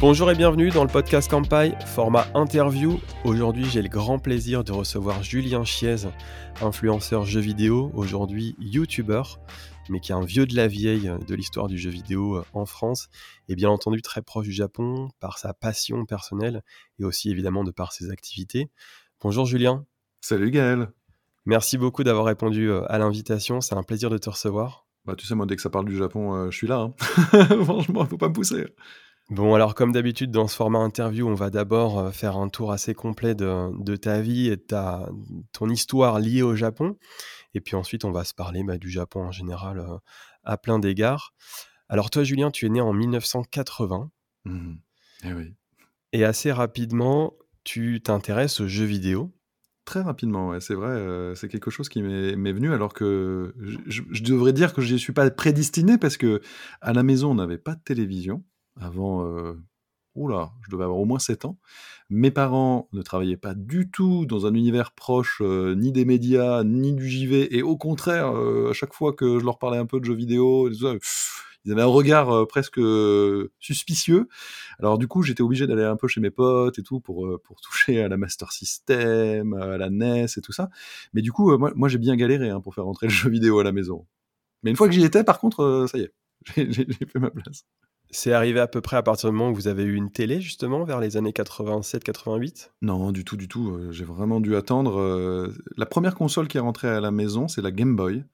Bonjour et bienvenue dans le podcast Campai, format interview. Aujourd'hui, j'ai le grand plaisir de recevoir Julien Chiez, influenceur jeux vidéo, aujourd'hui youtubeur, mais qui est un vieux de la vieille de l'histoire du jeu vidéo euh, en France, et bien entendu très proche du Japon par sa passion personnelle et aussi évidemment de par ses activités. Bonjour Julien. Salut Gaël. Merci beaucoup d'avoir répondu euh, à l'invitation, c'est un plaisir de te recevoir. Bah, tu sais, moi, dès que ça parle du Japon, euh, je suis là. Hein. Franchement, faut pas me pousser. Bon, alors comme d'habitude, dans ce format interview, on va d'abord euh, faire un tour assez complet de, ta vie et de ta, ton histoire liée au Japon. Et puis ensuite, on va se parler bah, du Japon en général euh, à plein d'égards. Alors toi, Julien, tu es né en 1980. Mmh eh oui. Et assez rapidement, tu t'intéresses aux jeux vidéo. Très rapidement, ouais, c'est vrai, euh, c'est quelque chose qui m'est venu alors que je, devrais dire que je ne suis pas prédestiné parce que à la maison, on n'avait pas de télévision avant, euh, oula, je devais avoir au moins 7 ans. Mes parents ne travaillaient pas du tout dans un univers proche euh, ni des médias, ni du JV, et au contraire, euh, à chaque fois que je leur parlais un peu de jeux vidéo, ils avaient un regard presque suspicieux. Alors du coup, j'étais obligé d'aller un peu chez mes potes et tout pour, pour toucher à la Master System, à la NES et tout ça. Mais du coup, moi, moi j'ai bien galéré hein, pour faire rentrer le jeu vidéo à la maison. Mais une fois que j'y étais, par contre, ça y est, j'ai fait ma place. C'est arrivé à peu près à partir du moment où vous avez eu une télé, justement, vers les années 87-88 Non, du tout, du tout. Euh, j'ai vraiment dû attendre. Euh, la première console qui est rentrée à la maison, c'est la Game Boy.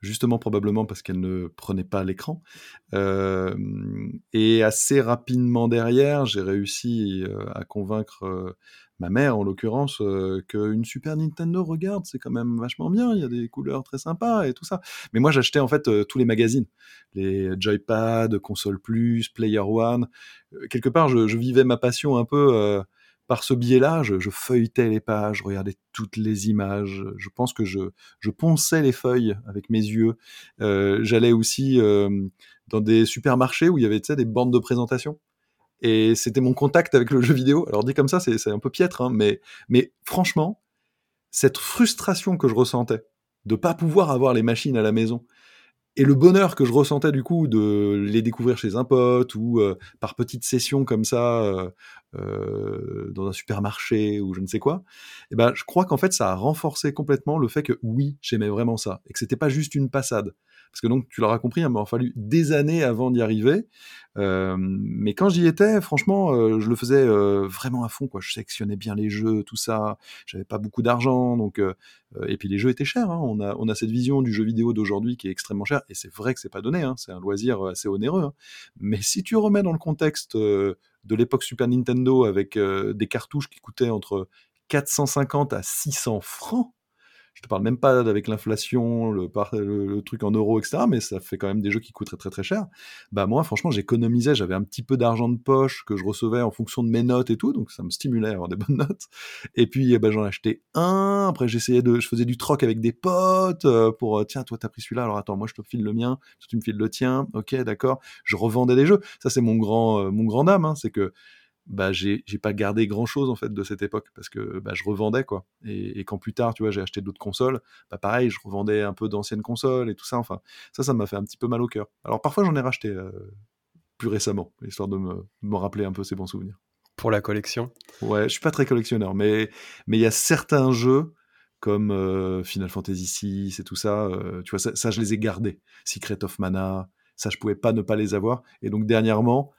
Justement, probablement parce qu'elle ne prenait pas l'écran. Euh, et assez rapidement derrière, j'ai réussi à convaincre ma mère en l'occurrence, euh, qu'une Super Nintendo, regarde, c'est quand même vachement bien, il y a des couleurs très sympas et tout ça. Mais moi, j'achetais en fait euh, tous les magazines, les Joypad, Console Plus, Player One. Euh, quelque part, je, vivais ma passion un peu par ce biais-là. Je, feuilletais les pages, je regardais toutes les images. Je pense que je, ponçais les feuilles avec mes yeux. J'allais aussi dans des supermarchés où il y avait des bandes de présentation et c'était mon contact avec le jeu vidéo. Alors dit comme ça, c'est un peu piètre, hein, mais, mais franchement, cette frustration que je ressentais de pas pouvoir avoir les machines à la maison et le bonheur que je ressentais du coup de les découvrir chez un pote ou euh, par petites sessions comme ça euh, euh, dans un supermarché ou je ne sais quoi, eh ben je crois qu'en fait ça a renforcé complètement le fait que oui j'aimais vraiment ça et que c'était pas juste une passade parce que donc tu l'auras compris, il m'a fallu des années avant d'y arriver. Euh, mais quand j'y étais, franchement, euh, je le faisais euh, vraiment à fond. Quoi. Je sectionnais bien les jeux, tout ça. J'avais pas beaucoup d'argent, donc et puis les jeux étaient chers. Hein. On a cette vision du jeu vidéo d'aujourd'hui qui est extrêmement cher, et c'est vrai que c'est pas donné. Hein. C'est un loisir assez onéreux. Hein. Mais si tu remets dans le contexte de l'époque Super Nintendo avec des cartouches qui coûtaient entre 450 à 600 francs, je te parle même pas avec l'inflation, le, truc en euros, etc. Mais ça fait quand même des jeux qui coûtent très très cher. Bah moi, franchement, j'économisais, j'avais un petit peu d'argent de poche que je recevais en fonction de mes notes et tout, donc ça me stimulait à avoir des bonnes notes. Et puis, ben, j'en achetais un. Après, j'essayais de, je faisais du troc avec des potes euh, pour, euh, tiens, toi t'as pris celui-là, alors attends, moi je te file le mien, toi tu me files le tien. Ok, d'accord. Je revendais des jeux. Ça c'est mon grand, euh, mon grand âme, hein, c'est que bah j'ai pas gardé grand chose en fait de cette époque parce que bah, je revendais quoi. Et, quand plus tard tu vois j'ai acheté d'autres consoles bah pareil je revendais un peu d'anciennes consoles et tout ça enfin ça ça m'a fait un petit peu mal au cœur. Alors parfois j'en ai racheté euh, plus récemment histoire de me, me, rappeler un peu ces bons souvenirs. Pour la collection? Ouais je suis pas très collectionneur mais mais il y a certains jeux comme euh, Final Fantasy VI et tout ça euh, tu vois ça, ça, je les ai gardés. Secret of Mana ça je pouvais pas ne pas les avoir. Et donc dernièrement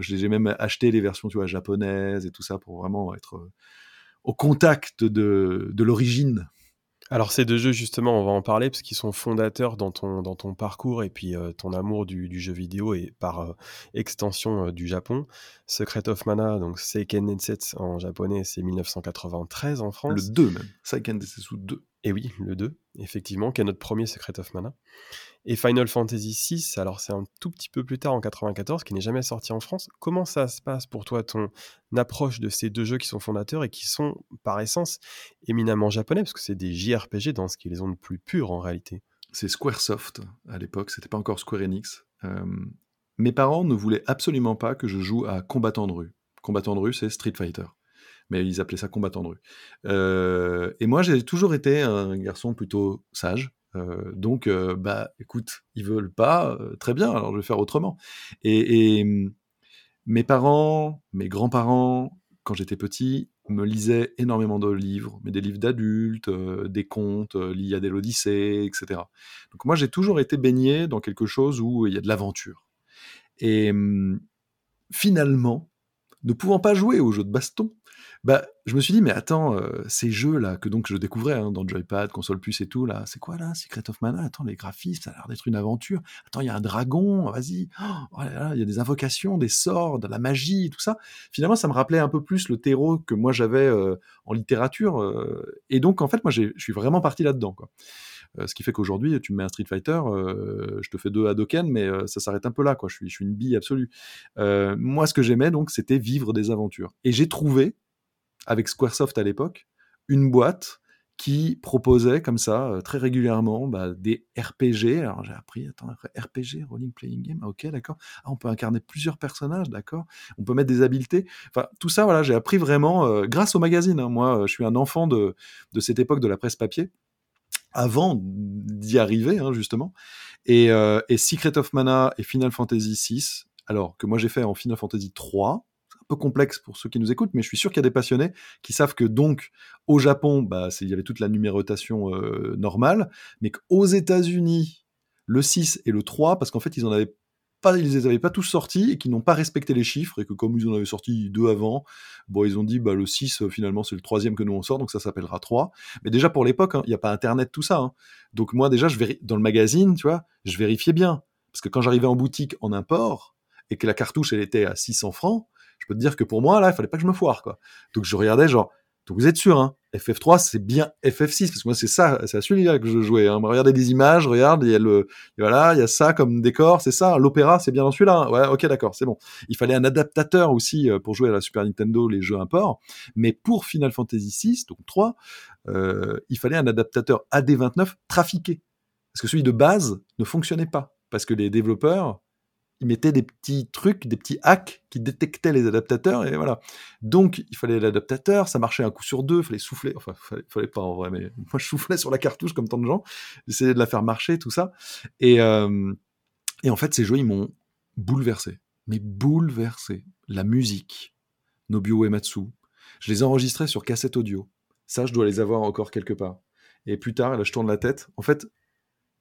j'ai même acheté les versions tu vois, japonaises et tout ça pour vraiment être euh, au contact de, de l'origine. Alors ces deux jeux justement, on va en parler parce qu'ils sont fondateurs dans ton, dans ton parcours et puis euh, ton amour du, du, jeu vidéo et par extension du Japon. Secret of Mana, donc Seiken Densetsu en japonais, c'est 1993 en France. Le 2 même, Seiken Densetsu 2. Et oui, le 2, effectivement, qui est notre premier Secret of Mana. Et Final Fantasy VI, alors c'est un tout petit peu plus tard en 94, qui n'est jamais sorti en France. Comment ça se passe pour toi, ton approche de ces deux jeux qui sont fondateurs et qui sont, par essence, éminemment japonais, parce que c'est des JRPG dans ce qui les ont de plus purs en réalité C'est Squaresoft à l'époque, c'était pas encore Square Enix. Euh, mes parents ne voulaient absolument pas que je joue à combattant de rue. Combattant de rue, c'est Street Fighter mais ils appelaient ça combattant de rue. Euh, et moi, j'ai toujours été un garçon plutôt sage, donc, bah, écoute, ils veulent pas, très bien, alors je vais faire autrement. Et, mmh, mes parents, mes grands-parents, quand j'étais petit, me lisaient énormément de livres, mais des livres d'adultes, des contes, l'Iliade et l'Odyssée, etc. Donc moi, j'ai toujours été baigné dans quelque chose où il y a de l'aventure. Et mmh, finalement, ne pouvant pas jouer aux jeux de baston, bah, je me suis dit, mais attends, euh, ces jeux-là, que donc je découvrais hein, dans Joypad, console plus et tout, là, c'est quoi là Secret of Mana? Attends, les graphismes, ça a l'air d'être une aventure. Attends, il y a un dragon, vas-y. Oh, il y a des invocations, des sorts, de la magie, tout ça. Finalement, ça me rappelait un peu plus le terreau que moi j'avais euh, en littérature. Euh, et donc, en fait, moi, je suis vraiment parti là-dedans, quoi. ce qui fait qu'aujourd'hui, tu me mets un Street Fighter, je te fais deux Hadoken, mais ça s'arrête un peu là, quoi. Je suis, je suis une bille absolue. moi, ce que j'aimais, donc, c'était vivre des aventures. Et j'ai trouvé, avec Squaresoft à l'époque, une boîte qui proposait comme ça euh, très régulièrement bah, des RPG. Alors j'ai appris, attends, RPG, Rolling Playing Game, ok, d'accord. Ah, on peut incarner plusieurs personnages, d'accord. On peut mettre des habiletés. Enfin, tout ça, voilà, j'ai appris vraiment euh, grâce au magazine. Hein. Moi, euh, je suis un enfant de, de cette époque de la presse papier, avant d'y arriver, hein, justement. Et, et, Secret of Mana et Final Fantasy VI, alors que moi j'ai fait en Final Fantasy 3, complexe pour ceux qui nous écoutent, mais je suis sûr qu'il y a des passionnés qui savent que donc au Japon, bah, il y avait toute la numérotation euh, normale, mais qu'aux États-Unis, le 6 et le 3, parce qu'en fait ils en avaient pas, ils les avaient pas tous sortis et qui n'ont pas respecté les chiffres et que comme ils en avaient sorti deux avant, bon ils ont dit bah le 6 euh, finalement c'est le troisième que nous on sort donc ça s'appellera 3. Mais déjà pour l'époque, hein, il n'y a pas internet tout ça. Hein. Donc moi déjà je vais dans le magazine, tu vois, je vérifiais bien parce que quand j'arrivais en boutique en import et que la cartouche elle était à 600 francs, je peux te dire que pour moi, là, il fallait pas que je me foire, quoi. Donc je regardais, genre, donc vous êtes sûr, hein, FF3, c'est bien FF6, parce que moi, c'est ça, c'est à celui-là que je jouais. Hein. Regardez des images, regarde, il y a le, voilà, il y a ça comme décor, c'est ça, l'opéra, c'est bien dans celui-là. Hein. Ouais, ok, d'accord, c'est bon. Il fallait un adaptateur aussi euh, pour jouer à la Super Nintendo, les jeux import. Mais pour Final Fantasy VI, donc 3, euh, il fallait un adaptateur AD29 trafiqué. Parce que celui de base ne fonctionnait pas. Parce que les développeurs ils mettaient des petits trucs, des petits hacks qui détectaient les adaptateurs, et voilà. Donc, il fallait l'adaptateur, ça marchait un coup sur deux, il fallait souffler, enfin, fallait, fallait pas en vrai, mais moi, je soufflais sur la cartouche comme tant de gens, j'essayais de la faire marcher, tout ça. Et, euh, et en fait, ces jeux, ils m'ont bouleversé, mais bouleversé. La musique, Nobuo Ematsu, je les enregistrais sur cassette audio. Ça, je dois les avoir encore quelque part. Et plus tard, là, je tourne la tête. En fait,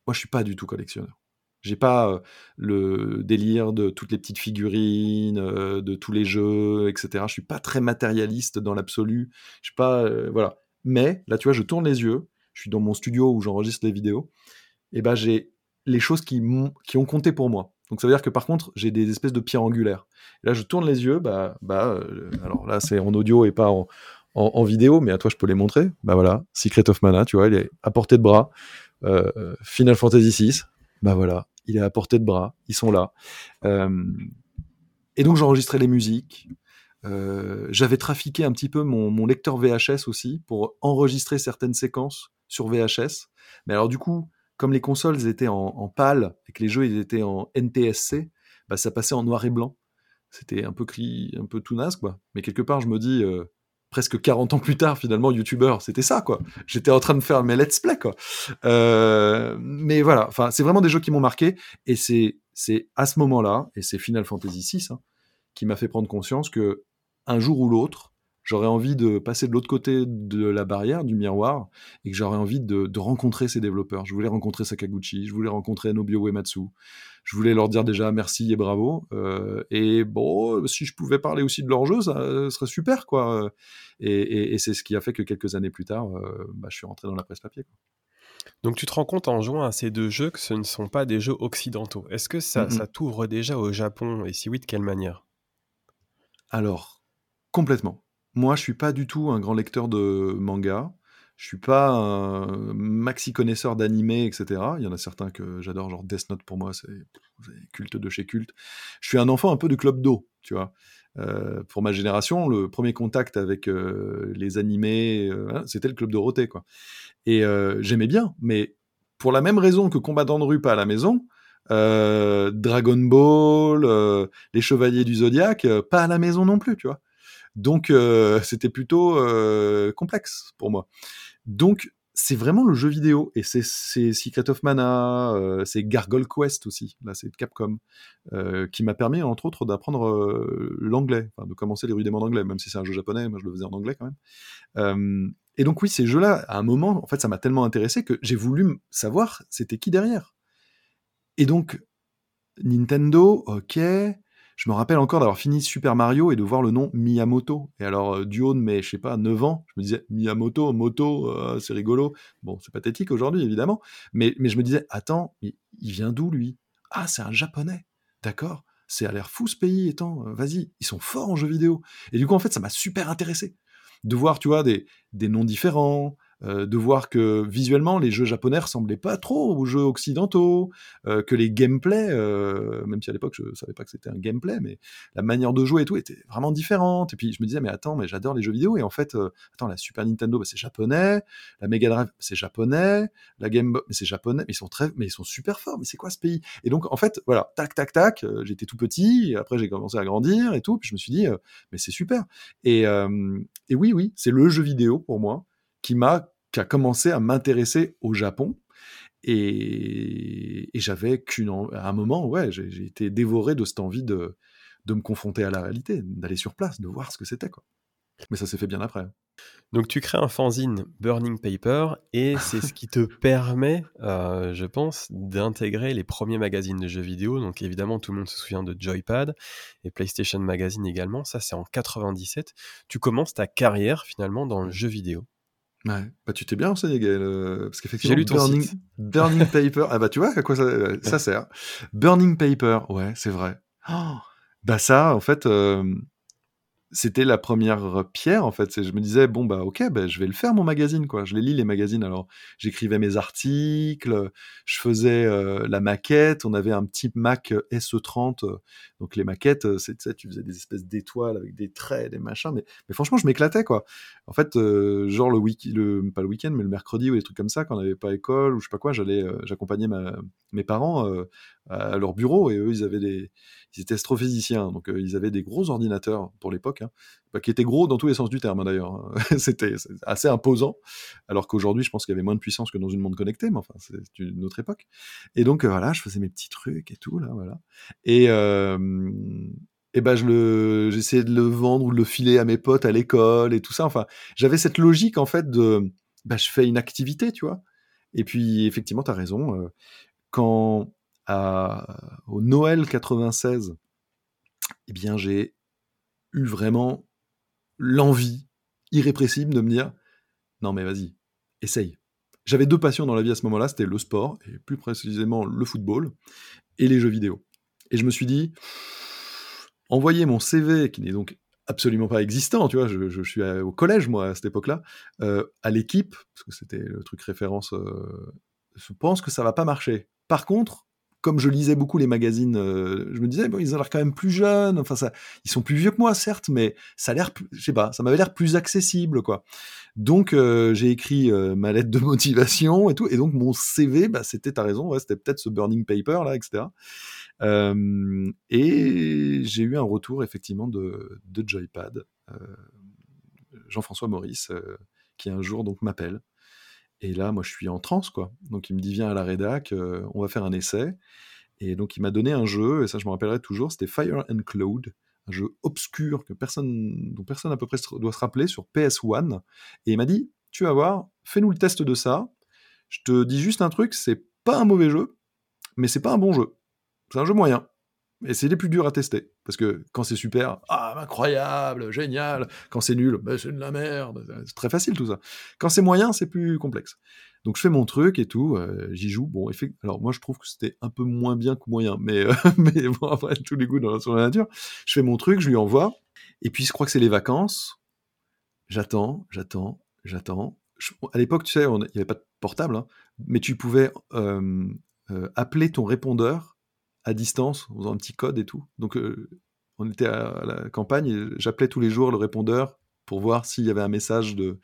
moi, je suis pas du tout collectionneur. J'ai pas le délire de toutes les petites figurines, de tous les jeux, etc. Je suis pas très matérialiste dans l'absolu. Je pas, voilà. Mais là, tu vois, je tourne les yeux. Je suis dans mon studio où j'enregistre les vidéos. Et ben, j'ai les choses qui, qui ont compté pour moi. Donc ça veut dire que par contre, j'ai des espèces de pierres angulaires. Et là, je tourne les yeux. Bah, bah, alors là, c'est en audio et pas en, en, vidéo, mais à toi, je peux les montrer. Bah voilà, Secret of Mana, tu vois, il est à portée de bras. Final Fantasy VI, bah voilà, il est à portée de bras, ils sont là. Euh, et donc j'enregistrais les musiques. Euh, j'avais trafiqué un petit peu mon, lecteur VHS aussi pour enregistrer certaines séquences sur VHS. Mais alors du coup, comme les consoles étaient en, en PAL et que les jeux étaient en NTSC, bah, ça passait en noir et blanc. C'était un peu un peu tout naze quoi. Mais quelque part, je me dis, euh, presque 40 ans plus tard, finalement, youtubeur, c'était ça, quoi. J'étais en train de faire mes let's play, quoi. Euh, mais voilà, enfin, c'est vraiment des jeux qui m'ont marqué, et c'est, c'est à ce moment-là, et c'est Final Fantasy VI, hein, qui m'a fait prendre conscience que un jour ou l'autre, j'aurais envie de passer de l'autre côté de la barrière, du miroir, et que j'aurais envie de, rencontrer ces développeurs. Je voulais rencontrer Sakaguchi, je voulais rencontrer Nobio Uematsu, je voulais leur dire déjà merci et bravo. Euh, et bon, si je pouvais parler aussi de leur jeu, ça, serait super, quoi. Et, c'est ce qui a fait que quelques années plus tard, euh, bah, je suis rentré dans la presse papier. Donc tu te rends compte en jouant à ces deux jeux que ce ne sont pas des jeux occidentaux. Est-ce que ça, ça t'ouvre déjà au Japon? Et si oui, de quelle manière? Alors, complètement. Moi, je suis pas du tout un grand lecteur de manga. Je suis pas un maxi connaisseur d'animé, etc. Il y en a certains que j'adore, genre Death Note pour moi, c'est culte de chez culte. Je suis un enfant un peu du club d'eau, tu vois. Euh, pour ma génération, le premier contact avec euh, les animés, euh, c'était le club Dorothée, quoi. Et j'aimais bien, mais pour la même raison que Combattant de rue pas à la maison, Dragon Ball, les Chevaliers du Zodiaque, pas à la maison non plus, tu vois. Donc c'était plutôt complexe pour moi. Donc c'est vraiment le jeu vidéo. Et c'est Secret of Mana, euh, c'est Gargoyle Quest aussi, là c'est Capcom, euh, qui m'a permis entre autres d'apprendre euh, l'anglais, enfin, de commencer les rudiments d'anglais, même si c'est un jeu japonais, moi je le faisais en anglais quand même. et donc oui, ces jeux-là, à un moment, en fait, ça m'a tellement intéressé que j'ai voulu savoir c'était qui derrière. Et donc, Nintendo, ok, je me rappelle encore d'avoir fini Super Mario et de voir le nom Miyamoto. Et alors, euh, du haut de mes, je sais pas, 9 ans, je me disais, Miyamoto, moto, euh, c'est rigolo. Bon, c'est pathétique aujourd'hui, évidemment. Mais, mais je me disais, attends, il, vient d'où, lui? Ah, c'est un japonais. D'accord C'est à l'air fou, ce pays, étant, euh, vas-y, ils sont forts en jeux vidéo. Et du coup, en fait, ça m'a super intéressé. De voir, tu vois, des, des noms différents, euh, de voir que visuellement les jeux japonais ressemblaient pas trop aux jeux occidentaux, euh, que les gameplays, euh, même si à l'époque je savais pas que c'était un gameplay, mais la manière de jouer et tout était vraiment différente. Et puis je me disais mais attends mais j'adore les jeux vidéo. Et en fait attends la Super Nintendo bah, c'est japonais, la Mega Drive c'est japonais, la Game Boy c'est japonais, mais ils sont très mais ils sont super forts. Mais c'est quoi ce pays? Et donc en fait voilà tac tac tac, j'étais tout petit, après j'ai commencé à grandir et tout, puis je me suis dit mais c'est super. Et, et oui oui c'est le jeu vidéo pour moi qui m'a qui a commencé à m'intéresser au Japon. Et, j'avais qu'une, à un moment, ouais, j'ai été dévoré de cette envie de, de me confronter à la réalité, d'aller sur place, de voir ce que c'était, quoi. Mais ça s'est fait bien après. Donc tu crées un fanzine Burning Paper et c'est ce qui te permet, euh, je pense, d'intégrer les premiers magazines de jeux vidéo. Donc évidemment, tout le monde se souvient de Joypad et PlayStation Magazine également. Ça, c'est en 97. Tu commences ta carrière finalement dans le jeu vidéo. Ouais, bah tu t'es bien renseigné, Gaël, euh, parce qu'effectivement, lu Burning, Burning Paper, ah bah tu vois à quoi ça, euh, ça sert. Burning Paper, ouais, c'est vrai. Oh, bah ça, en fait, euh, c'était la première pierre en fait. Je me disais bon bah ok, bah, je vais le faire mon magazine quoi. Je les lis les magazines. Alors j'écrivais mes articles, je faisais euh, la maquette. On avait un petit Mac SE30, euh, donc les maquettes, euh, c'est tu faisais des espèces d'étoiles avec des traits, des machins. Mais, mais franchement, je m'éclatais quoi. En fait, genre le week, le pas le week-end, mais le mercredi ou des trucs comme ça, quand on n'avait pas école ou je sais pas quoi, j'allais, j'accompagnais mes parents à leur bureau et eux ils avaient des ils étaient astrophysiciens donc euh, ils avaient des gros ordinateurs pour l'époque hein, bah, qui étaient gros dans tous les sens du terme d'ailleurs hein. c'était assez imposant alors qu'aujourd'hui je pense qu'il y avait moins de puissance que dans une monde connectée mais enfin c'est une autre époque. Et donc euh, voilà je faisais mes petits trucs et tout là voilà. Et euh, et ben je le j'essayais de le vendre ou de le filer à mes potes à l'école et tout ça. Enfin j'avais cette logique en fait de bah, je fais une activité tu vois. Et puis effectivement tu as raison quand au Noël 96, eh bien, j'ai eu vraiment l'envie irrépressible de me dire non, mais vas-y, essaye. J'avais deux passions dans la vie à ce moment-là, c'était le sport, et plus précisément le football, et les jeux vidéo. Et je me suis dit, envoyer mon CV, qui n'est donc absolument pas existant, tu vois, je, suis au collège, moi, à cette époque-là, euh, à l'équipe, parce que c'était le truc référence, euh, je pense que ça va pas marcher. Par contre, comme je lisais beaucoup les magazines, euh, je me disais, bon, ils ont l'air quand même plus jeunes. Ils sont plus vieux que moi, certes, mais ça a l'air, m'avait l'air plus accessible, quoi. Donc, euh, j'ai écrit euh, ma lettre de motivation et tout. Et donc, mon CV, bah, c'était, t'as raison, c'était peut-être ce burning paper, là, etc. et j'ai eu un retour, effectivement, de, de Joypad, Jean-François Maurice, qui un jour, donc, m'appelle et là, moi, je suis en transe, quoi. Donc, il me dit, viens à la rédac, euh, on va faire un essai. Et donc, il m'a donné un jeu, et ça, je me rappellerai toujours, c'était Fire and Cloud, un jeu obscur que personne, dont personne à peu près doit se rappeler sur PS1. Et il m'a dit, tu vas voir, fais-nous le test de ça. Je te dis juste un truc, c'est pas un mauvais jeu, mais c'est pas un bon jeu. C'est un jeu moyen. Et c'est les plus durs à tester. Parce que quand c'est super, ah, incroyable, génial. Quand c'est nul, bah, c'est de la merde. C'est très facile tout ça. Quand c'est moyen, c'est plus complexe. Donc je fais mon truc et tout, euh, j'y joue. Bon, alors moi je trouve que c'était un peu moins bien que moyen, mais, euh, mais bon, après, tous les goûts dans la, nature. Je fais mon truc, je lui envoie. Et puis je crois que c'est les vacances. J'attends, j'attends, j'attends. À l'époque, tu sais, il n'y avait pas de portable, hein, mais tu pouvais euh, appeler ton répondeur à distance, en faisant un petit code et tout. Donc, euh, on était à, la campagne et j'appelais tous les jours le répondeur pour voir s'il y avait un message de,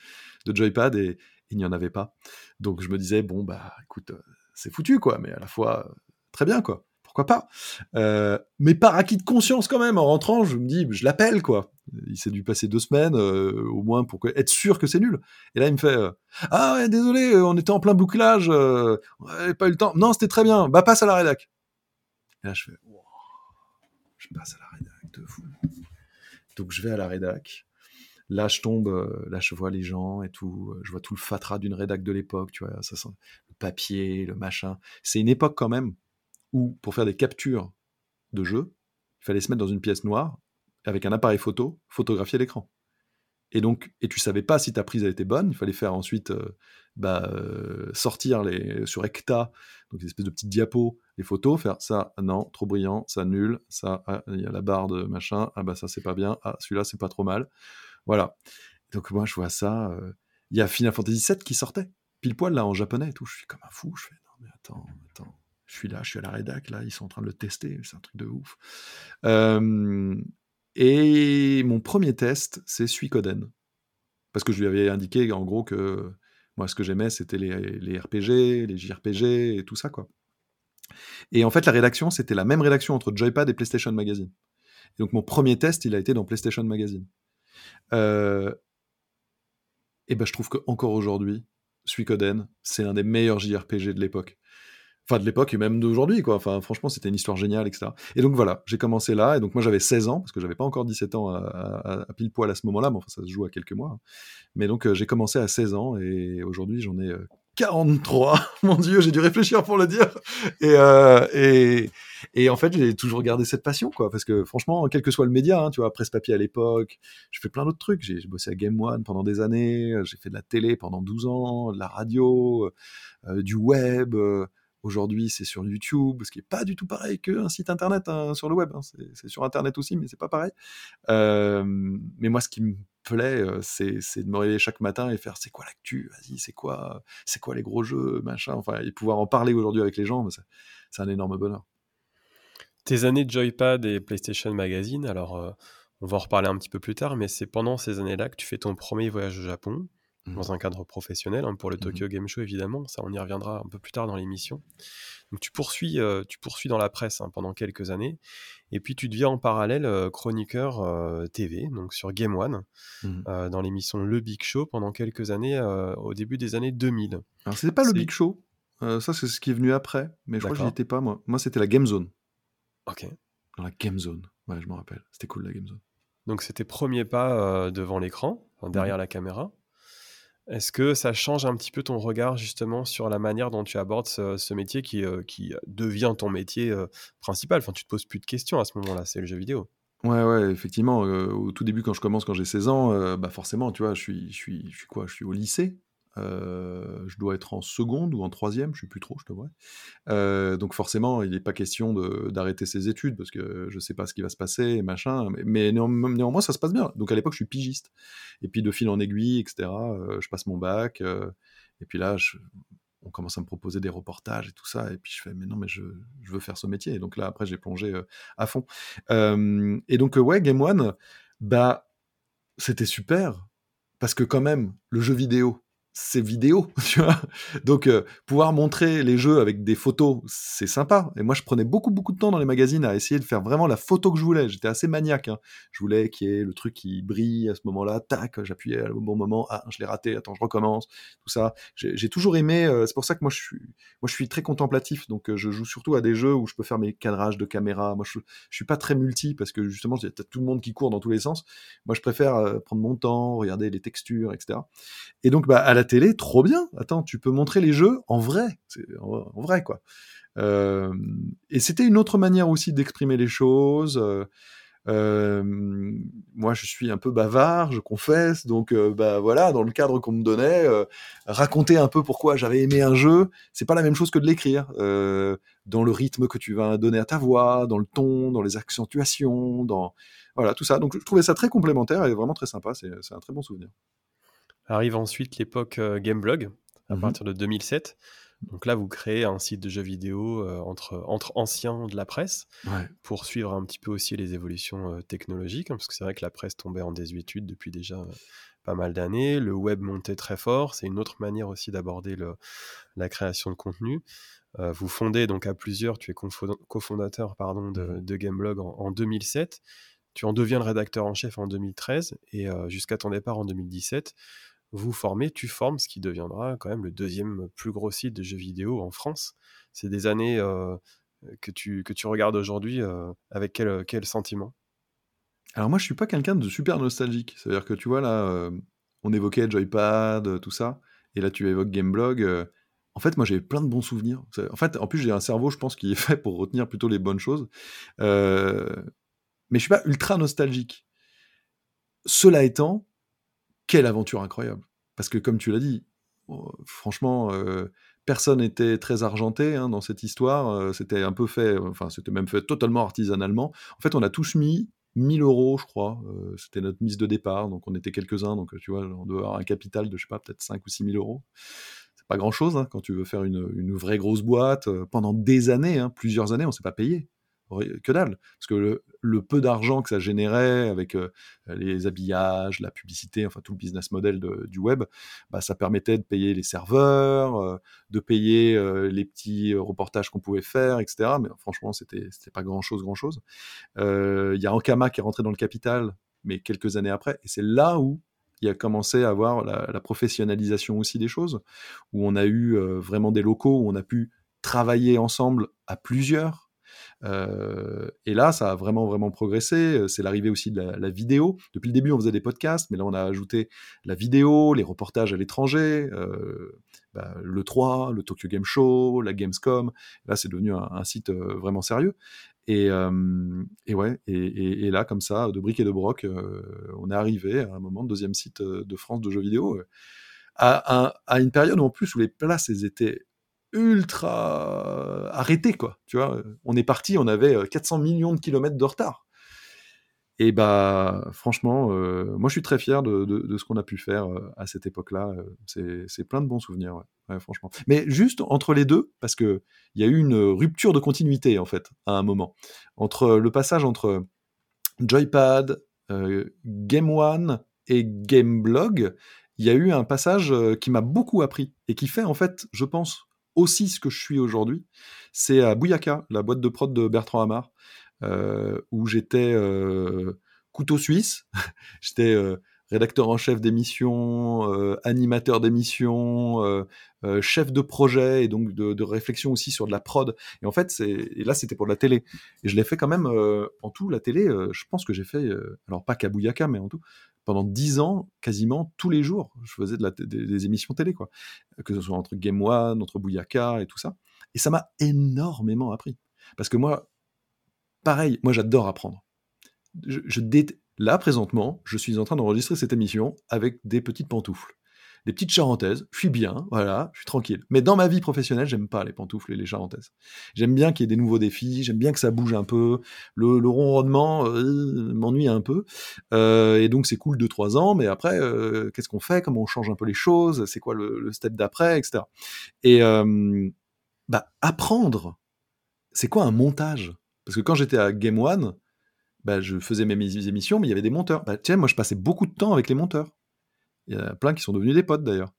de Joypad et, il n'y en avait pas. Donc, je me disais, bon, bah, écoute, euh, c'est foutu, quoi, mais à la fois, très bien, quoi pourquoi pas? Euh, Mais par acquis de conscience quand même, en rentrant, je me dis, je l'appelle quoi. Il s'est dû passer deux semaines euh, au moins pour être sûr que c'est nul. Et là, il me fait, euh, ah ouais, désolé, on était en plein bouclage, on n'avait pas eu le temps. Non, c'était très bien. Bah passe à la rédac. Et là, je fais, je passe à la rédac de fou. Donc je vais à la rédac. Là, je tombe, là, je vois les gens et tout. Je vois tout le fatras d'une rédac de l'époque, tu vois. Ça sent le papier, le machin. C'est une époque quand même où, pour faire des captures de jeux, il fallait se mettre dans une pièce noire avec un appareil photo, photographier l'écran. Et donc, et tu savais pas si ta prise a été bonne. Il fallait faire ensuite euh, bah, euh, sortir les, sur Ecta, donc des espèces de petites diapos, les photos, faire ça, non, trop brillant, ça nul, ça, ah, il y a la barre de machin, ah bah ça c'est pas bien, ah celui-là c'est pas trop mal. Voilà. Donc moi je vois ça. Euh, il y a Final Fantasy VII qui sortait, pile poil là en japonais et tout. Je suis comme un fou. Je fais non mais attends, attends je suis là, je suis à la rédac, là, ils sont en train de le tester, c'est un truc de ouf. Et mon premier test, c'est Suikoden. Parce que je lui avais indiqué, en gros, que moi, ce que j'aimais, c'était les, RPG, les JRPG et tout ça, quoi. Et en fait, la rédaction, c'était la même rédaction entre Joypad et PlayStation Magazine. Et donc, mon premier test, il a été dans PlayStation Magazine. et ben, je trouve qu'encore aujourd'hui, Suikoden, c'est un des meilleurs JRPG de l'époque enfin de l'époque et même d'aujourd'hui quoi. Enfin franchement c'était une histoire géniale etc et donc voilà j'ai commencé là et donc moi j'avais 16 ans parce que j'avais pas encore 17 ans à, pile poil à ce moment-là mais enfin ça se joue à quelques mois hein. mais donc euh, j'ai commencé à 16 ans et aujourd'hui j'en ai 43 euh, mon dieu j'ai dû réfléchir pour le dire. Et, euh, et, et en fait j'ai toujours gardé cette passion quoi parce que franchement quel que soit le média hein, tu vois presse papier à l'époque je fais plein d'autres trucs. J'ai bossé à Game One pendant des années j'ai fait de la télé pendant 12 ans de la radio du web Aujourd'hui, c'est sur YouTube, ce qui n'est pas du tout pareil qu'un site internet hein, sur le web. Hein. C'est sur internet aussi, mais c'est pas pareil. mais moi, ce qui me plaît, c'est de me réveiller chaque matin et faire c'est quoi l'actu Vas-y, c'est quoi, c'est quoi les gros jeux, machin. Enfin, et pouvoir en parler aujourd'hui avec les gens, bah, c'est un énorme bonheur. Tes années de Joypad et PlayStation Magazine, alors on va en reparler un petit peu plus tard, mais c'est pendant ces années-là que tu fais ton premier voyage au Japon. Mmh. dans un cadre professionnel, hein, pour le mmh Tokyo Game Show évidemment, ça on y reviendra un peu plus tard dans l'émission. Donc tu poursuis, euh, tu poursuis dans la presse hein, pendant quelques années, et puis tu deviens en parallèle euh, chroniqueur euh, TV, donc sur Game One, mmh dans l'émission Le Big Show pendant quelques années, au début des années 2000. Alors c'était pas le Big Show, ça c'est ce qui est venu après, mais je crois que j'y étais pas moi. Moi c'était la Game Zone. Ok. Dans la Game Zone, ouais je me rappelle, c'était cool la Game Zone. Donc c'était premier pas devant l'écran, derrière la caméra. Est-ce que ça change un petit peu ton regard justement sur la manière dont tu abordes ce, métier qui, euh, qui, devient ton métier euh, principal? Enfin, tu te poses plus de questions à ce moment-là, c'est le jeu vidéo. Ouais, ouais, effectivement. Euh, au tout début, quand je commence, quand j'ai 16 ans, bah forcément, tu vois, je je suis, je suis quoi? Je suis au lycée. Euh, je dois être en seconde ou en troisième, je ne sais plus trop, je te vois. Euh, donc forcément, il n'est pas question d'arrêter ses études parce que je ne sais pas ce qui va se passer, machin. Mais, néanmoins, ça se passe bien. Donc à l'époque, je suis pigiste. Et puis de fil en aiguille, etc. Euh, je passe mon bac. et puis là, on commence à me proposer des reportages et tout ça. Et puis je fais, mais non, mais je, veux faire ce métier. Et donc là, après, j'ai plongé à fond. et donc, ouais, Game One, bah, c'était super. Parce que quand même, le jeu vidéo, c'est vidéo, tu vois. Donc, euh, pouvoir montrer les jeux avec des photos, c'est sympa. Et moi, je prenais beaucoup, beaucoup de temps dans les magazines à essayer de faire vraiment la photo que je voulais. J'étais assez maniaque. Hein. Je voulais qu'il y ait le truc qui brille à ce moment-là. Tac, j'appuyais au bon moment. Ah, je l'ai raté. Attends, je recommence. Tout ça. J'ai toujours aimé. Euh, c'est pour ça que moi, je suis, moi, je suis très contemplatif. Donc, euh, je joue surtout à des jeux où je peux faire mes cadrages de caméra. Moi, je, je suis pas très multi parce que justement, a tout le monde qui court dans tous les sens. Moi, je préfère prendre mon temps, regarder les textures, etc. Et donc, bah, à la télé, trop bien. Attends, tu peux montrer les jeux en vrai, en, vrai quoi. Euh, et c'était une autre manière aussi d'exprimer les choses. Euh, euh, moi, je suis un peu bavard, je confesse, donc bah voilà, dans le cadre qu'on me donnait, raconter un peu pourquoi j'avais aimé un jeu, c'est pas la même chose que de l'écrire. dans le rythme que tu vas donner à ta voix, dans le ton, dans les accentuations, dans voilà tout ça. Donc je trouvais ça très complémentaire et vraiment très sympa. C'est un très bon souvenir. Arrive ensuite l'époque euh, Gameblog, à mmh partir de 2007. Donc là, vous créez un site de jeux vidéo euh, entre, entre anciens de la presse pour suivre un petit peu aussi les évolutions euh, technologiques, hein, parce que c'est vrai que la presse tombait en désuétude depuis déjà pas mal d'années. Le web montait très fort. C'est une autre manière aussi d'aborder la création de contenu. vous fondez donc à plusieurs, tu es cofondateur pardon, de, mmh. de Gameblog en, en 2007. Tu en deviens le rédacteur en chef en 2013 et jusqu'à ton départ en 2017 vous formez, tu formes, ce qui deviendra quand même le deuxième plus gros site de jeux vidéo en France. C'est des années euh, que, tu, que tu regardes aujourd'hui euh, avec quel, quel sentiment? Alors moi, je suis pas quelqu'un de super nostalgique. C'est-à-dire que tu vois, là, euh, on évoquait Joypad, tout ça, et là, tu évoques Gameblog. en fait, moi, j'ai plein de bons souvenirs. En fait, en plus, j'ai un cerveau, je pense, qui est fait pour retenir plutôt les bonnes choses. mais je suis pas ultra nostalgique. Cela étant, quelle aventure incroyable. Parce que comme tu l'as dit, oh, franchement, euh, personne n'était très argenté hein, dans cette histoire. Euh, c'était un peu fait, enfin, c'était même fait totalement artisanalement. En fait, on a tous mis 1000 euros, je crois. Euh, c'était notre mise de départ, donc on était quelques-uns. Donc, tu vois, on doit avoir un capital de, je sais pas, peut-être 5 ou 6 000 euros. C'est pas grand-chose hein, quand tu veux faire une, vraie grosse boîte. pendant des années, hein, plusieurs années, on s'est pas payé que dalle. Parce que le, peu d'argent que ça générait avec euh, les habillages, la publicité, enfin tout le business model du web, bah, ça permettait de payer les serveurs, euh, de payer euh, les petits reportages qu'on pouvait faire, etc. Mais franchement, c'était pas grand chose, grand chose. Il y a Ankama qui est rentré dans le capital, mais quelques années après, et c'est là où il a commencé à avoir la, professionnalisation aussi des choses, où on a eu vraiment des locaux où on a pu travailler ensemble à plusieurs, euh, et là, ça a vraiment, vraiment progressé. C'est l'arrivée aussi de la, vidéo. Depuis le début, on faisait des podcasts, mais là, on a ajouté la vidéo, les reportages à l'étranger, euh, bah, le 3, le Tokyo Game Show, la Gamescom. Là, c'est devenu un, site euh, vraiment sérieux. Et, ouais, et, là, comme ça, de briques et de broc, on est arrivé à un moment, deuxième site de France de jeux vidéo, à, une période en plus où les places étaient ultra arrêté, quoi. Tu vois, on est parti, on avait 400 millions de kilomètres de retard. Et bah, franchement, moi je suis très fier de, ce qu'on a pu faire à cette époque-là. C'est plein de bons souvenirs, franchement. Mais juste entre les deux, parce que il y a eu une rupture de continuité en fait à un moment entre le passage entre Joypad, Game One et Gameblog. Il y a eu un passage qui m'a beaucoup appris et qui fait en fait, je pense, aussi ce que je suis aujourd'hui, c'est à Bouyaka, la boîte de prod de Bertrand Hamar, euh, où j'étais euh, couteau suisse, j'étais euh, rédacteur en chef d'émission, animateur d'émission, chef de projet et donc de, réflexion aussi sur de la prod. Et en fait, là c'était pour de la télé. Et je l'ai fait quand même en tout la télé. je pense que j'ai fait, alors pas qu'à Bouyaka, mais en tout, pendant dix ans, quasiment tous les jours, je faisais des, émissions télé, quoi. Que ce soit entre Game One, entre Bouyaka et tout ça. Et ça m'a énormément appris. Parce que moi, pareil, moi j'adore apprendre. Je, je Là, présentement, je suis en train d'enregistrer cette émission avec des petites pantoufles des petites charentaises, je suis bien, voilà, je suis tranquille. Mais dans ma vie professionnelle, j'aime pas les pantoufles et les charentaises. J'aime bien qu'il y ait des nouveaux défis, j'aime bien que ça bouge un peu. Le, le ronronnement euh, m'ennuie un peu. Euh, et donc c'est cool de trois ans, mais après, euh, qu'est-ce qu'on fait? Comment on change un peu les choses? C'est quoi le, step d'après, etc. Et bah, apprendre, c'est quoi un montage? Parce que quand j'étais à Game One, bah, je faisais mes émissions, mais il y avait des monteurs. Bah, tiens, moi je passais beaucoup de temps avec les monteurs. Il y en a plein qui sont devenus des potes d'ailleurs.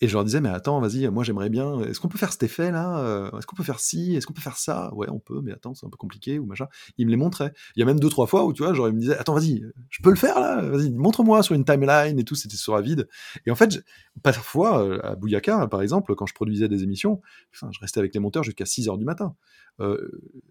Et je leur disais, mais attends, vas-y, moi j'aimerais bien. Est-ce qu'on peut faire cet effet là euh, Est-ce qu'on peut faire ci Est-ce qu'on peut faire ça? Ouais, on peut, mais attends, c'est un peu compliqué ou machin. Ils me les montraient. Il y a même deux, trois fois où tu vois, genre ils me disaient, attends, vas-y, je peux le faire là? Vas-y, montre-moi sur une timeline et tout, c'était sur un vide. Et en fait, parfois, euh, à Bouyaka, par exemple, quand je produisais des émissions, je restais avec les monteurs jusqu'à 6 heures du matin. Euh,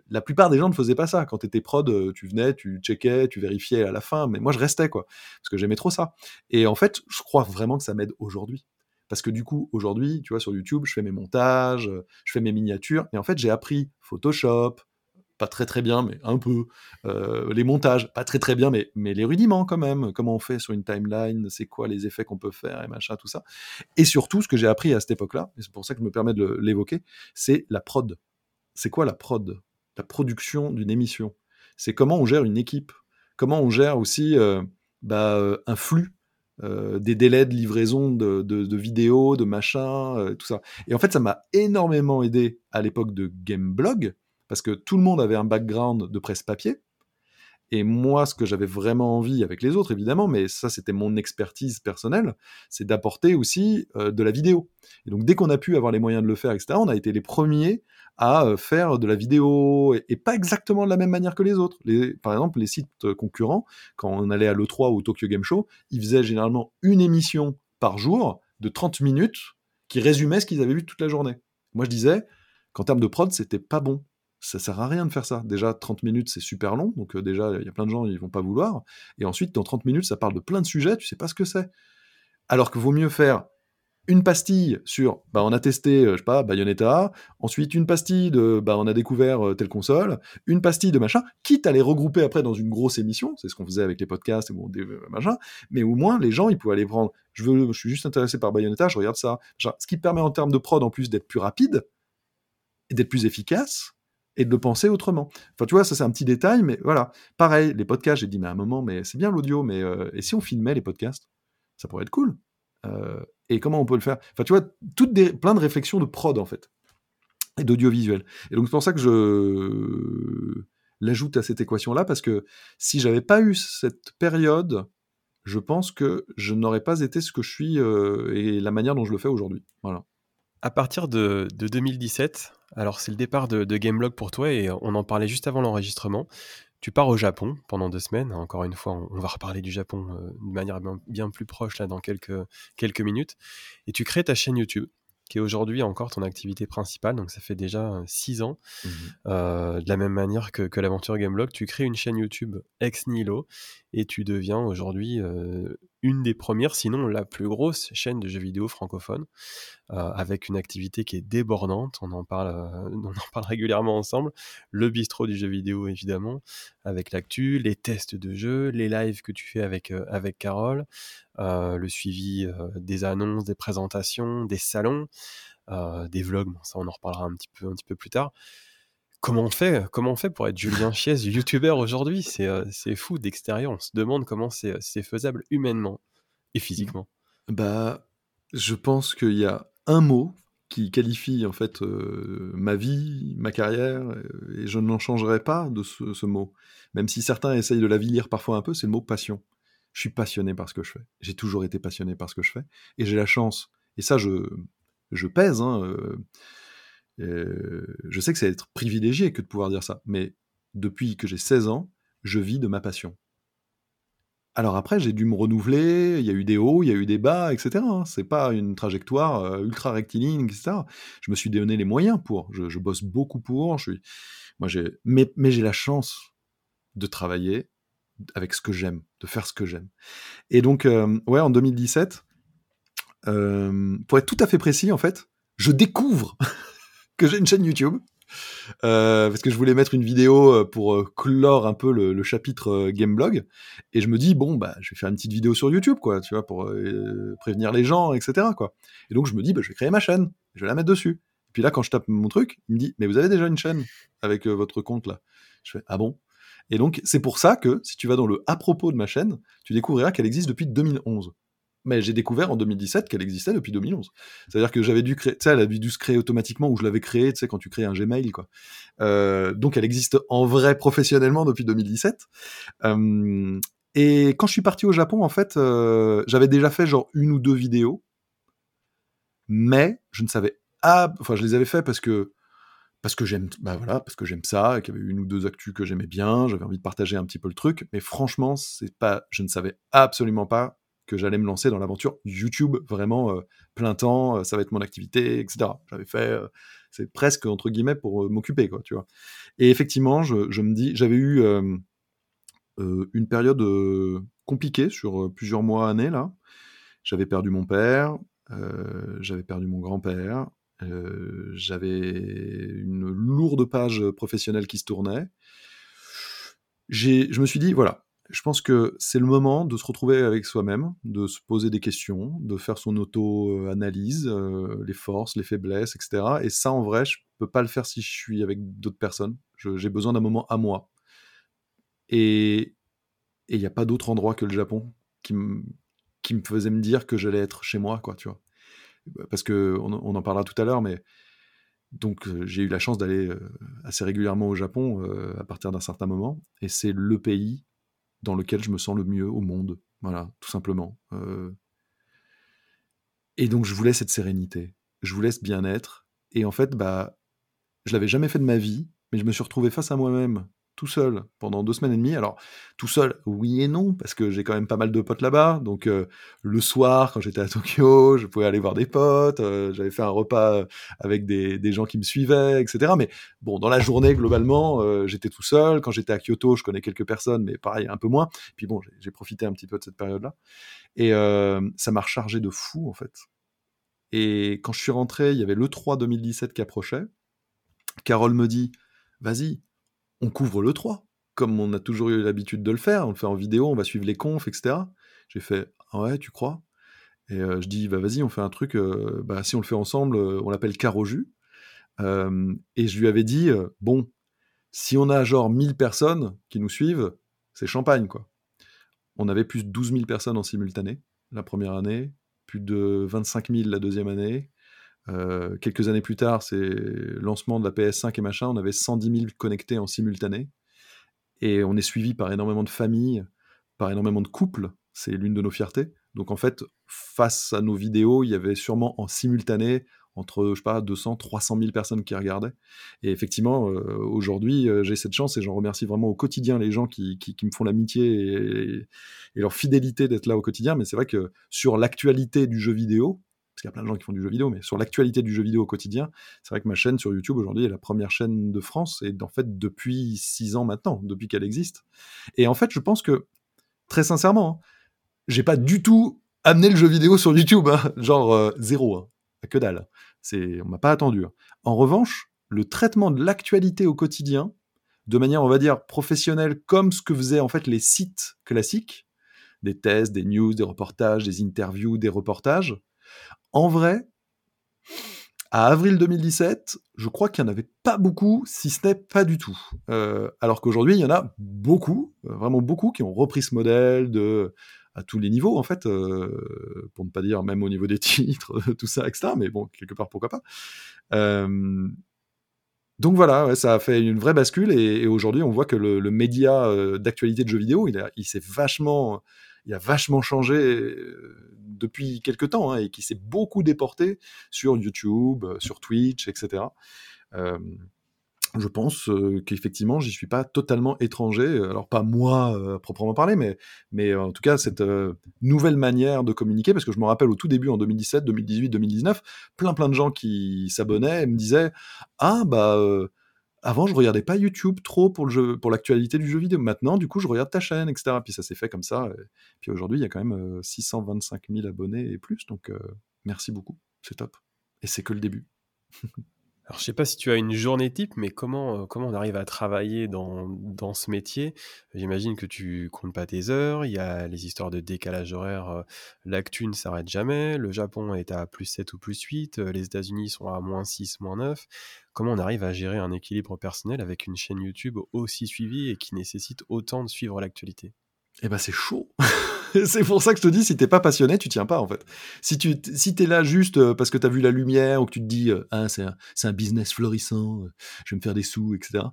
la plupart des gens ne faisaient pas ça. Quand tu étais prod, tu venais, tu checkais, tu vérifiais à la fin, mais moi je restais quoi, parce que j'aimais trop ça. Et en fait, je crois vraiment que ça m'aide aujourd'hui. Parce que du coup, aujourd'hui, tu vois, sur YouTube, je fais mes montages, euh, je fais mes miniatures, et en fait, j'ai appris Photoshop, pas très très bien, mais un peu. Euh, les montages, pas très très bien, mais, mais les rudiments quand même. Comment on fait sur une timeline, c'est quoi les effets qu'on peut faire et machin, tout ça. Et surtout, ce que j'ai appris à cette époque-là, et c'est pour ça que je me permets de l'évoquer, c'est la prod. C'est quoi la prod? La production d'une émission. C'est comment on gère une équipe. Comment on gère aussi euh, bah, un flux des délais de livraison de, vidéos, de machins, tout ça. Et en fait, ça m'a énormément aidé à l'époque de Gameblog, parce que tout le monde avait un background de presse papier. Et moi, ce que j'avais vraiment envie, avec les autres évidemment, mais ça c'était mon expertise personnelle, c'est d'apporter aussi de la vidéo. Et donc dès qu'on a pu avoir les moyens de le faire, etc., on a été les premiers à faire de la vidéo, et, pas exactement de la même manière que les autres. Par exemple, les sites concurrents, quand on allait à l'E3 ou au Tokyo Game Show, ils faisaient généralement une émission par jour de 30 minutes qui résumait ce qu'ils avaient vu toute la journée. Moi je disais qu'en termes de prod, c'était pas bon ça sert à rien de faire ça. Déjà, 30 minutes, c'est super long, donc euh, déjà, il y a plein de gens, ils vont pas vouloir. Et ensuite, dans 30 minutes, ça parle de plein de sujets, tu sais pas ce que c'est. Alors que vaut mieux faire une pastille sur, bah, on a testé, euh, je sais pas, Bayonetta, ensuite une pastille de, bah, on a découvert euh, telle console, une pastille de machin, quitte à les regrouper après dans une grosse émission, c'est ce qu'on faisait avec les podcasts, bon, des, machin, mais au moins, les gens, ils pouvaient aller prendre, je veux, je suis juste intéressé par Bayonetta, je regarde ça, ce qui permet en termes de prod, en plus, d'être plus rapide, et d'être plus efficace, et de le penser autrement. Enfin, tu vois, ça c'est un petit détail, mais voilà. Pareil, les podcasts, j'ai dit, mais à un moment, mais c'est bien l'audio, mais euh, et si on filmait les podcasts Ça pourrait être cool. Euh, et comment on peut le faire? Enfin, tu vois, plein de réflexions de prod, en fait, et d'audiovisuel. Et donc, c'est pour ça que je l'ajoute à cette équation-là, parce que si j'avais pas eu cette période, je pense que je n'aurais pas été ce que je suis euh, et la manière dont je le fais aujourd'hui. Voilà. À partir de, 2017, alors c'est le départ de, Gameblog pour toi et on en parlait juste avant l'enregistrement. Tu pars au Japon pendant deux semaines. Encore une fois, on, va reparler du Japon euh, de manière bien, plus proche là dans quelques, quelques minutes. Et tu crées ta chaîne YouTube qui est aujourd'hui encore ton activité principale, donc ça fait déjà six ans. Mmh euh, de la même manière que, que l'aventure Gameblog, tu crées une chaîne YouTube ex nihilo et tu deviens aujourd'hui euh, une des premières, sinon la plus grosse chaîne de jeux vidéo francophone, euh, avec une activité qui est débordante. On en parle, on en parle régulièrement ensemble. Le bistrot du jeu vidéo évidemment, avec l'actu, les tests de jeux, les lives que tu fais avec avec Carole, le suivi des annonces, des présentations, des salons, des vlogs. ça, on en reparlera un petit peu, un petit peu plus tard. Comment on fait, comment on fait pour être Julien Chiez, youtubeur aujourd'hui? C'est, fou d'extérieur. On se demande comment c'est, faisable humainement et physiquement. Bah, je pense qu'il y a un mot qui qualifie en fait ma vie, ma carrière, et je n'en changerai pas de ce, ce, mot. Même si certains essayent de la vilir parfois un peu, c'est le mot passion je suis passionné par ce que je fais. J'ai toujours été passionné par ce que je fais. Et j'ai la chance, et ça je, je pèse, hein, euh, euh, je sais que c'est être privilégié que de pouvoir dire ça, mais depuis que j'ai 16 ans, je vis de ma passion. Alors après, j'ai dû me renouveler, il y a eu des hauts, il y a eu des bas, etc. Hein. C'est pas une trajectoire euh, ultra rectiligne, etc. Je me suis donné les moyens pour, je, bosse beaucoup pour, moi mais, mais j'ai la chance de travailler avec ce que j'aime, de faire ce que j'aime. Et donc, euh, ouais, en 2017, euh, pour être tout à fait précis, en fait, je découvre que j'ai une chaîne YouTube. Euh, parce que je voulais mettre une vidéo pour clore un peu le, chapitre Gameblog et je me dis bon bah je vais faire une petite vidéo sur YouTube quoi tu vois pour prévenir les gens etc quoi et donc je me dis bah, je vais créer ma chaîne je vais la mettre dessus et puis là quand je tape mon truc il me dit mais vous avez déjà une chaîne avec votre compte là? Je fais ah bon? Et donc, c'est pour ça que, si tu vas dans le à propos de ma chaîne, tu découvriras qu'elle existe depuis 2011. Mais j'ai découvert en 2017 qu'elle existait depuis 2011. C'est-à-dire que j'avais dû créer, tu sais, elle a dû se créer automatiquement ou je l'avais créée, tu sais, quand tu crées un Gmail, quoi. Euh, donc elle existe en vrai professionnellement depuis 2017. Euh, et quand je suis parti au Japon, en fait, euh, j'avais déjà fait genre une ou deux vidéos, mais je ne savais, ah, enfin, je les avais fait parce que parce que j'aime bah voilà parce que j'aime ça qu'il y avait une ou deux actus que j'aimais bien j'avais envie de partager un petit peu le truc mais franchement c'est pas je ne savais absolument pas que j'allais me lancer dans l'aventure YouTube vraiment euh, plein temps euh, ça va être mon activité etc j'avais fait euh, c'est presque entre guillemets pour m'occuper quoi tu vois. Et effectivement je, je me dis j'avais eu une période compliquée sur plusieurs mois années là. J'avais perdu mon père j'avais perdu mon grand-père j'avais une lourde page professionnelle qui se tournait. Je me suis dit, voilà, je pense que c'est le moment de se retrouver avec soi-même, de se poser des questions, de faire son auto-analyse, euh, les forces, les faiblesses, etc. Et ça, en vrai, je peux pas le faire si je suis avec d'autres personnes. J'ai besoin d'un moment à moi. Et il n'y a pas d'autre endroit que le Japon qui, me faisait me dire que j'allais être chez moi, quoi, tu vois. Parce que on, en parlera tout à l'heure, mais donc j'ai eu la chance d'aller assez régulièrement au Japon à partir d'un certain moment, et c'est le pays dans lequel je me sens le mieux au monde, voilà, tout simplement. Et donc je voulais cette sérénité, je voulais ce bien-être, et en fait, bah, je l'avais jamais fait de ma vie, mais je me suis retrouvé face à moi-même tout seul pendant deux semaines et demie. Alors, tout seul, oui et non, parce que j'ai quand même pas mal de potes là-bas. Donc, euh, le soir, quand j'étais à Tokyo, je pouvais aller voir des potes. Euh, j'avais fait un repas avec des, des, gens qui me suivaient, etc. Mais bon, dans la journée, globalement, euh, j'étais tout seul. Quand j'étais à Kyoto, je connais quelques personnes, mais pareil, un peu moins. Puis bon, j'ai profité un petit peu de cette période-là. Et ça m'a rechargé de fou, en fait. Et quand je suis rentré, il y avait le 3 2017 qui approchait. Carole me dit, vas-y, on couvre le 3, comme on a toujours eu l'habitude de le faire. On le fait en vidéo, on va suivre les confs, etc. J'ai fait ah ouais, tu crois? Et euh, je dis bah vas-y, on fait un truc. Euh, bah si on le fait ensemble, euh, on l'appelle Caro Jus. et je lui avais dit bon, si on a genre 1000 personnes qui nous suivent, c'est champagne quoi. On avait plus de 12 000 personnes en simultané la première année, plus de 25 000 la deuxième année, euh, quelques années plus tard, c'est lancement de la PS5 et machin, on avait 110 000 connectés en simultané. Et on est suivi par énormément de familles, par énormément de couples. C'est l'une de nos fiertés. Donc en fait, face à nos vidéos, il y avait sûrement en simultané entre, je sais pas, 200, 300 000 personnes qui regardaient. Et effectivement, euh, aujourd'hui, euh, j'ai cette chance et j'en remercie vraiment au quotidien les gens qui, qui, me font l'amitié et, et, leur fidélité d'être là au quotidien. Mais c'est vrai que sur l'actualité du jeu vidéo, parce qu'il y a plein de gens qui font du jeu vidéo, mais sur l'actualité du jeu vidéo au quotidien, c'est vrai que ma chaîne sur YouTube aujourd'hui est la première chaîne de France, et en fait depuis six ans maintenant, depuis qu'elle existe. Et en fait, je pense que, très sincèrement, hein, j'ai pas du tout amené le jeu vidéo sur YouTube, hein. genre euh, zéro, hein. que dalle. C'est, on m'a pas attendu. En revanche, le traitement de l'actualité au quotidien, de manière, on va dire, professionnelle, comme ce que faisaient en fait les sites classiques, des tests, des news, des reportages, des interviews, des reportages, en vrai, à avril 2017, je crois qu'il n'y en avait pas beaucoup, si ce n'est pas du tout. Euh, alors qu'aujourd'hui, il y en a beaucoup, euh, vraiment beaucoup, qui ont repris ce modèle de à tous les niveaux, en fait, euh, pour ne pas dire même au niveau des titres, tout ça, etc. Mais bon, quelque part, pourquoi pas. donc voilà, ça a fait une vraie bascule et, aujourd'hui, on voit que le, média d'actualité de jeux vidéo, il, il s'est vachement il a vachement changé euh, depuis quelques temps hein, et qui s'est beaucoup déporté sur YouTube, euh, sur Twitch, etc. Euh, je pense qu'effectivement, j'y suis pas totalement étranger. Alors pas moi proprement parler, mais, mais en tout cas cette nouvelle manière de communiquer, parce que je me rappelle au tout début en 2017, 2018, 2019, plein plein de gens qui s'abonnaient et me disaient ah bah avant, je regardais pas YouTube trop pour le jeu, pour l'actualité du jeu vidéo. Maintenant, du coup, je regarde ta chaîne, etc. Puis ça s'est fait comme ça. Puis aujourd'hui, il y a quand même 625 euh, 000 abonnés et plus. Donc, euh, merci beaucoup. C'est top. Et c'est que le début. Alors, je sais pas si tu as une journée type, mais comment, euh, on arrive à travailler dans, dans ce métier? J'imagine que tu comptes pas tes heures, il y a les histoires de décalage horaire, euh, l'actu ne s'arrête jamais, le Japon est à plus 7 ou plus 8, euh, les États-Unis sont à moins 6, moins 9. Comment on arrive à gérer un équilibre personnel avec une chaîne YouTube aussi suivie et qui nécessite autant de suivre l'actualité? Eh ben c'est chaud c'est pour ça que je te dis, si t'es pas passionné, tu tiens pas en fait. Si tu si t'es là juste euh, parce que t'as vu la lumière ou que tu te dis euh, ah c'est un, un, business florissant, euh, je vais me faire des sous, etc.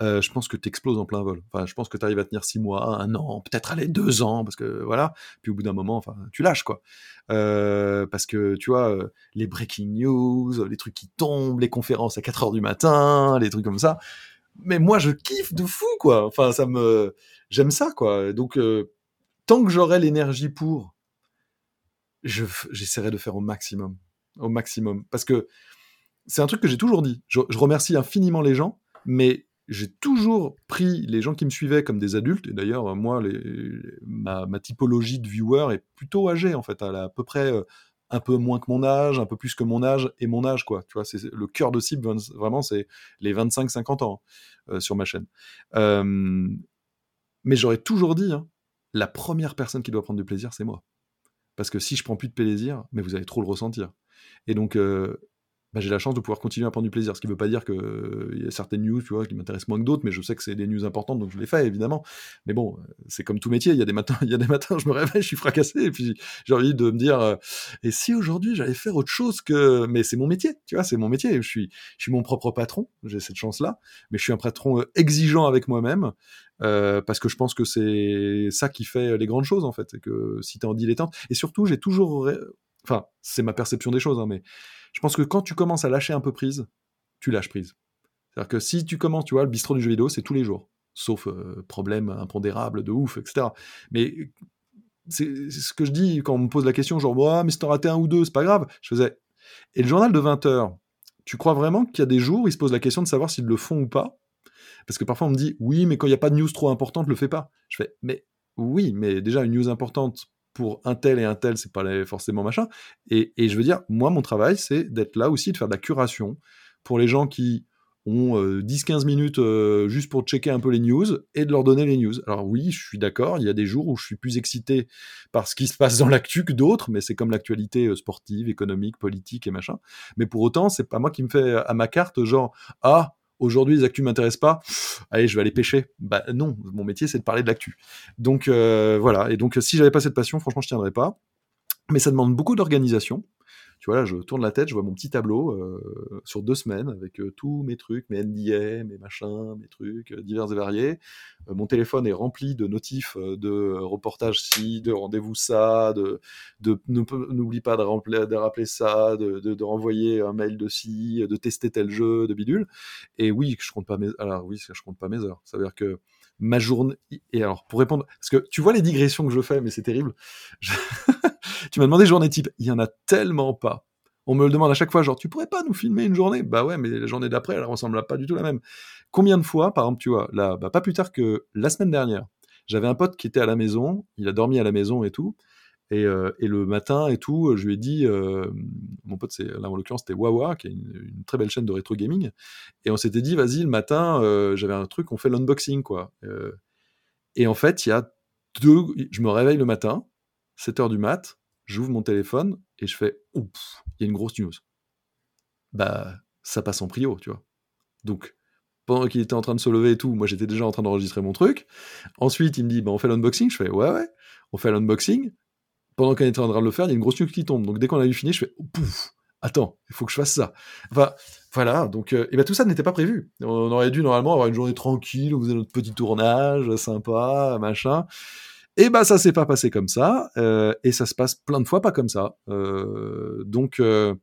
je pense que t'exploses en plein vol. Enfin, je pense que t'arrives à tenir six mois, un an, peut-être aller deux ans, parce que voilà. Puis au bout d'un moment, enfin, tu lâches quoi. parce que tu vois, les breaking news, les trucs qui tombent, les conférences à 4 heures du matin, les trucs comme ça. Mais moi, je kiffe de fou quoi. Enfin, ça me, j'aime ça quoi. Donc tant que j'aurai l'énergie pour, j'essaierai de faire au maximum. Au maximum. Parce que c'est un truc que j'ai toujours dit. Je, remercie infiniment les gens, mais j'ai toujours pris les gens qui me suivaient comme des adultes. Et d'ailleurs, moi, ma, typologie de viewer est plutôt âgée, en fait. Elle a à peu près euh, un peu moins que mon âge, un peu plus que mon âge et mon âge, quoi. Tu vois, c'est le cœur de cible, vraiment, c'est les 25-50 ans euh, sur ma chaîne. Euh, mais j'aurais toujours dit, hein, la première personne qui doit prendre du plaisir, c'est moi. Parce que si je prends plus de plaisir, mais vous allez trop le ressentir. Et donc, euh, bah, j'ai la chance de pouvoir continuer à prendre du plaisir. Ce qui ne veut pas dire qu'il euh, y a certaines news tu vois, qui m'intéressent moins que d'autres, mais je sais que c'est des news importantes, donc je les fais, évidemment. Mais bon, c'est comme tout métier, il y a des matins, il y a des matins, je me réveille, je suis fracassé, et puis j'ai envie de me dire, euh, et si aujourd'hui j'allais faire autre chose que... Mais c'est mon métier, tu vois, c'est mon métier, je suis, je suis mon propre patron, j'ai cette chance-là, mais je suis un patron euh, exigeant avec moi-même, parce que je pense que c'est ça qui fait les grandes choses, en fait, et que si tu es en dilettante, et surtout, j'ai toujours... Enfin, c'est ma perception des choses, hein, mais je pense que quand tu commences à lâcher un peu prise, tu lâches prise. C'est-à-dire que si tu commences, tu vois, le bistrot du jeu vidéo, c'est tous les jours, sauf euh, problème impondérable de ouf, etc. Mais c'est ce que je dis quand on me pose la question, genre, ouais, mais si t'en raté un ou deux, c'est pas grave. Je faisais. Et le journal de 20 heures, tu crois vraiment qu'il y a des jours ils se posent la question de savoir s'ils le font ou pas? Parce que parfois on me dit, oui, mais quand il n'y a pas de news trop importante, le fais pas. Je fais, mais oui, mais déjà une news importante pour un tel et un tel, c'est pas forcément machin. Et, je veux dire, moi, mon travail, c'est d'être là aussi, de faire de la curation pour les gens qui ont 10-15 euh, minutes euh, juste pour checker un peu les news et de leur donner les news. Alors oui, je suis d'accord, il y a des jours où je suis plus excité par ce qui se passe dans l'actu que d'autres, mais c'est comme l'actualité euh, sportive, économique, politique et machin. Mais pour autant, c'est pas moi qui me fais à ma carte genre ah aujourd'hui les actus m'intéressent pas, allez, je vais aller pêcher. Bah non, mon métier c'est de parler de l'actu. Donc euh, voilà, et donc si j'avais pas cette passion, franchement, je tiendrais pas. Mais ça demande beaucoup d'organisation tu vois, là, je tourne la tête, je vois mon petit tableau euh, sur deux semaines avec euh, tous mes trucs, mes NDA, mes machins, mes trucs euh, divers et variés. mon téléphone est rempli de notifs de reportage ci, de rendez-vous ça, de, de n'oublie pas de, rappeler, de ça, de, de, renvoyer un mail de ci, de tester tel jeu, de bidule. Et oui, je compte pas mes, alors oui, je compte pas mes heures. Ça veut dire que ma journée. Et alors, pour répondre, parce que tu vois les digressions que je fais, mais c'est terrible. tu m'as demandé journée type. Il y en a tellement pas. On me le demande à chaque fois, genre, tu pourrais pas nous filmer une journée? Bah ouais, mais la journée d'après, elle ressemble pas du tout la même. Combien de fois, par exemple, tu vois, là, bah, pas plus tard que la semaine dernière, j'avais un pote qui était à la maison, il a dormi à la maison et tout, et, euh, le matin et tout, je lui ai dit, euh, mon pote, c'est là en l'occurrence, c'était Wawa, qui est une, très belle chaîne de rétro gaming, et on s'était dit, vas-y, le matin, euh, j'avais un truc, on fait l'unboxing, quoi. et en fait, il y a deux, je me réveille le matin, 7 heures du mat, j'ouvre mon téléphone et je fais, oups, il y a une grosse news. Bah, ça passe en prio, tu vois. Donc, pendant qu'il était en train de se lever et tout, moi j'étais déjà en train d'enregistrer mon truc. Ensuite, il me dit, bah, on fait l'unboxing. Je fais, ouais, ouais, on fait l'unboxing. Pendant qu'on était en train de le faire, il y a une grosse news qui tombe. Donc, dès qu'on a eu fini, je fais, pouf, attends, il faut que je fasse ça. Enfin, voilà, donc, euh, et ben tout ça n'était pas prévu. On aurait dû normalement avoir une journée tranquille, vous avez notre petit tournage, sympa, machin. Et bah ça s'est pas passé comme ça, euh, et ça se passe plein de fois pas comme ça. Euh, donc euh,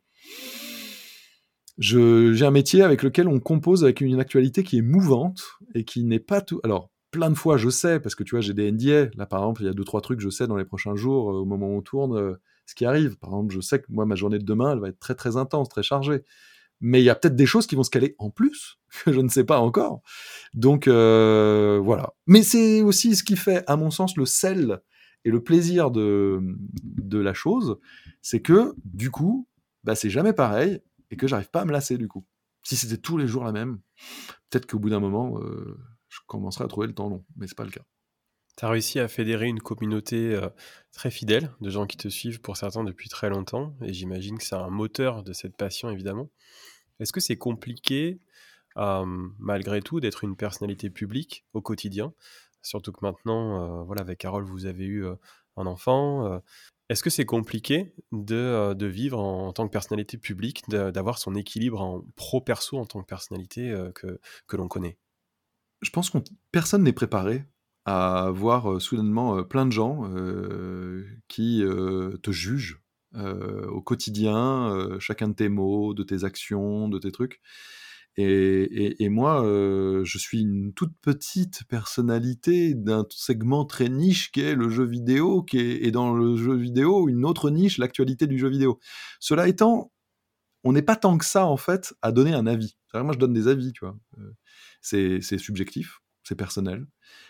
j'ai un métier avec lequel on compose avec une actualité qui est mouvante et qui n'est pas tout. Alors plein de fois je sais parce que tu vois j'ai des NDA. Là par exemple il y a deux trois trucs je sais dans les prochains jours au moment où on tourne ce qui arrive. Par exemple je sais que moi ma journée de demain elle va être très très intense, très chargée mais il y a peut-être des choses qui vont se caler en plus, que je ne sais pas encore. Donc euh, voilà. Mais c'est aussi ce qui fait, à mon sens, le sel et le plaisir de, de la chose, c'est que du coup, bah, c'est jamais pareil et que j'arrive pas à me lasser du coup. Si c'était tous les jours la même, peut-être qu'au bout d'un moment, euh, je commencerai à trouver le temps long, mais c'est pas le cas. Tu as réussi à fédérer une communauté euh, très fidèle de gens qui te suivent pour certains depuis très longtemps, et j'imagine que c'est un moteur de cette passion évidemment. Est-ce que c'est compliqué, malgré tout, d'être une personnalité publique au quotidien? Surtout que maintenant, voilà, avec Carole, vous avez eu un enfant. Est-ce que c'est compliqué de, vivre en, tant que personnalité publique, d'avoir son équilibre en pro-perso en tant que personnalité que, que l'on connaît? Je pense que personne n'est préparé à voir soudainement plein de gens qui te jugent euh, au quotidien, euh, chacun de tes mots, de tes actions, de tes trucs. Et, moi, euh, je suis une toute petite personnalité d'un segment très niche qui est le jeu vidéo, qui est, et dans le jeu vidéo, une autre niche, l'actualité du jeu vidéo. Cela étant, on n'est pas tant que ça, en fait, à donner un avis. Moi, je donne des avis, tu vois. c'est subjectif, c'est personnel.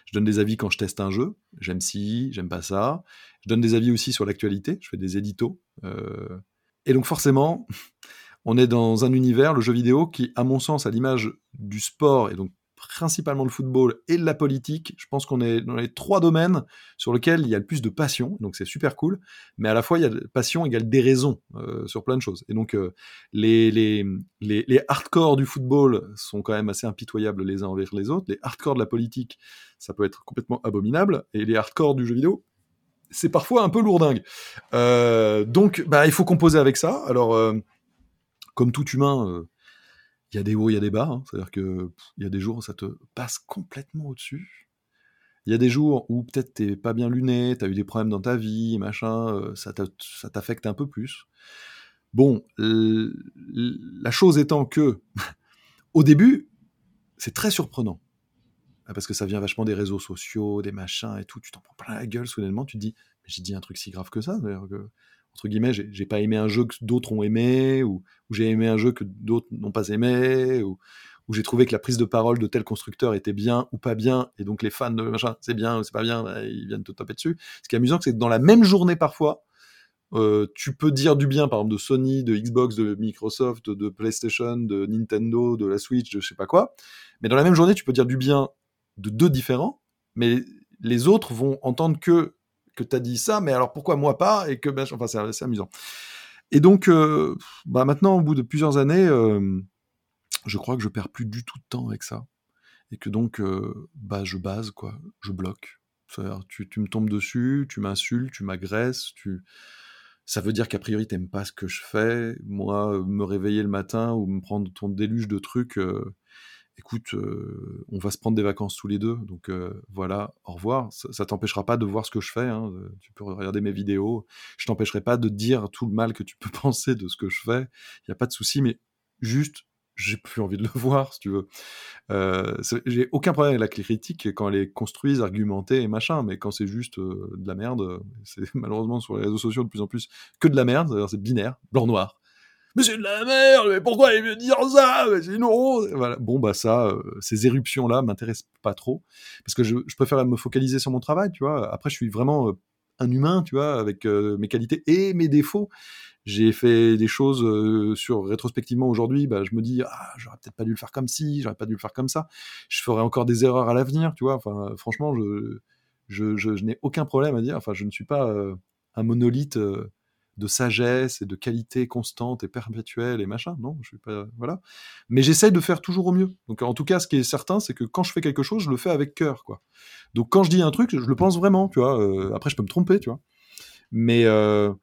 Je donne des avis quand je teste un jeu. J'aime ci, j'aime pas ça. Je donne des avis aussi sur l'actualité. Je fais des éditos. Euh, et donc forcément, on est dans un univers, le jeu vidéo, qui, à mon sens, à l'image du sport, et donc principalement le football et la politique. Je pense qu'on est dans les trois domaines sur lesquels il y a le plus de passion, donc c'est super cool. Mais à la fois, il y a passion égale des raisons euh, sur plein de choses. Et donc, euh, les, les, les, hardcore du football sont quand même assez impitoyables les uns envers les autres. Les hardcore de la politique, ça peut être complètement abominable. Et les hardcore du jeu vidéo, c'est parfois un peu lourdingue. Euh, donc, bah, il faut composer avec ça. Alors, euh, comme tout humain, il y a des hauts, il y a des bas. Hein. C'est-à-dire qu'il y a des jours où ça te passe complètement au-dessus. Il y a des jours où peut-être t'es pas bien luné, t'as eu des problèmes dans ta vie, machin, ça t'affecte un peu plus. Bon, la chose étant que, au début, c'est très surprenant. Ah, parce que ça vient vachement des réseaux sociaux, des machins et tout, tu t'en prends plein la gueule soudainement, tu te dis, j'ai dit un truc si grave que ça, entre guillemets, j'ai pas aimé un jeu que d'autres ont aimé, ou, j'ai aimé un jeu que d'autres n'ont pas aimé, ou, j'ai trouvé que la prise de parole de tel constructeur était bien ou pas bien, et donc les fans de machin, c'est bien ou c'est pas bien, bah, ils viennent te taper dessus. Ce qui est amusant, c'est que dans la même journée parfois, euh, tu peux dire du bien, par exemple, de Sony, de Xbox, de Microsoft, de PlayStation, de Nintendo, de la Switch, de je sais pas quoi. Mais dans la même journée, tu peux dire du bien de deux différents, mais les autres vont entendre que que tu as dit ça, mais alors pourquoi moi pas Et que, ben, enfin, c'est amusant. Et donc, euh, bah maintenant, au bout de plusieurs années, euh, je crois que je perds plus du tout de temps avec ça. Et que donc, euh, bah, je base, quoi. Je bloque. Tu, tu me tombes dessus, tu m'insultes, tu m'agresses, tu... Ça veut dire qu'a priori, t'aimes pas ce que je fais. Moi, me réveiller le matin ou me prendre ton déluge de trucs, écoute, euh, on va se prendre des vacances tous les deux, donc euh, voilà, au revoir. Ça, t'empêchera pas de voir ce que je fais, hein, euh, tu peux regarder mes vidéos, je t'empêcherai pas de dire tout le mal que tu peux penser de ce que je fais, il n'y a pas de souci, mais juste, j'ai plus envie de le voir, si tu veux. j'ai aucun problème avec la critique quand elle est construite, argumentée et machin, mais quand c'est juste de la merde, c'est malheureusement sur les réseaux sociaux de plus en plus que de la merde, c'est binaire, blanc-noir mais c'est de la merde, mais pourquoi il veut dire ça? Sinon, voilà. Bon bah ça, euh, ces éruptions là m'intéressent pas trop parce que je, préfère me focaliser sur mon travail, tu vois. Après, je suis vraiment euh, un humain, tu vois, avec euh, mes qualités et mes défauts. J'ai fait des choses sur rétrospectivement aujourd'hui, bah, je me dis ah j'aurais peut-être pas dû le faire comme ci, j'aurais pas dû le faire comme ça. Je ferai encore des erreurs à l'avenir, tu vois. Enfin, franchement, je, n'ai aucun problème à dire. Enfin, je ne suis pas un monolithe de sagesse et de qualité constante et perpétuelle et machin. Non, je suis pas. Voilà. Mais j'essaye de faire toujours au mieux. Donc, en tout cas, ce qui est certain, c'est que quand je fais quelque chose, je le fais avec cœur, quoi. Donc, quand je dis un truc, je le pense vraiment, tu vois. Euh, après, je peux me tromper, tu vois. Mais euh,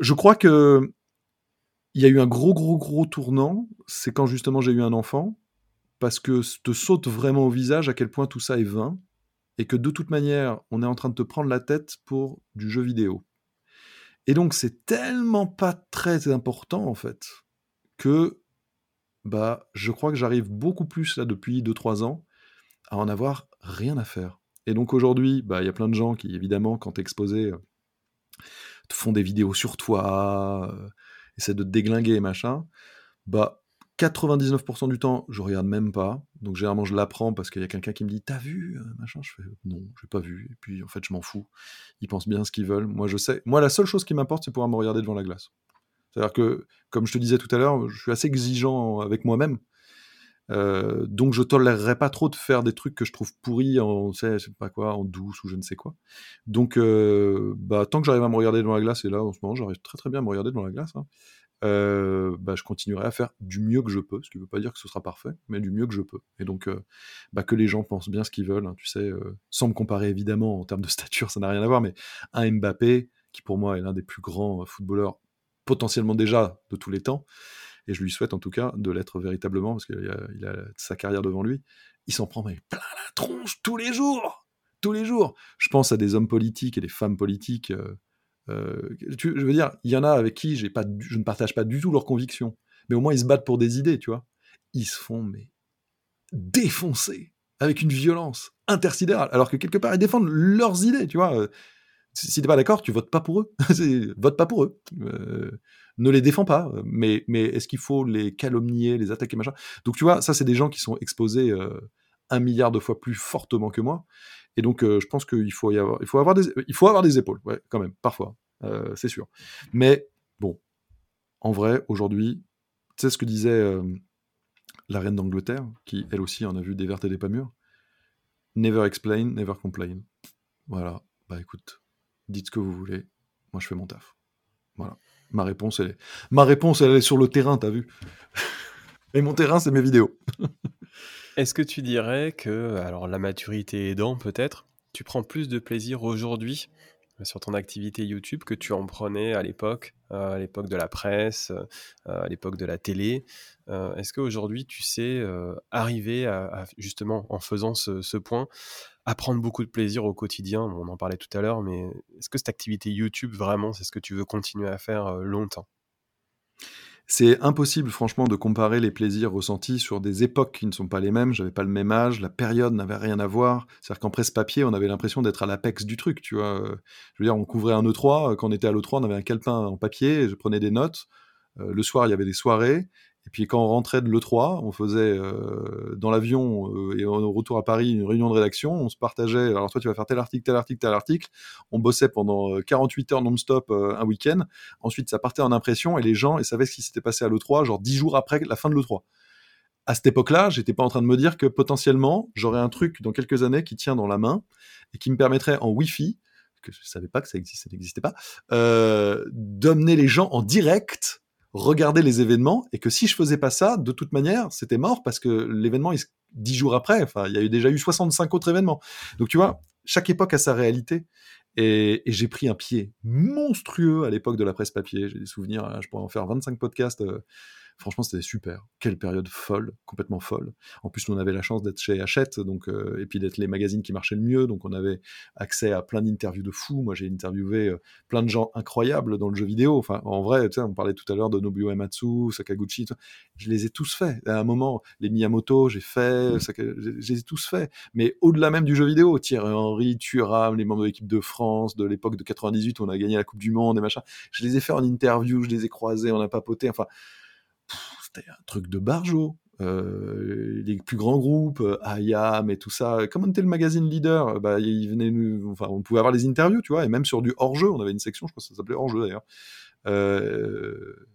je crois que il y a eu un gros, gros, gros tournant. C'est quand justement j'ai eu un enfant, parce que te saute vraiment au visage à quel point tout ça est vain et que de toute manière, on est en train de te prendre la tête pour du jeu vidéo. Et donc, c'est tellement pas très important, en fait, que bah, je crois que j'arrive beaucoup plus, là, depuis 2-3 ans, à en avoir rien à faire. Et donc, aujourd'hui, bah, il y a plein de gens qui, évidemment, quand t'es exposé, euh, te font des vidéos sur toi, euh, essaient de te déglinguer machin. Bah, 99% du temps, je regarde même pas. Donc généralement, je l'apprends parce qu'il y a quelqu'un qui me dit T'as vu euh, machin Je fais Non, j'ai pas vu. Et puis en fait, je m'en fous. Ils pensent bien ce qu'ils veulent. Moi, je sais. Moi, la seule chose qui m'importe, c'est pouvoir me regarder devant la glace. C'est-à-dire que, comme je te disais tout à l'heure, je suis assez exigeant avec moi-même. Euh, donc je tolérerais pas trop de faire des trucs que je trouve pourris en, sais, pas quoi, en douce ou je ne sais quoi. Donc, euh, bah, tant que j'arrive à me regarder devant la glace, et là en ce moment j'arrive très très bien à me regarder devant la glace, hein, euh, bah, je continuerai à faire du mieux que je peux, ce qui ne veut pas dire que ce sera parfait, mais du mieux que je peux. Et donc, euh, bah, que les gens pensent bien ce qu'ils veulent, hein, tu sais, euh, sans me comparer évidemment en termes de stature, ça n'a rien à voir, mais un Mbappé, qui pour moi est l'un des plus grands footballeurs potentiellement déjà de tous les temps, et je lui souhaite en tout cas de l'être véritablement, parce qu'il a, sa carrière devant lui, il s'en prend mais plein la tronche tous les jours tous les jours. Je pense à des hommes politiques et des femmes politiques je veux dire, il y en a avec qui je ne partage pas du tout leurs convictions, mais au moins ils se battent pour des idées, tu vois. Ils se font mais défoncer avec une violence intersidérale, alors que quelque part ils défendent leurs idées, tu vois. Euh, si t'es pas d'accord, tu votes pas pour eux. Vote pas pour eux. Euh, ne les défends pas. Mais, mais est-ce qu'il faut les calomnier, les attaquer, machin? Donc tu vois, ça c'est des gens qui sont exposés un milliard de fois plus fortement que moi. Et donc, euh, je pense qu'il faut y avoir, il faut avoir des, il faut avoir des épaules, ouais, quand même, parfois, euh, c'est sûr. Mais bon, en vrai, aujourd'hui, tu sais ce que disait euh, la reine d'Angleterre, qui elle aussi en a vu des vertes et des pas mûres? Never explain, never complain. Voilà, bah écoute, dites ce que vous voulez, moi je fais mon taf. Voilà. Ma réponse, elle est, ma réponse, elle est sur le terrain, t'as vu? Et mon terrain, c'est mes vidéos. Est-ce que tu dirais que, alors la maturité aidant peut-être, tu prends plus de plaisir aujourd'hui euh, sur ton activité YouTube que tu en prenais à l'époque, euh, à l'époque de la presse, euh, à l'époque de la télé? Est-ce qu'aujourd'hui tu sais arriver à, justement en faisant ce, point à prendre beaucoup de plaisir au quotidien? On en parlait tout à l'heure, mais est-ce que cette activité YouTube vraiment c'est ce que tu veux continuer à faire longtemps? C'est impossible, franchement, de comparer les plaisirs ressentis sur des époques qui ne sont pas les mêmes. J'avais pas le même âge, la période n'avait rien à voir. C'est-à-dire qu'en presse-papier, on avait l'impression d'être à l'apex du truc, tu vois. Je veux dire, on couvrait un E3. Quand on était à l'E3, on avait un calepin en papier, je prenais des notes. Euh, le soir, il y avait des soirées. Et puis quand on rentrait de l'E3, on faisait euh, dans l'avion euh, et au retour à Paris une réunion de rédaction, on se partageait, alors toi tu vas faire tel article, tel article, tel article, on bossait pendant 48 euh, heures non-stop un week-end, ensuite ça partait en impression et les gens ils savaient ce qui s'était passé à l'E3, genre 10 jours après la fin de l'E3. À cette époque-là, j'étais pas en train de me dire que potentiellement j'aurais un truc dans quelques années qui tient dans la main et qui me permettrait en Wi-Fi, que je savais pas que ça, existait, ça n'existait pas, euh, d'emmener les gens en direct regarder les événements et que si je faisais pas ça, de toute manière, c'était mort parce que l'événement, dix jours après, enfin, il y a eu déjà eu 65 autres événements. Donc tu vois, chaque époque a sa réalité. Et, j'ai pris un pied monstrueux à l'époque de la presse papier. J'ai des souvenirs, hein, je pourrais en faire 25 podcasts. Euh, Franchement, c'était super. Quelle période folle, complètement folle. En plus, on avait la chance d'être chez Hachette, donc, euh, et puis d'être les magazines qui marchaient le mieux, donc on avait accès à plein d'interviews de fous. Moi, j'ai interviewé euh, plein de gens incroyables dans le jeu vidéo. Enfin, en vrai, tu sais, on parlait tout à l'heure de Nobuo Ematsu, Sakaguchi, je les ai tous faits. À un moment, les Miyamoto, j'ai fait, je les ai tous faits. Mais au-delà même du jeu vidéo, Thierry Henry, Thuram, les membres de l'équipe de France, de l'époque de 98 où on a gagné la Coupe du Monde et machin, je les ai fait en interview, je les ai croisés, on a papoté. Enfin, c'était un truc de barjo. Euh, les plus grands groupes, euh, IAM et tout ça. Comme on était le magazine leader, bah, il venait nous, enfin, on pouvait avoir les interviews, tu vois, et même sur du hors-jeu, on avait une section, je crois que ça s'appelait hors-jeu d'ailleurs. Euh,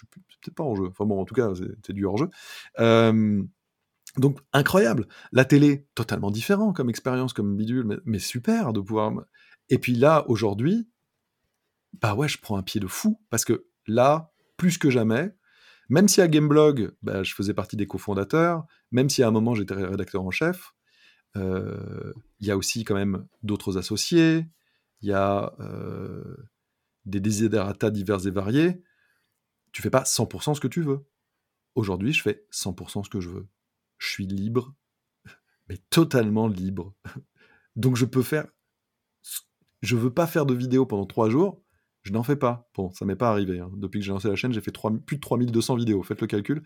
sais peut-être pas hors-jeu. Enfin bon, en tout cas, c'était du hors-jeu. Euh, donc incroyable. La télé, totalement différent comme expérience, comme bidule, mais, mais, super de pouvoir. Et puis là, aujourd'hui, bah ouais, je prends un pied de fou parce que là, plus que jamais, même si à Gameblog, bah, je faisais partie des cofondateurs, même si à un moment j'étais rédacteur en chef, euh, il y a aussi quand même d'autres associés, il y a euh, des desiderata divers et variés. Tu fais pas 100% ce que tu veux. Aujourd'hui, je fais 100% ce que je veux. Je suis libre, mais totalement libre. Donc je peux faire. Je veux pas faire de vidéo pendant trois jours. Je n'en fais pas. Bon, ça m'est pas arrivé. Hein. Depuis que j'ai lancé la chaîne, j'ai fait plus de 3200 vidéos. Faites le calcul.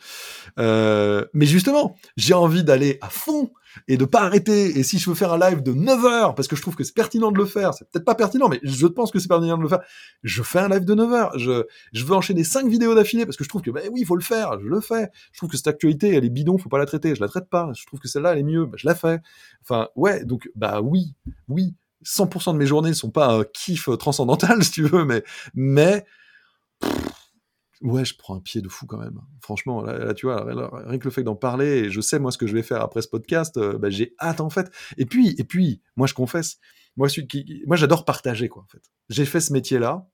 Euh, mais justement, j'ai envie d'aller à fond et de pas arrêter. Et si je veux faire un live de 9 heures, parce que je trouve que c'est pertinent de le faire, c'est peut-être pas pertinent, mais je pense que c'est pertinent de le faire, je fais un live de 9 heures. Je, veux enchaîner 5 vidéos d'affilée parce que je trouve que, ben oui, il faut le faire. Je le fais. Je trouve que cette actualité, elle est bidon, faut pas la traiter. Je la traite pas. Je trouve que celle-là, elle est mieux. Ben, je la fais. Enfin, ouais, donc, bah oui, oui. 100% de mes journées ne sont pas un kiff transcendantal, si tu veux, mais, mais ouais, je prends un pied de fou quand même. Franchement, là, tu vois, rien que le fait d'en parler, je sais moi ce que je vais faire après ce podcast, euh, bah, j'ai hâte en fait. Et puis, et puis, moi je confesse, moi, moi j'adore partager quoi en fait. J'ai fait ce métier-là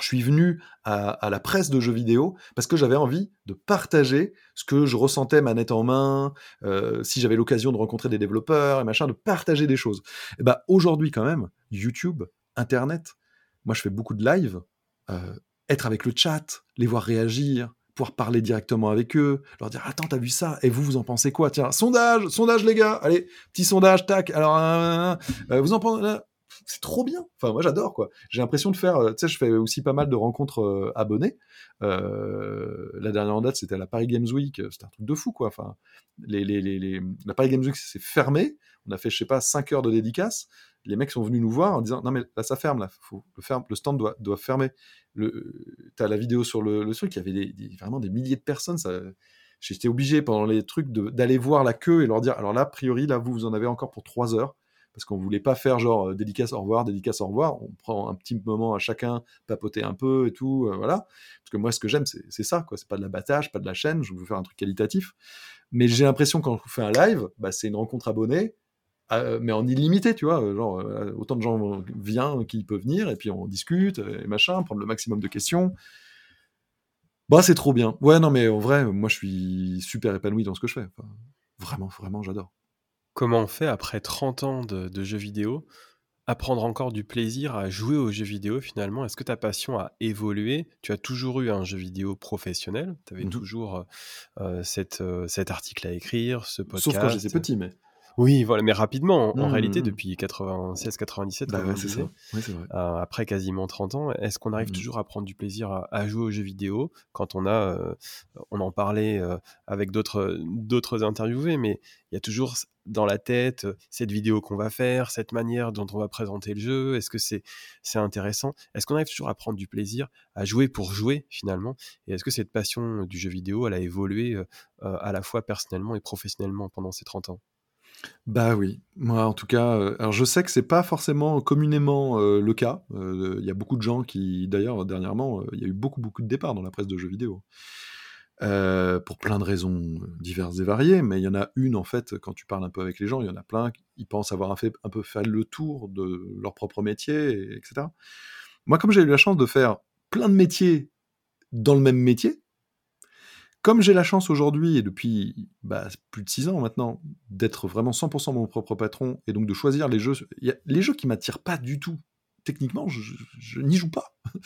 je suis venu à, la presse de jeux vidéo parce que j'avais envie de partager ce que je ressentais manette en main, euh, si j'avais l'occasion de rencontrer des développeurs et machin, de partager des choses. Et bah aujourd'hui quand même, YouTube, Internet, moi je fais beaucoup de live, euh, être avec le chat, les voir réagir, pouvoir parler directement avec eux, leur dire attends t'as vu ça? Et vous vous en pensez quoi? Tiens sondage, sondage les gars, allez petit sondage tac. Alors euh, vous en pensez c'est trop bien. Enfin, moi, j'adore, quoi. J'ai l'impression de faire, euh, tu sais, je fais aussi pas mal de rencontres euh, abonnés. Euh, la dernière en date, c'était à la Paris Games Week. C'était un truc de fou, quoi. Enfin, les, la Paris Games Week, c'est fermé. On a fait, je sais pas, 5 heures de dédicace. Les mecs sont venus nous voir en disant, non, mais là, ça ferme, là. Faut, le, ferme, le stand doit, doit fermer. T'as la vidéo sur le, le truc, il y avait des, vraiment des milliers de personnes. J'étais obligé pendant les trucs d'aller voir la queue et leur dire, alors là, a priori, là, vous, vous en avez encore pour 3 heures parce qu'on voulait pas faire genre dédicace au revoir, dédicace au revoir. On prend un petit moment à chacun, papoter un peu et tout, voilà. Parce que moi, ce que j'aime, c'est ça, quoi. C'est pas de l'abattage, pas de la chaîne. Je veux faire un truc qualitatif. Mais j'ai l'impression quand on fait un live, bah, c'est une rencontre abonnée, mais en illimité, tu vois. Genre, autant de gens viennent qui peuvent venir, et puis on discute, et machin, prendre le maximum de questions. Bah, c'est trop bien. Ouais, non, mais en vrai, moi, je suis super épanoui dans ce que je fais. vraiment, vraiment, j'adore. Comment on fait après 30 ans de, jeux vidéo à prendre encore du plaisir à jouer aux jeux vidéo finalement? Est-ce que ta passion a évolué? Tu as toujours eu un jeu vidéo professionnel? Tu avais mmh toujours euh, cette, euh, cet article à écrire, ce podcast Sauf quand j'étais petit, mais... Oui, voilà, mais rapidement, en, réalité, mmh. depuis 96-97, bah euh, après quasiment 30 ans, est-ce qu'on arrive mmh. toujours à prendre du plaisir à, jouer aux jeux vidéo quand on a, euh, on en parlait euh, avec d'autres, d'autres interviewés, mais il y a toujours dans la tête cette vidéo qu'on va faire, cette manière dont on va présenter le jeu, est-ce que c'est, c'est intéressant? Est-ce qu'on arrive toujours à prendre du plaisir à jouer pour jouer finalement? Et est-ce que cette passion du jeu vidéo, elle a évolué à la fois personnellement et professionnellement pendant ces 30 ans? Bah oui, moi en tout cas, euh, alors je sais que c'est pas forcément communément euh, le cas. Euh, il y a beaucoup de gens qui, d'ailleurs, dernièrement, il y a eu beaucoup, de départs dans la presse de jeux vidéo. pour plein de raisons diverses et variées, mais il y en a une en fait, quand tu parles un peu avec les gens, il y en a plein qui pensent avoir un, fait, un peu fait le tour de leur propre métier, etc. Moi, comme j'ai eu la chance de faire plein de métiers dans le même métier, comme j'ai la chance aujourd'hui, et depuis bah, plus de 6 ans maintenant, d'être vraiment 100% mon propre patron, et donc de choisir les jeux, les jeux qui m'attirent pas du tout, techniquement, je, n'y joue pas.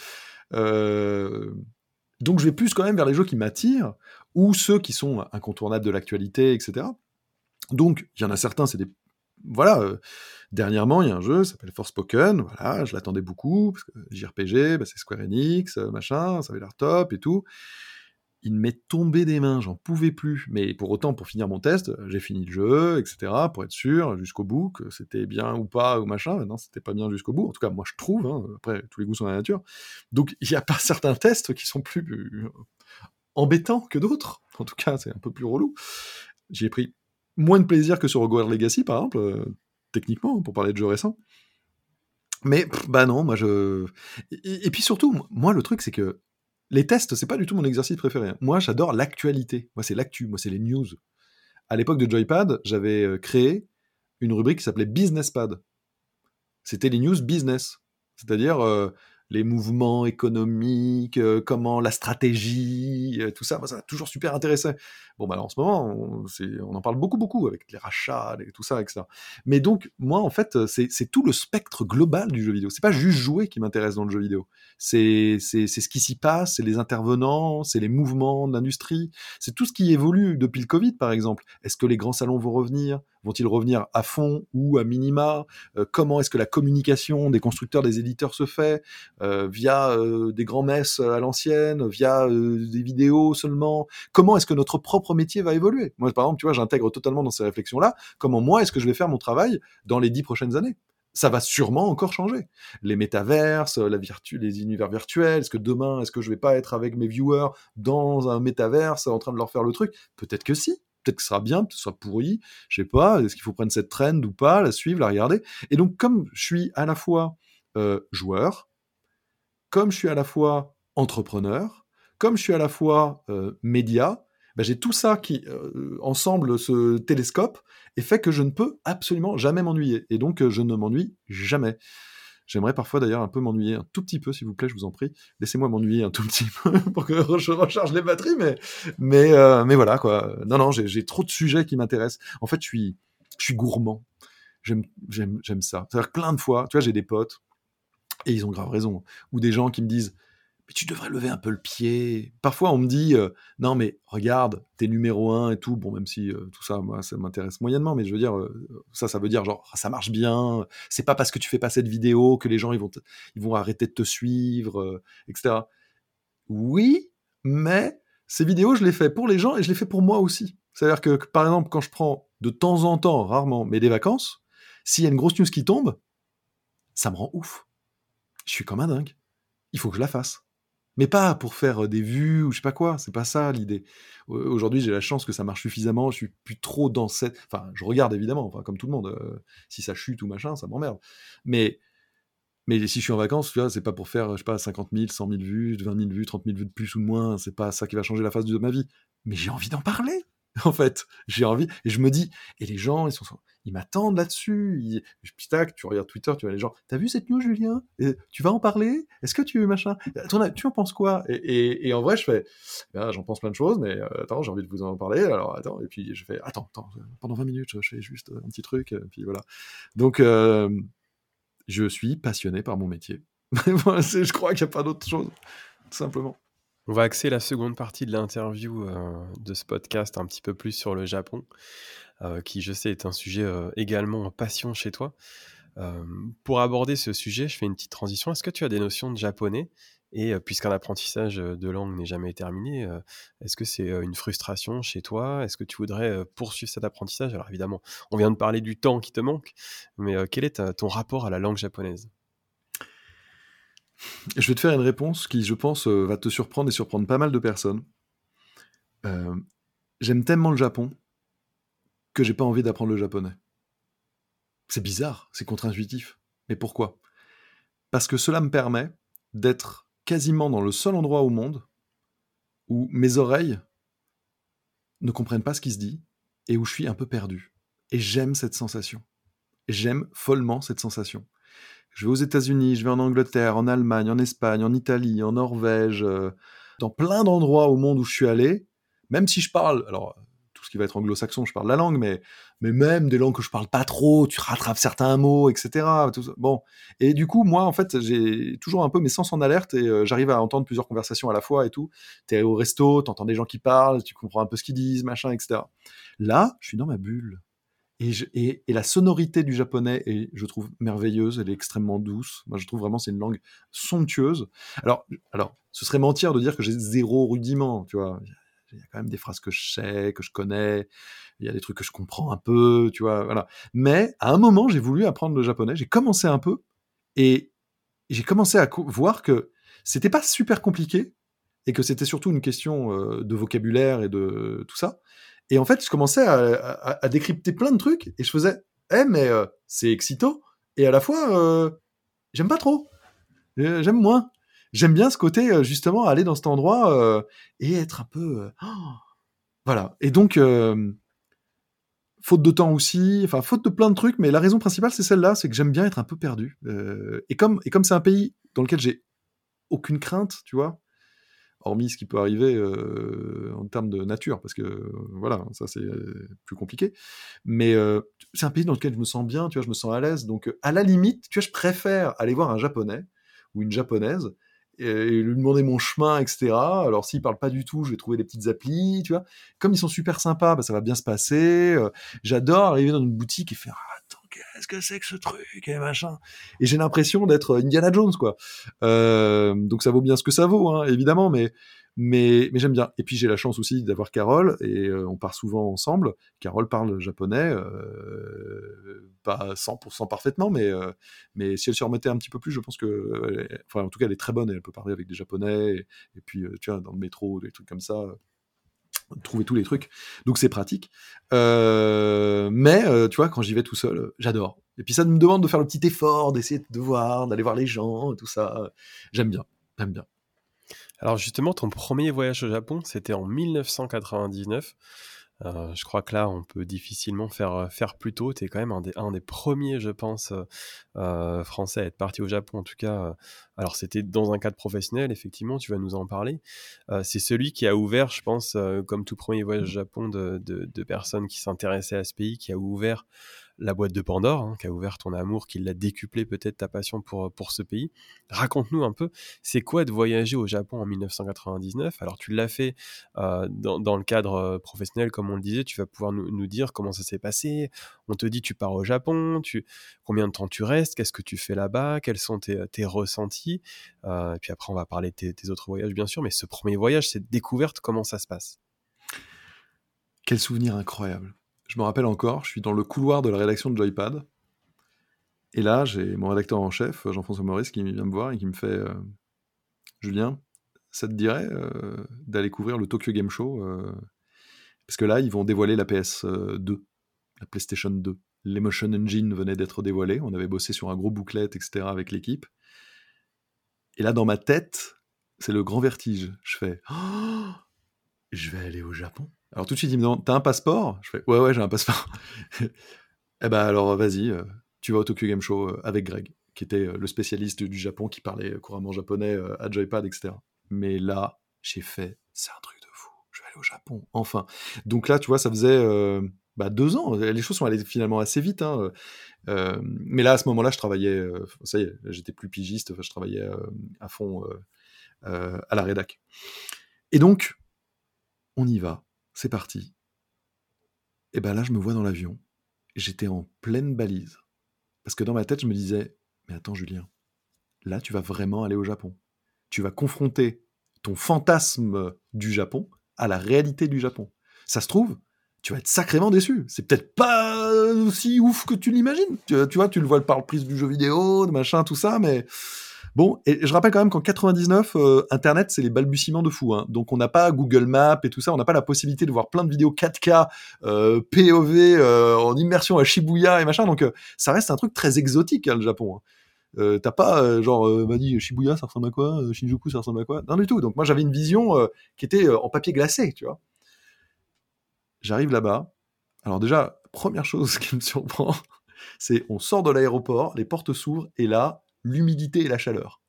Euh, donc je vais plus quand même vers les jeux qui m'attirent, ou ceux qui sont incontournables de l'actualité, etc. Donc il y en a certains, c'est des... Voilà, euh, dernièrement, il y a un jeu, s'appelle Forspoken, voilà, je l'attendais beaucoup, JRPG, bah, c'est Square Enix, machin, ça avait l'air top et tout il m'est tombé des mains, j'en pouvais plus. Mais pour autant, pour finir mon test, j'ai fini le jeu, etc., pour être sûr jusqu'au bout que c'était bien ou pas, ou machin. Non, c'était pas bien jusqu'au bout. En tout cas, moi, je trouve. Hein. Après, tous les goûts sont dans la nature. Donc, il n'y a pas certains tests qui sont plus euh, embêtants que d'autres. En tout cas, c'est un peu plus relou. J'ai pris moins de plaisir que sur Hogwarts Legacy, par exemple, euh, techniquement, pour parler de jeux récents. Mais, bah non, moi, je... et puis surtout, moi, le truc, c'est que les tests, c'est pas du tout mon exercice préféré. Moi, j'adore l'actualité. Moi, c'est l'actu. Moi, c'est les news. À l'époque de Joypad, j'avais euh, créé une rubrique qui s'appelait Businesspad. C'était les news business. C'est-à-dire euh, les mouvements économiques, euh, comment la stratégie, euh, tout ça, ça m'a toujours super intéressé. Bon, bah, en ce moment, on, en parle beaucoup, beaucoup avec les rachats, et tout ça, etc. Mais donc, moi, en fait, c'est tout le spectre global du jeu vidéo. C'est pas juste jouer qui m'intéresse dans le jeu vidéo. C'est ce qui s'y passe, c'est les intervenants, c'est les mouvements de l'industrie, c'est tout ce qui évolue depuis le Covid, par exemple. Est-ce que les grands salons vont revenir? Vont-ils revenir à fond ou à minima? Euh, Comment est-ce que la communication des constructeurs, des éditeurs se fait? Euh, Via euh, des grands messes à l'ancienne Via des vidéos seulement? Comment est-ce que notre propre métier va évoluer? Moi, par exemple, tu vois, j'intègre totalement dans ces réflexions-là. Comment moi est-ce que je vais faire mon travail dans les dix prochaines années? Ça va sûrement encore changer. Les métaverses, la virtu, les univers virtuels, est-ce que demain, est-ce que je vais pas être avec mes viewers dans un métaverse en train de leur faire le truc? Peut-être que si peut-être que ce sera bien, peut-être que ce sera pourri, je sais pas, est-ce qu'il faut prendre cette trend ou pas, la suivre, la regarder. Et donc, comme je suis à la fois euh, joueur, comme je suis à la fois entrepreneur, comme je suis à la fois euh, média, ben j'ai tout ça qui, euh, ensemble, ce télescope, et fait que je ne peux absolument jamais m'ennuyer. Et donc, je ne m'ennuie jamais. J'aimerais parfois d'ailleurs un peu m'ennuyer un tout petit peu, s'il vous plaît, je vous en prie. Laissez-moi m'ennuyer un tout petit peu pour que je recharge les batteries, mais, mais, euh, mais voilà, quoi. Non, non, j'ai trop de sujets qui m'intéressent. En fait, je suis, je suis gourmand. J'aime ça. C'est-à-dire plein de fois, tu vois, j'ai des potes, et ils ont grave raison, ou des gens qui me disent tu devrais lever un peu le pied. Parfois, on me dit, euh, non, mais regarde, t'es numéro un et tout. Bon, même si euh, tout ça, moi, ça m'intéresse moyennement, mais je veux dire, euh, ça, ça veut dire, genre, ça marche bien. C'est pas parce que tu fais pas cette vidéo que les gens, ils vont, ils vont arrêter de te suivre, etc. Oui, mais ces vidéos, je les fais pour les gens et je les fais pour moi aussi. C'est-à-dire que, par exemple, quand je prends de temps en temps, rarement, mais des vacances, s'il y a une grosse news qui tombe, ça me rend ouf. Je suis comme un dingue. Il faut que je la fasse Mais pas pour faire des vues ou je sais pas quoi, c'est pas ça l'idée. Aujourd'hui, j'ai la chance que ça marche suffisamment, je suis plus trop dans cette. Enfin, je regarde évidemment, enfin, comme tout le monde. si ça chute ou machin, ça m'emmerde. Mais, mais si je suis en vacances, tu vois, c'est pas pour faire, je sais pas, 50 000, 100 000 vues, 20 000 vues, 30 000 vues de plus ou de moins, c'est pas ça qui va changer la face de ma vie. Mais j'ai envie d'en parler. en fait. J'ai envie, et je me dis, et les gens, ils sont, ils m'attendent là-dessus. Ils... Tac, tu regardes Twitter, tu vois les gens, t'as vu cette news, Julien? Tu vas en parler? Est-ce que tu machin? Tu en penses quoi? Et, en vrai, je fais, ah, j'en pense plein de choses, mais euh, attends, j'ai envie de vous en parler. Alors attends, et puis je fais, attends, attends, pendant 20 minutes, je fais juste un petit truc, et puis voilà. Donc, euh, je suis passionné par mon métier. je crois qu'il n'y a pas d'autre chose, tout simplement. On va axer la seconde partie de l'interview euh, de ce podcast un petit peu plus sur le Japon, euh, qui je sais est un sujet euh, également en passion chez toi. pour aborder ce sujet, je fais une petite transition. Est-ce que tu as des notions de japonais? Et puisqu'un apprentissage de langue n'est jamais terminé, est-ce que c'est une frustration chez toi? Est-ce que tu voudrais poursuivre cet apprentissage? Alors évidemment, on vient de parler du temps qui te manque, mais quel est ton rapport à la langue japonaise? Je vais te faire une réponse qui, je pense, euh, va te surprendre et surprendre pas mal de personnes. Euh, j'aime tellement le Japon que j'ai pas envie d'apprendre le japonais. C'est bizarre, c'est contre-intuitif. Mais pourquoi? Parce que cela me permet d'être quasiment dans le seul endroit au monde où mes oreilles ne comprennent pas ce qui se dit et où je suis un peu perdu. Et j'aime cette sensation. J'aime follement cette sensation. Je vais aux États-Unis, je vais en Angleterre, en Allemagne, en Espagne, en Italie, en Norvège, euh, dans plein d'endroits au monde où je suis allé, même si je parle, alors ce qui va être anglo-saxon, je parle la langue, mais, mais même des langues que je parle pas trop, tu rattrapes certains mots, etc. Bon, et du coup, moi, en fait, j'ai toujours un peu mes sens en alerte et euh, j'arrive à entendre plusieurs conversations à la fois et tout. T'es au resto, t'entends des gens qui parlent, tu comprends un peu ce qu'ils disent, machin, etc. Là, je suis dans ma bulle. Et, la sonorité du japonais est, je trouve, merveilleuse. Elle est extrêmement douce. Moi, je trouve vraiment c'est une langue somptueuse. Alors, alors, ce serait mentir de dire que j'ai zéro rudiment. Tu vois, il y a quand même des phrases que je sais, que je connais. Il y a des trucs que je comprends un peu. Tu vois, voilà. Mais à un moment, j'ai voulu apprendre le japonais. J'ai commencé un peu et j'ai commencé à voir que c'était pas super compliqué et que c'était surtout une question euh, de vocabulaire et de tout ça. Et en fait, je commençais à, décrypter plein de trucs et je faisais, eh, mais euh, c'est excitant. Et à la fois, euh, j'aime pas trop. J'aime moins. J'aime bien ce côté, justement, aller dans cet endroit et être un peu. voilà. Et donc, faute de temps aussi, enfin, faute de plein de trucs, mais la raison principale, c'est celle-là, c'est que j'aime bien être un peu perdu. et comme et comme c'est un pays dans lequel j'ai aucune crainte, tu vois, hormis ce qui peut arriver euh, en termes de nature, parce que voilà, ça c'est plus compliqué. Mais euh, c'est un pays dans lequel je me sens bien, tu vois, je me sens à l'aise. Donc à la limite, tu vois, je préfère aller voir un japonais ou une japonaise et lui demander mon chemin, etc. Alors s'ils parlent pas du tout, je vais trouver des petites applis, tu vois. Comme ils sont super sympas, bah, ça va bien se passer. Euh, j'adore arriver dans une boutique et faire qu'est-ce que c'est que ce truc et machin. Et j'ai l'impression d'être Indiana Jones, quoi. Euh, donc ça vaut bien ce que ça vaut, hein, évidemment, mais mais, mais j'aime bien. Et puis j'ai la chance aussi d'avoir Carole, et euh, on part souvent ensemble. Carole parle japonais, euh, pas 100% parfaitement, mais, mais si elle se remettait un petit peu plus, je pense que, enfin en tout cas elle est très bonne, et elle peut parler avec des japonais, et, et puis tu vois, dans le métro, des trucs comme ça trouver tous les trucs. Donc c'est pratique. mais tu vois, quand j'y vais tout seul, j'adore. Et puis ça me demande de faire le petit effort, d'essayer de voir, d'aller voir les gens, tout ça. J'aime bien, j'aime bien. Alors justement, ton premier voyage au Japon, c'était en 1999. Euh, je crois que là, on peut difficilement faire, euh, faire plus tôt. Tu es quand même un des, un des premiers, je pense, euh, français à être parti au Japon. En tout cas, alors c'était dans un cadre professionnel, effectivement, tu vas nous en parler. c'est celui qui a ouvert, je pense, comme tout premier voyage au Japon de, de, de personnes qui s'intéressaient à ce pays, qui a ouvert la boîte de Pandore, hein, qui a ouvert ton amour, qui l'a décuplé peut-être ta passion pour, pour ce pays. Raconte-nous un peu, c'est quoi de voyager au Japon en 1999 Alors tu l'as fait euh, dans, le cadre euh, professionnel, comme on le disait, tu vas pouvoir nous, dire comment ça s'est passé. On te dit tu pars au Japon, tu, combien de temps tu restes, qu'est-ce que tu fais là-bas, quels sont tes, ressentis. Euh, et puis après on va parler de tes, autres voyages bien sûr, mais ce premier voyage, cette découverte, comment ça se passe? Quel souvenir incroyable je me rappelle encore, je suis dans le couloir de la rédaction de Joypad. Et là, j'ai mon rédacteur en chef, Jean-François Maurice, qui vient me voir et qui me fait euh, Julien, ça te dirait d'aller couvrir le Tokyo Game Show Parce que là, ils vont dévoiler la PS2, la PlayStation 2. L'Emotion Engine venait d'être dévoilé. On avait bossé sur un gros bouclet, etc. avec l'équipe. Et là, dans ma tête, c'est le grand vertige. Je fais oh, Je vais aller au Japon. Alors tout de suite, il me demande T'as un passeport? Je fais Ouais, ouais, j'ai un passeport. eh ben alors, vas-y, euh, tu vas au Tokyo Game Show euh, avec Greg, qui était euh, le spécialiste du Japon, qui parlait couramment japonais à Joypad, etc. Mais là, j'ai fait C'est un truc de fou. Je vais aller au Japon. Enfin. Donc là, tu vois, ça faisait. Bah, deux ans. Les choses sont allées finalement assez vite. Hein. mais là, à ce moment-là, je travaillais. ça y est, j'étais plus pigiste. je travaillais à fond à la rédac. Et donc, on y va, c'est parti. Et ben là, je me vois dans l'avion. J'étais en pleine balise. Parce que dans ma tête, je me disais, mais attends Julien, là, tu vas vraiment aller au Japon. Tu vas confronter ton fantasme du Japon à la réalité du Japon. Ça se trouve, tu vas être sacrément déçu. C'est peut-être pas aussi ouf que tu l'imagines. Tu, vois, tu le vois par le prise du jeu vidéo, de machin, tout ça, mais Bon, et je rappelle quand même qu'en 99, euh, Internet, c'est les balbutiements de fou. Hein. Donc on n'a pas Google Maps et tout ça, on n'a pas la possibilité de voir plein de vidéos 4K, euh, POV, euh, en immersion à Shibuya et machin. Donc ça reste un truc très exotique, hein, le Japon. Hein. T'as pas genre, m'a dit Shibuya, ça ressemble à quoi? Shinjuku, ça ressemble à quoi? Non du tout. Donc moi j'avais une vision qui était en papier glacé, tu vois. J'arrive là-bas. Alors déjà, première chose qui me surprend, c'est on sort de l'aéroport, les portes s'ouvrent et là, l'humidité et la chaleur.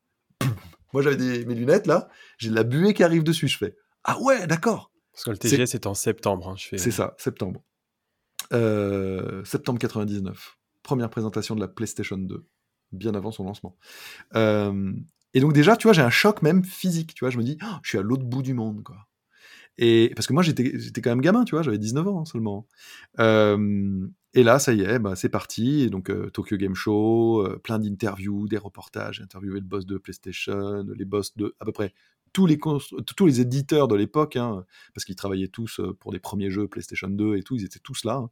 Moi, j'avais mes lunettes là, j'ai de la buée qui arrive dessus. Je fais Ah ouais, d'accord. Parce que le TGS c'est en septembre. Hein, c'est ça, septembre. Euh, septembre 99. Première présentation de la PlayStation 2, bien avant son lancement. Euh, et donc, déjà, tu vois, j'ai un choc même physique. Tu vois, je me dis, oh, je suis à l'autre bout du monde, quoi. Et parce que moi, j'étais quand même gamin, tu vois, j'avais 19 ans seulement. Euh, et là, ça y est, bah, c'est parti. donc, euh, Tokyo Game Show, euh, plein d'interviews, des reportages, interviewé le boss de PlayStation, les boss de à peu près tous les, tous les éditeurs de l'époque, hein, parce qu'ils travaillaient tous pour les premiers jeux PlayStation 2 et tout, ils étaient tous là. Hein.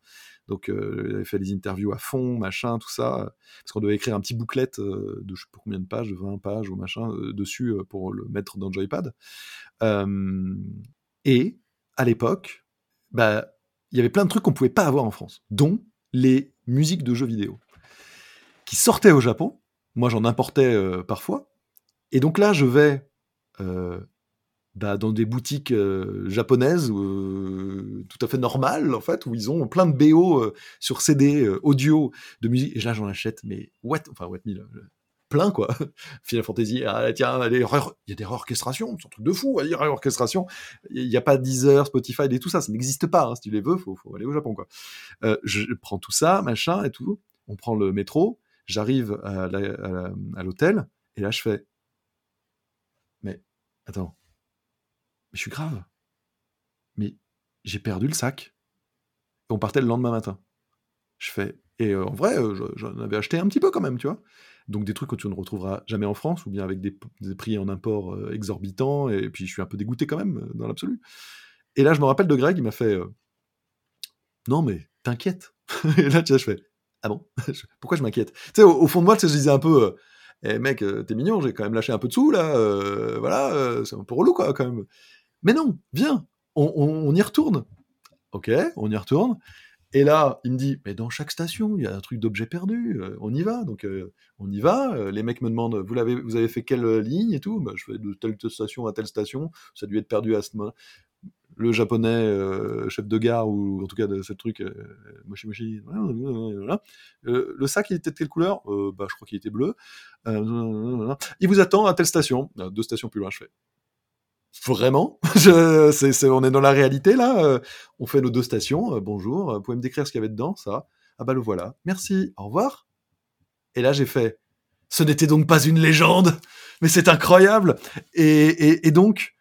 Donc, avaient fait des interviews à fond, machin, tout ça, parce qu'on devait écrire un petit bouclet de je sais pas combien de pages, de 20 pages ou machin, dessus pour le mettre dans Joypad. Et à l'époque, bah, il y avait plein de trucs qu'on pouvait pas avoir en France, dont les musiques de jeux vidéo, qui sortaient au Japon. Moi, j'en importais euh, parfois. Et donc là, je vais euh, bah, dans des boutiques euh, japonaises tout à fait normales, en fait, où ils ont plein de BO sur CD audio de musique. Et là, j'en achète, mais what Enfin, what me, plein, quoi. Final Fantasy, ah, tiens, il y a des réorchestrations, c'est un truc de fou, dire réorchestration. Il n'y a pas Deezer, Spotify et tout ça, ça n'existe pas. Hein. Si tu les veux, faut, faut aller au Japon, quoi. Euh, je prends tout ça, machin et tout. On prend le métro, j'arrive à l'hôtel, et là, je fais, mais attends, je suis grave. Mais j'ai perdu le sac. on partait le lendemain matin. Je fais, et euh, en vrai, euh, j'en avais acheté un petit peu quand même, tu vois. Donc des trucs que tu ne retrouveras jamais en France, ou bien avec des, prix en import euh, exorbitants, et puis je suis un peu dégoûté quand même, euh, dans l'absolu. Et là, je me rappelle de Greg, il m'a fait euh, Non, mais t'inquiète. et là, tu vois, je fais Ah bon? Pourquoi je m'inquiète Tu sais, au, fond de moi, je disais un peu Eh mec, t'es mignon, j'ai quand même lâché un peu de sous, là, voilà, c'est un peu relou, quoi, quand même. Mais non, viens, on y retourne. Ok, on y retourne. Et là, il me dit, mais dans chaque station, il y a un truc d'objet perdu, euh, on y va. Donc, euh, on y va. Euh, les mecs me demandent, vous, l'avez, vous avez fait quelle ligne et tout? Bah, Je fais de telle station à telle station. Ça a dû être perdu à ce moment. Le japonais, chef de gare, ou en tout cas de ce truc, moshi moshi, le sac, il était de quelle couleur? Bah, Je crois qu'il était bleu. il vous attend à telle station. Deux stations plus loin, je fais vraiment? Je, On est dans la réalité là. Euh, on fait nos deux stations. Euh, bonjour. Euh, vous pouvez me décrire ce qu'il y avait dedans, ça Ah bah le voilà. Merci. Au revoir. Et là j'ai fait. Ce n'était donc pas une légende, mais c'est incroyable. Et, donc,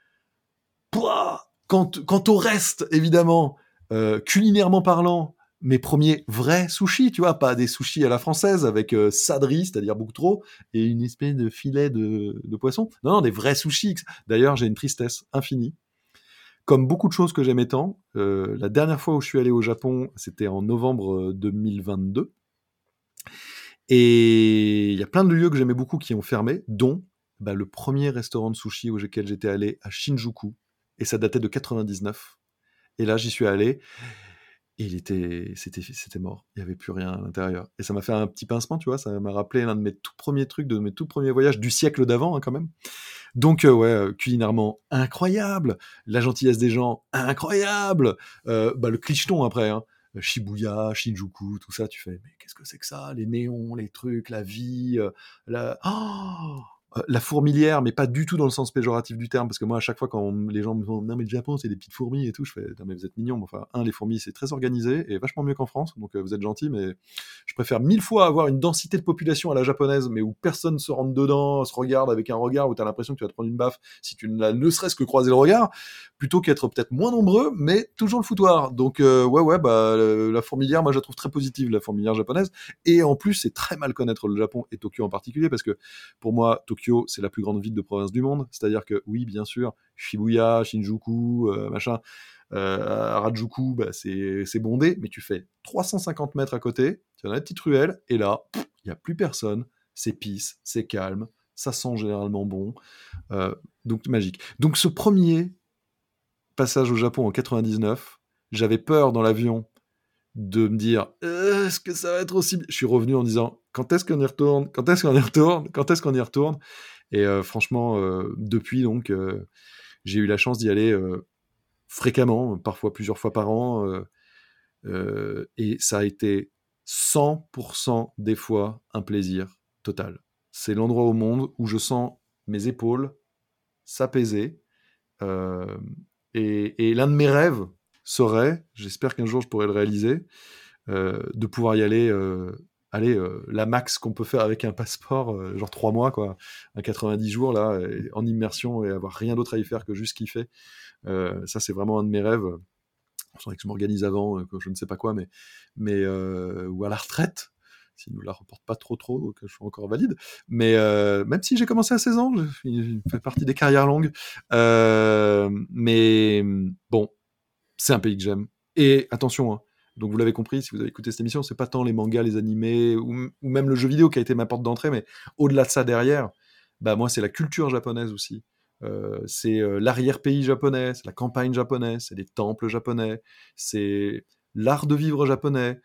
quant, quant au reste, évidemment, culinairement parlant, mes premiers vrais sushis, tu vois, pas des sushis à la française avec euh, sadri, c'est-à-dire beaucoup trop, et une espèce de filet de, poisson. Non, non, des vrais sushis. D'ailleurs, j'ai une tristesse infinie. Comme beaucoup de choses que j'aimais tant, euh, la dernière fois où je suis allé au Japon, c'était en novembre 2022. Euh, et il y a plein de lieux que j'aimais beaucoup qui ont fermé, dont bah, le premier restaurant de sushi auquel j'étais allé à Shinjuku, et ça datait de 99. Et là, j'y suis allé, et il était, c'était, c'était mort. Il n'y avait plus rien à l'intérieur. Et ça m'a fait un petit pincement, tu vois. Ça m'a rappelé l'un de mes tout premiers trucs, de mes tout premiers voyages du siècle d'avant, hein, quand même. Donc, euh, ouais, euh, culinairement incroyable. La gentillesse des gens, incroyable. Euh, bah, le clicheton après, hein. Shibuya, Shinjuku, tout ça, tu fais, mais qu'est-ce que c'est que ça? Les néons, les trucs, la vie, la... Oh la fourmilière, mais pas du tout dans le sens péjoratif du terme, parce que moi, à chaque fois, quand les gens me disent non, mais le Japon, c'est des petites fourmis et tout, je fais non, mais vous êtes mignons. Enfin, un, les fourmis, c'est très organisé et vachement mieux qu'en France, donc euh, vous êtes gentils, mais je préfère mille fois avoir une densité de population à la japonaise, mais où personne se rentre dedans, se regarde avec un regard où tu as l'impression que tu vas te prendre une baffe si tu ne ne serait-ce que croiser le regard, plutôt qu'être peut-être moins nombreux, mais toujours le foutoir. Donc, euh, ouais, ouais, bah, la fourmilière, moi, je la trouve très positive, la fourmilière japonaise, et en plus, c'est très mal connaître le Japon et Tokyo en particulier, parce que pour moi, Tokyo, c'est la plus grande ville de province du monde. C'est-à-dire que oui, bien sûr, Shibuya, Shinjuku, euh, machin, euh, Harajuku, bah, c'est bondé, mais tu fais 350 mètres à côté, tu as une petite ruelle, et là, il n'y a plus personne, c'est pisse, c'est calme, ça sent généralement bon, euh, donc magique. Donc ce premier passage au Japon en 99, j'avais peur dans l'avion de me dire est-ce que ça va être aussi je suis revenu en disant quand est-ce qu'on y retourne quand est-ce qu'on y retourne quand est-ce qu'on y retourne? Et euh, franchement, euh, depuis, donc, euh, j'ai eu la chance d'y aller fréquemment, parfois plusieurs fois par an. et ça a été 100% des fois un plaisir total. C'est l'endroit au monde où je sens mes épaules s'apaiser. et, l'un de mes rêves serait, j'espère qu'un jour je pourrai le réaliser, de pouvoir y aller allez, euh, la max qu'on peut faire avec un passeport, euh, genre trois mois, quoi, à 90 jours, là, en immersion et avoir rien d'autre à y faire que juste kiffer. Euh, ça, c'est vraiment un de mes rêves. Il faudrait que je m'organise avant, que je ne sais pas quoi, mais, mais ou à la retraite, s'il ne nous la reporte pas trop trop, que je sois encore valide. Mais même si j'ai commencé à 16 ans, je, fais partie des carrières longues. mais bon, c'est un pays que j'aime. Et attention, hein, donc vous l'avez compris, si vous avez écouté cette émission, c'est pas tant les mangas, les animés ou, même le jeu vidéo qui a été ma porte d'entrée, mais au-delà de ça derrière, bah moi c'est la culture japonaise aussi. Euh, c'est euh, l'arrière-pays japonais, c'est la campagne japonaise, c'est les temples japonais, c'est l'art de vivre japonais,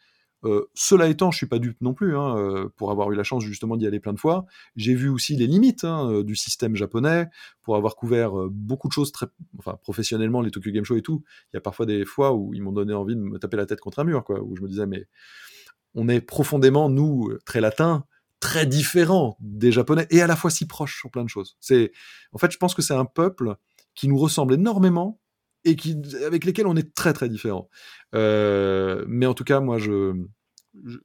euh, cela étant, je suis pas dupe non plus, hein, euh, pour avoir eu la chance justement d'y aller plein de fois. J'ai vu aussi les limites hein, euh, du système japonais, pour avoir couvert beaucoup de choses très, enfin professionnellement, les Tokyo Game Show et tout. Il y a parfois des fois où ils m'ont donné envie de me taper la tête contre un mur, quoi, où je me disais mais on est profondément nous très latins, très différents des Japonais et à la fois si proches sur plein de choses. C'est, en fait, je pense que c'est un peuple qui nous ressemble énormément et qui, avec lesquels on est très très différents. mais en tout cas, moi, je,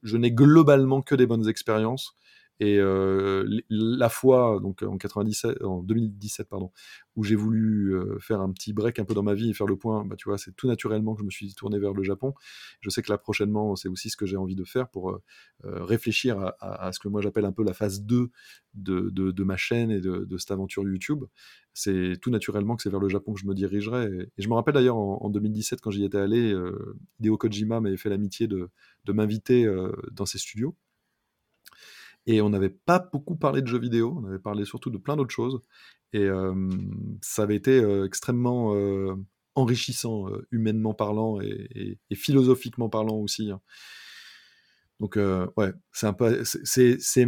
je, n'ai globalement que des bonnes expériences. Et euh, la fois, donc en, 97, en 2017, pardon, où j'ai voulu euh, faire un petit break un peu dans ma vie et faire le point, bah, tu vois, c'est tout naturellement que je me suis tourné vers le Japon. Je sais que là, prochainement, c'est aussi ce que j'ai envie de faire pour euh, réfléchir à, ce que moi j'appelle un peu la phase 2 de, ma chaîne et de, cette aventure YouTube. C'est tout naturellement que c'est vers le Japon que je me dirigerai. Et, je me rappelle d'ailleurs en, 2017, quand j'y étais allé, Hideo Kojima m'avait fait l'amitié de m'inviter dans ses studios. Et on n'avait pas beaucoup parlé de jeux vidéo, on avait parlé surtout de plein d'autres choses. Et ça avait été extrêmement enrichissant, humainement parlant et, philosophiquement parlant aussi. Hein. Donc ouais, c'est un peu, c'est, c'est,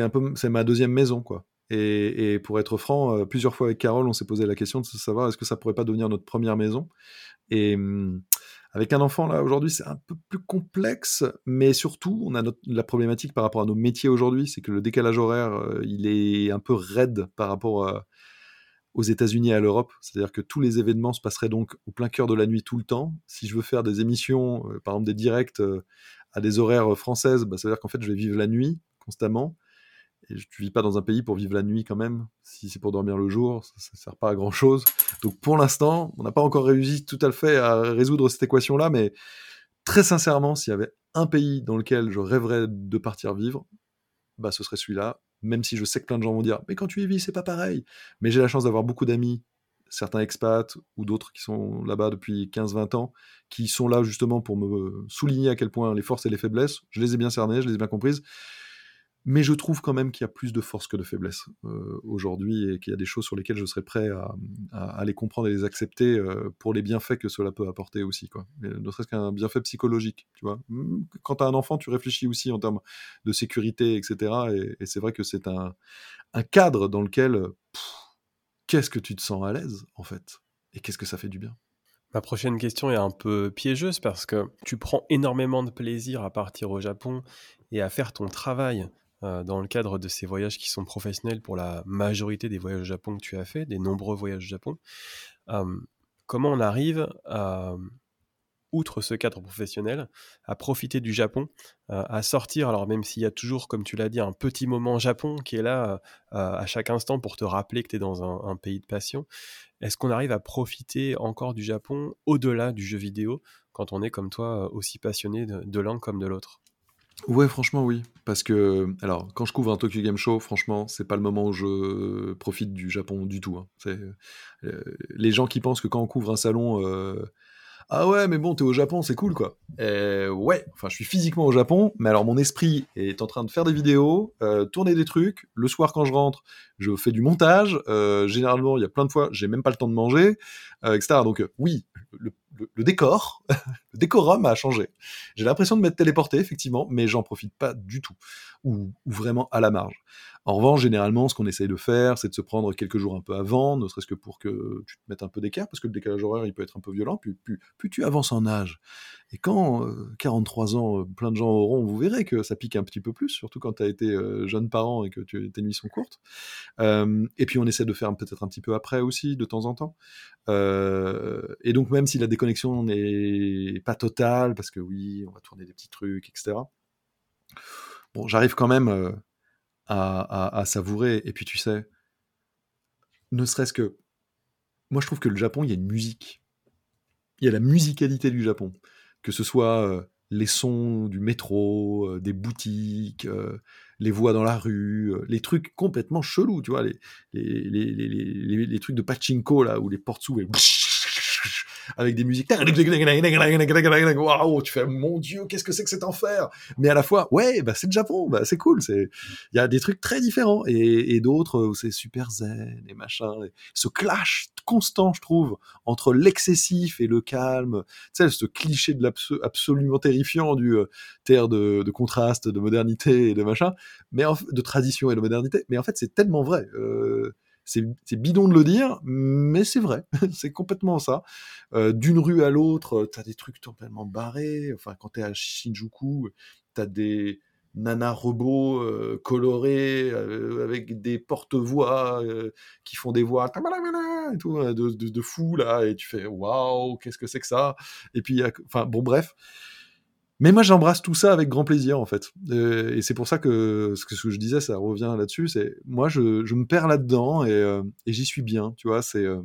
un peu, c'est ma deuxième maison quoi. Et, pour être franc, plusieurs fois avec Carole, on s'est posé la question de savoir est-ce que ça pourrait pas devenir notre première maison. Et avec un enfant, là, aujourd'hui, c'est un peu plus complexe, mais surtout, on a la problématique par rapport à nos métiers aujourd'hui, c'est que le décalage horaire, euh, il est un peu raide par rapport aux États-Unis et à l'Europe. C'est-à-dire que tous les événements se passeraient donc au plein cœur de la nuit tout le temps. Si je veux faire des émissions, euh, par exemple des directs euh, à des horaires françaises, bah, ça veut dire qu'en fait, je vais vivre la nuit constamment. Et tu vis pas dans un pays pour vivre la nuit quand même. Si c'est pour dormir le jour, ça, ne sert pas à grand chose. Donc pour l'instant, on n'a pas encore réussi tout à fait à résoudre cette équation-là, mais très sincèrement, s'il y avait un pays dans lequel je rêverais de partir vivre, bah ce serait celui-là. Même si je sais que plein de gens vont dire, mais quand tu y vis, c'est pas pareil. Mais j'ai la chance d'avoir beaucoup d'amis, certains expats ou d'autres qui sont là-bas depuis 15-20 ans, qui sont là justement pour me souligner à quel point les forces et les faiblesses, je les ai bien cernées, je les ai bien comprises mais je trouve quand même qu'il y a plus de force que de faiblesse euh, aujourd'hui et qu'il y a des choses sur lesquelles je serais prêt à, les comprendre et les accepter euh, pour les bienfaits que cela peut apporter aussi. Quoi. ne serait-ce qu'un bienfait psychologique. Tu vois mmh, Quand tu as un enfant, tu réfléchis aussi en termes de sécurité, etc. Et, c'est vrai que c'est un, cadre dans lequel qu'est-ce que tu te sens à l'aise, en fait Et qu'est-ce que ça fait du bien? Ma prochaine question est un peu piégeuse parce que tu prends énormément de plaisir à partir au Japon et à faire ton travail euh, dans le cadre de ces voyages qui sont professionnels pour la majorité des voyages au Japon que tu as fait, des nombreux voyages au Japon. comment on arrive outre ce cadre professionnel, à profiter du Japon, euh, à sortir, alors même s'il y a toujours, comme tu l'as dit, un petit moment Japon qui est là euh, à chaque instant pour te rappeler que tu es dans un, pays de passion, est-ce qu'on arrive à profiter encore du Japon au-delà du jeu vidéo quand on est comme toi aussi passionné de l'un comme de l'autre? Ouais, franchement, oui. Parce que, alors, quand je couvre un Tokyo Game Show, franchement, c'est pas le moment où je profite du Japon du tout. Hein. Euh, les gens qui pensent que quand on couvre un salon, euh, ah ouais, mais bon, t'es au Japon, c'est cool, quoi. ouais, enfin, je suis physiquement au Japon, mais alors mon esprit est en train de faire des vidéos, euh, tourner des trucs. Le soir, quand je rentre, je fais du montage. généralement, il y a plein de fois, j'ai même pas le temps de manger, etc. Donc, oui, le le, décor, le décorum a changé. J'ai l'impression de m'être téléporté, effectivement, mais j'en profite pas du tout, ou, vraiment à la marge. En revanche, généralement, ce qu'on essaye de faire, c'est de se prendre quelques jours un peu avant, ne serait-ce que pour que tu te mettes un peu d'écart, parce que le décalage horaire, il peut être un peu violent, puis plus tu avances en âge, et quand 43 euh, ans, euh, plein de gens auront, vous verrez que ça pique un petit peu plus, surtout quand tu as été euh, jeune parent et que tes nuits sont courtes. et puis on essaie de faire peut-être un petit peu après aussi, de temps en temps. et donc même si la déconnexion n'est pas totale, parce que oui, on va tourner des petits trucs, etc. Bon, j'arrive quand même à, savourer. Et puis tu sais, ne serait-ce que... Moi je trouve que le Japon, il y a une musique. Il y a la musicalité du Japon que ce soit les sons du métro, des boutiques, les voix dans la rue, les trucs complètement chelous, tu vois, les, trucs de pachinko, là, où les portes s'ouvrent avec des musiques. Waouh, tu fais mon Dieu, qu'est-ce que c'est que cet enfer? Mais à la fois, ouais, bah c'est le Japon, bah c'est cool. C'est, il y a des trucs très différents et, d'autres où c'est super zen et machin. ce clash constant, je trouve, entre l'excessif et le calme. Tu sais, ce cliché de l'absolument terrifiant du euh, terre de, de, contraste, de modernité et de machin, mais de tradition et de modernité. Mais en fait, c'est tellement vrai. Euh, c'est bidon de le dire, mais c'est vrai, c'est complètement ça. Euh, d'une rue à l'autre, euh, t'as des trucs totalement barrés. Enfin, quand t'es à Shinjuku, t'as des nanas robots euh, colorés avec des porte-voix qui font des voix et tout, de, de, de, fou là, et tu fais waouh, qu'est-ce que c'est que ça? Et puis, enfin, bon, bref. Mais moi, j'embrasse tout ça avec grand plaisir, en fait. Euh, et c'est pour ça que ce que je disais, ça revient là-dessus. C'est moi, je, je, me perds là-dedans et, euh, et j'y suis bien. Tu vois, c'est euh,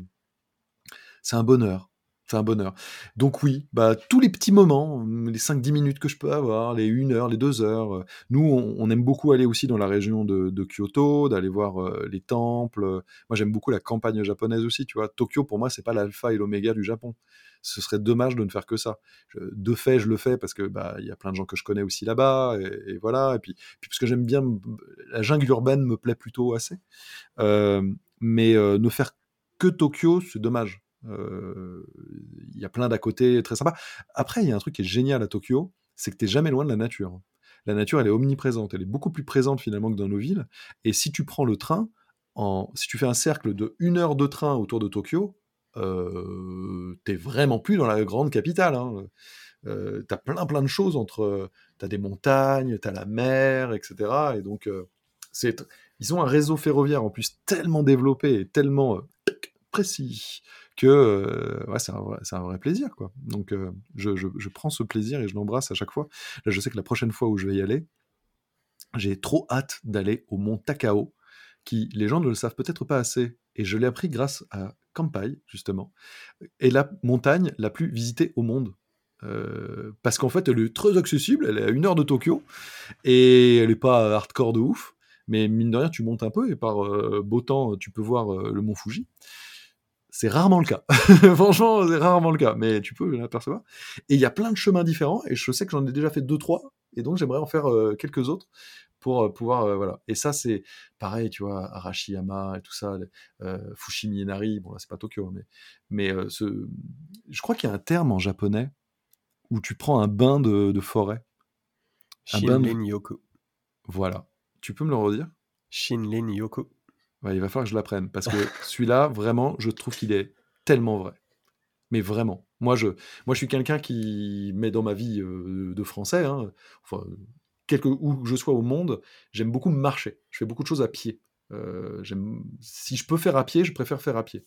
c'est un bonheur. C'est un bonheur. Donc oui, bah, tous les petits moments, les 5-10 minutes que je peux avoir, les 1 heure, les 2 heures. Nous, on, aime beaucoup aller aussi dans la région de, Kyoto, d'aller voir les temples. Moi, j'aime beaucoup la campagne japonaise aussi, tu vois. Tokyo, pour moi, c'est pas l'alpha et l'oméga du Japon ce serait dommage de ne faire que ça. de fait, je le fais parce que bah il y a plein de gens que je connais aussi là-bas et, voilà. Et puis, puis parce que j'aime bien la jungle urbaine me plaît plutôt assez. Euh, mais euh, ne faire que Tokyo, c'est dommage. Euh, il y a plein d'à côté très sympa. Après, il y a un truc qui est génial à Tokyo, c'est que tu jamais loin de la nature. La nature, elle est omniprésente. Elle est beaucoup plus présente finalement que dans nos villes. Et si tu prends le train, si tu fais un cercle de une heure de train autour de Tokyo, euh, t'es vraiment plus dans la grande capitale. Hein. Euh, t'as plein plein de choses entre, t'as des montagnes, t'as la mer, etc. Et donc c'est, ils ont un réseau ferroviaire en plus tellement développé et tellement précis que ouais, c'est un, un, vrai plaisir quoi. Donc je, je, je, prends ce plaisir et je l'embrasse à chaque fois. Là, je sais que la prochaine fois où je vais y aller, j'ai trop hâte d'aller au mont Takao, qui les gens ne le savent peut-être pas assez, et je l'ai appris grâce à Kampai, justement, est la montagne la plus visitée au monde. Euh, parce qu'en fait, elle est très accessible, elle est à une heure de Tokyo, et elle n'est pas hardcore de ouf, mais mine de rien, tu montes un peu, et par euh, beau temps, tu peux voir euh, le mont Fuji. C'est rarement le cas. Franchement, c'est rarement le cas, mais tu peux l'apercevoir. Et il y a plein de chemins différents, et je sais que j'en ai déjà fait deux, trois, et donc j'aimerais en faire quelques autres pour pouvoir voilà. Et ça c'est pareil, tu vois, Arashiyama et tout ça, Fushimi Inari, bon là c'est pas Tokyo, mais mais ce, je crois qu'il y a un terme en japonais où tu prends un bain de, forêt. Un bain de... Yoko. Voilà. Tu peux me le redire? Shinlin Yoko. Il va falloir que je l'apprenne parce que celui-là, vraiment, je trouve qu'il est tellement vrai. Mais vraiment. Moi, je, moi, je suis quelqu'un qui met dans ma vie euh, de français, hein, enfin, quelque, où que je sois au monde, j'aime beaucoup marcher. Je fais beaucoup de choses à pied. Euh, si je peux faire à pied, je préfère faire à pied.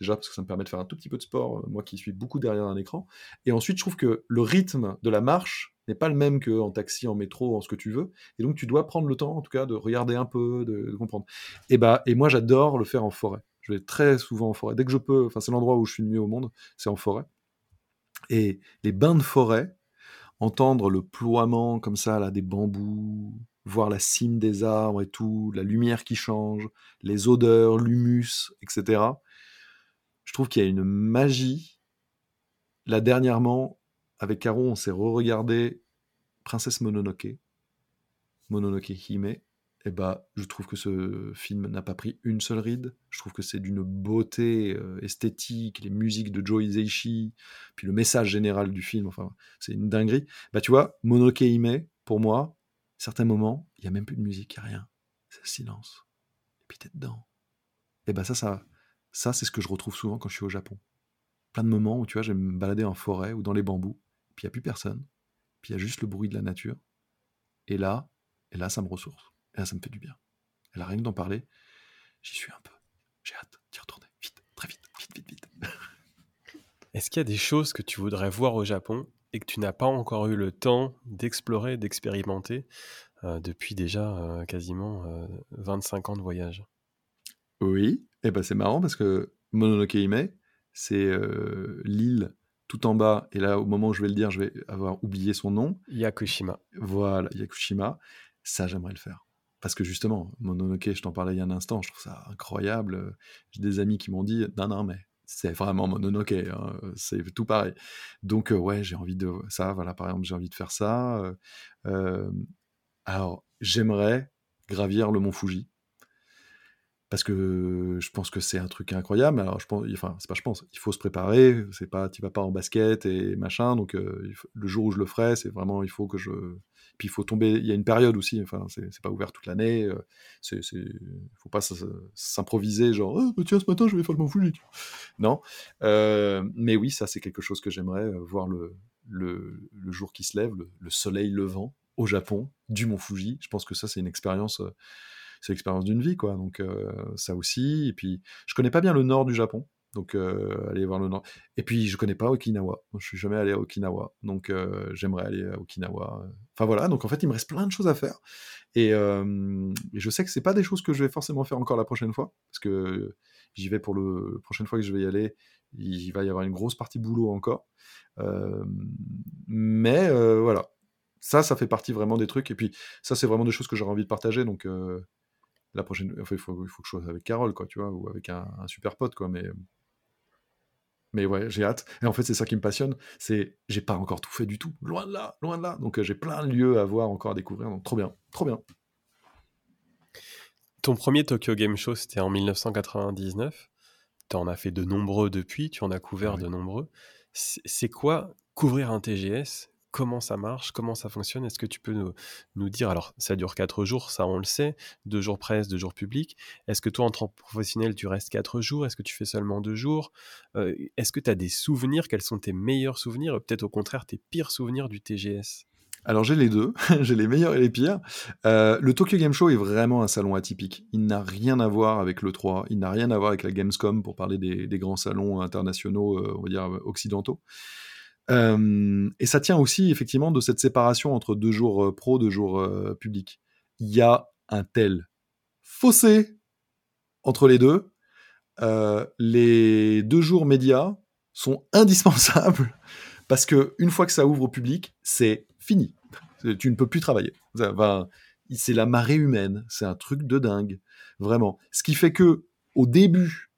Déjà parce que ça me permet de faire un tout petit peu de sport, euh, moi qui suis beaucoup derrière un écran. Et ensuite, je trouve que le rythme de la marche n'est pas le même qu'en taxi, en métro, en ce que tu veux. Et donc, tu dois prendre le temps, en tout cas, de regarder un peu, de, comprendre. Et, bah, et moi, j'adore le faire en forêt. Je vais très souvent en forêt. Dès que je peux, enfin, c'est l'endroit où je suis le mieux au monde, c'est en forêt. Et les bains de forêt, entendre le ploiement comme ça, là, des bambous, voir la cime des arbres et tout, la lumière qui change, les odeurs, l'humus, etc je trouve qu'il y a une magie. Là, dernièrement, avec Caro, on s'est re-regardé Princesse Mononoke, Mononoke Hime. Et eh bah, je trouve que ce film n'a pas pris une seule ride. Je trouve que c'est d'une beauté euh, esthétique, les musiques de Joe Hisaishi, puis le message général du film. Enfin, c'est une dinguerie. Bah, tu vois, Mononoke Hime, pour moi, certains moments, il y a même plus de musique, il n'y a rien. C'est le silence. Et puis t'es dedans. Et bah ça, ça, ça, c'est ce que je retrouve souvent quand je suis au Japon. Plein de moments où, tu vois, je me balader en forêt ou dans les bambous, puis il n'y a plus personne, puis il y a juste le bruit de la nature. Et là, et là, ça me ressource. Et là, ça me fait du bien. Et là, rien que d'en parler, j'y suis un peu. J'ai hâte d'y retourner. Vite, très vite, vite, vite, vite. Est-ce qu'il y a des choses que tu voudrais voir au Japon et que tu n'as pas encore eu le temps d'explorer, d'expérimenter euh, depuis déjà euh, quasiment 25 euh, ans de voyage? Oui, et eh ben c'est marrant parce que Mononoke Hime, c'est l'île tout en bas, et là, au moment où je vais le dire, je vais avoir oublié son nom. Yakushima. Voilà, Yakushima. Ça, j'aimerais le faire. Parce que justement, Mononoke, je t'en parlais il y a un instant, je trouve ça incroyable. J'ai des amis qui m'ont dit, non, non, mais c'est vraiment Mononoke, hein, c'est tout pareil. Donc, euh, ouais, j'ai envie de ça, voilà, par exemple, j'ai envie de faire ça. Euh, alors, j'aimerais gravir le mont Fuji parce que je pense que c'est un truc incroyable. Alors je pense, enfin c'est pas je pense, il faut se préparer. C'est pas, tu vas pas en basket et machin. Donc euh, le jour où je le ferai, c'est vraiment, il faut que je, puis il faut tomber. Il y a une période aussi. Enfin c'est pas ouvert toute l'année. Euh, c'est, faut pas s'improviser genre, oh, tiens ce matin je vais faire le Fuji. Non. Euh, mais oui, ça c'est quelque chose que j'aimerais voir le, le, le, jour qui se lève, le, soleil levant au Japon du Mont Fuji. Je pense que ça c'est une expérience c'est l'expérience d'une vie, quoi. Donc euh, ça aussi. Et puis, je connais pas bien le nord du Japon. Donc, euh, aller voir le nord. Et puis, je connais pas Okinawa. Je suis jamais allé à Okinawa. Donc, euh, j'aimerais aller à Okinawa. Enfin, voilà. Donc, en fait, il me reste plein de choses à faire. Et, je sais que c'est pas des choses que je vais forcément faire encore la prochaine fois. Parce que j'y vais pour le... la prochaine fois que je vais y aller. Il va y avoir une grosse partie boulot encore. mais voilà. Ça, ça fait partie vraiment des trucs. Et puis, ça, c'est vraiment des choses que j'aurais envie de partager. Donc, la prochaine il faut, il faut que je sois avec Carole quoi tu vois ou avec un, super pote quoi mais mais ouais j'ai hâte. Et en fait c'est ça qui me passionne c'est j'ai pas encore tout fait du tout. Loin de là loin de là. Donc euh, j'ai plein de lieux à voir encore à découvrir. Donc trop bien trop bien. Ton premier Tokyo Game Show c'était en 1999 tu en as fait de nombreux depuis tu en as couvert de nombreux. C'est quoi couvrir un TGS comment ça marche, comment ça fonctionne. Est-ce que tu peux nous, dire, alors ça dure quatre jours, ça on le sait, deux jours presse, deux jours public. Est-ce que toi en tant que professionnel, tu restes quatre jours? Est-ce que tu fais seulement deux jours? Euh, Est-ce que tu as des souvenirs? Quels sont tes meilleurs souvenirs? Peut-être au contraire tes pires souvenirs du TGS alors j'ai les deux, j'ai les meilleurs et les pires. Euh, le Tokyo Game Show est vraiment un salon atypique. Il n'a rien à voir avec le 3, il n'a rien à voir avec la Gamescom pour parler des, grands salons internationaux, euh, on va dire occidentaux et ça tient aussi effectivement de cette séparation entre deux jours pro, deux jours publics. Il y a un tel fossé entre les deux. les deux jours médias sont indispensables parce que une fois que ça ouvre au public, c'est fini. Tu ne peux plus travailler. c'est la marée humaine. C'est un truc de dingue, vraiment. Ce qui fait que au début,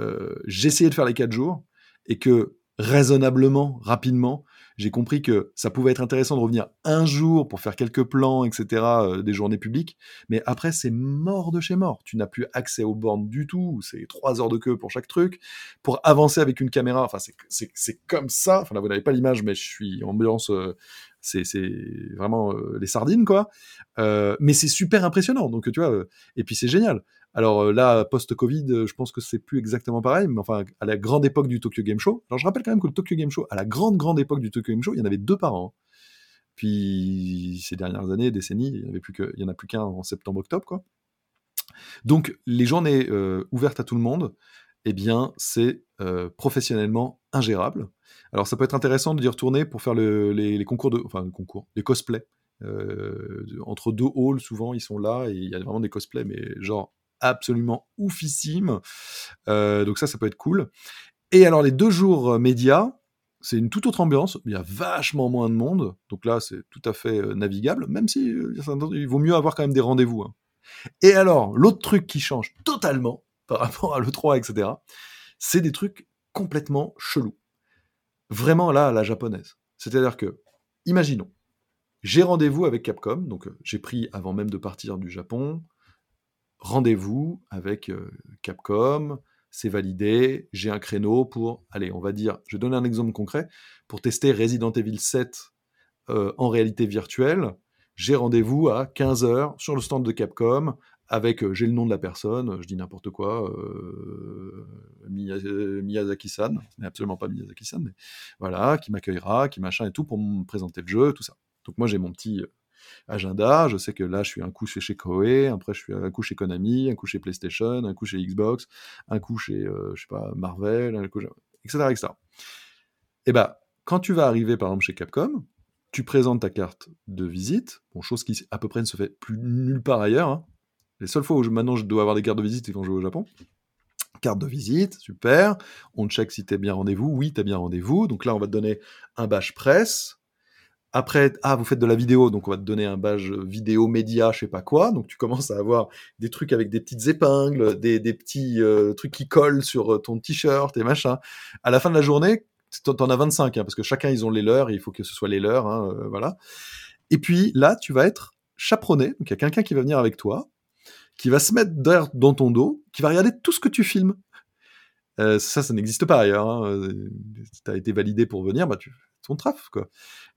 euh, j'essayais de faire les quatre jours et que raisonnablement, rapidement, j'ai compris que ça pouvait être intéressant de revenir un jour pour faire quelques plans, etc., euh, des journées publiques. Mais après, c'est mort de chez mort. Tu n'as plus accès aux bornes du tout. C'est trois heures de queue pour chaque truc. Pour avancer avec une caméra, enfin, c'est comme ça. Enfin, là, vous n'avez pas l'image, mais je suis ambiance. Euh, c'est vraiment euh, les sardines, quoi. mais c'est super impressionnant. Donc, tu vois, et puis c'est génial. Alors euh, là, post-Covid, euh, je pense que c'est plus exactement pareil, mais enfin, à la grande époque du Tokyo Game Show, alors je rappelle quand même que le Tokyo Game Show, à la grande, grande époque du Tokyo Game Show, il y en avait deux par an. Puis ces dernières années, décennies, il n'y plus en a plus qu'un en septembre-octobre, quoi. Donc les journées euh, ouvertes à tout le monde, eh bien, c'est professionnellement ingérable. Alors ça peut être intéressant de y retourner pour faire les, concours de, enfin, le concours, les cosplays. entre deux halls, souvent, ils sont là et il y a vraiment des cosplays, mais genre absolument oufissime. Euh, donc ça, ça peut être cool. Et alors les deux jours euh, médias, c'est une toute autre ambiance. Il y a vachement moins de monde. Donc là, c'est tout à fait euh, navigable, même si il vaut mieux avoir quand même des rendez-vous. Hein. Et alors, l'autre truc qui change totalement par rapport à l'E3, etc., c'est des trucs complètement chelous. Vraiment là, la japonaise. C'est-à-dire que, imaginons, j'ai rendez-vous avec Capcom, donc j'ai pris avant même de partir du Japon, rendez-vous avec euh, Capcom, c'est validé, j'ai un créneau pour, allez, on va dire, je donne un exemple concret, pour tester Resident Evil 7 euh, en réalité virtuelle, j'ai rendez-vous à 15h sur le stand de Capcom avec, euh, j'ai le nom de la personne, je dis n'importe quoi, Miyazaki-san, mais absolument pas Miyazaki-san, mais voilà, qui m'accueillera, qui machin et tout pour me présenter le jeu, tout ça. Donc moi j'ai mon petit agenda. Je sais que là, je suis un coup chez, Koei, après, je suis un coup chez Konami, un coup chez PlayStation, un coup chez Xbox, un coup chez, euh, je sais pas, Marvel, etc., etc. Et bah, quand tu vas arriver, par exemple, chez Capcom, tu présentes ta carte de visite, chose qui à peu près ne se fait plus nulle part ailleurs. Hein. Les seules fois où je, maintenant je dois avoir des cartes de visite, c'est quand je vais au Japon. Carte de visite, super. On check si tu es bien rendez-vous. Oui, tu as bien rendez-vous. Donc là, on va te donner un badge presse. Après, ah, vous faites de la vidéo, donc on va te donner un badge vidéo média, je sais pas quoi. Donc tu commences à avoir des trucs avec des petites épingles, des, petits euh, trucs qui collent sur euh, ton t-shirt et machin. À la fin de la journée, t'en as 25, hein, parce que chacun ils ont les leurs, il faut que ce soit les leurs, hein, euh, voilà. Et puis là, tu vas être chaperonné, donc il y a quelqu'un qui va venir avec toi, qui va se mettre derrière dans ton dos, qui va regarder tout ce que tu filmes. ça, ça n'existe pas ailleurs. Hein. Tu as été validé pour venir, bah tu ton traf, quoi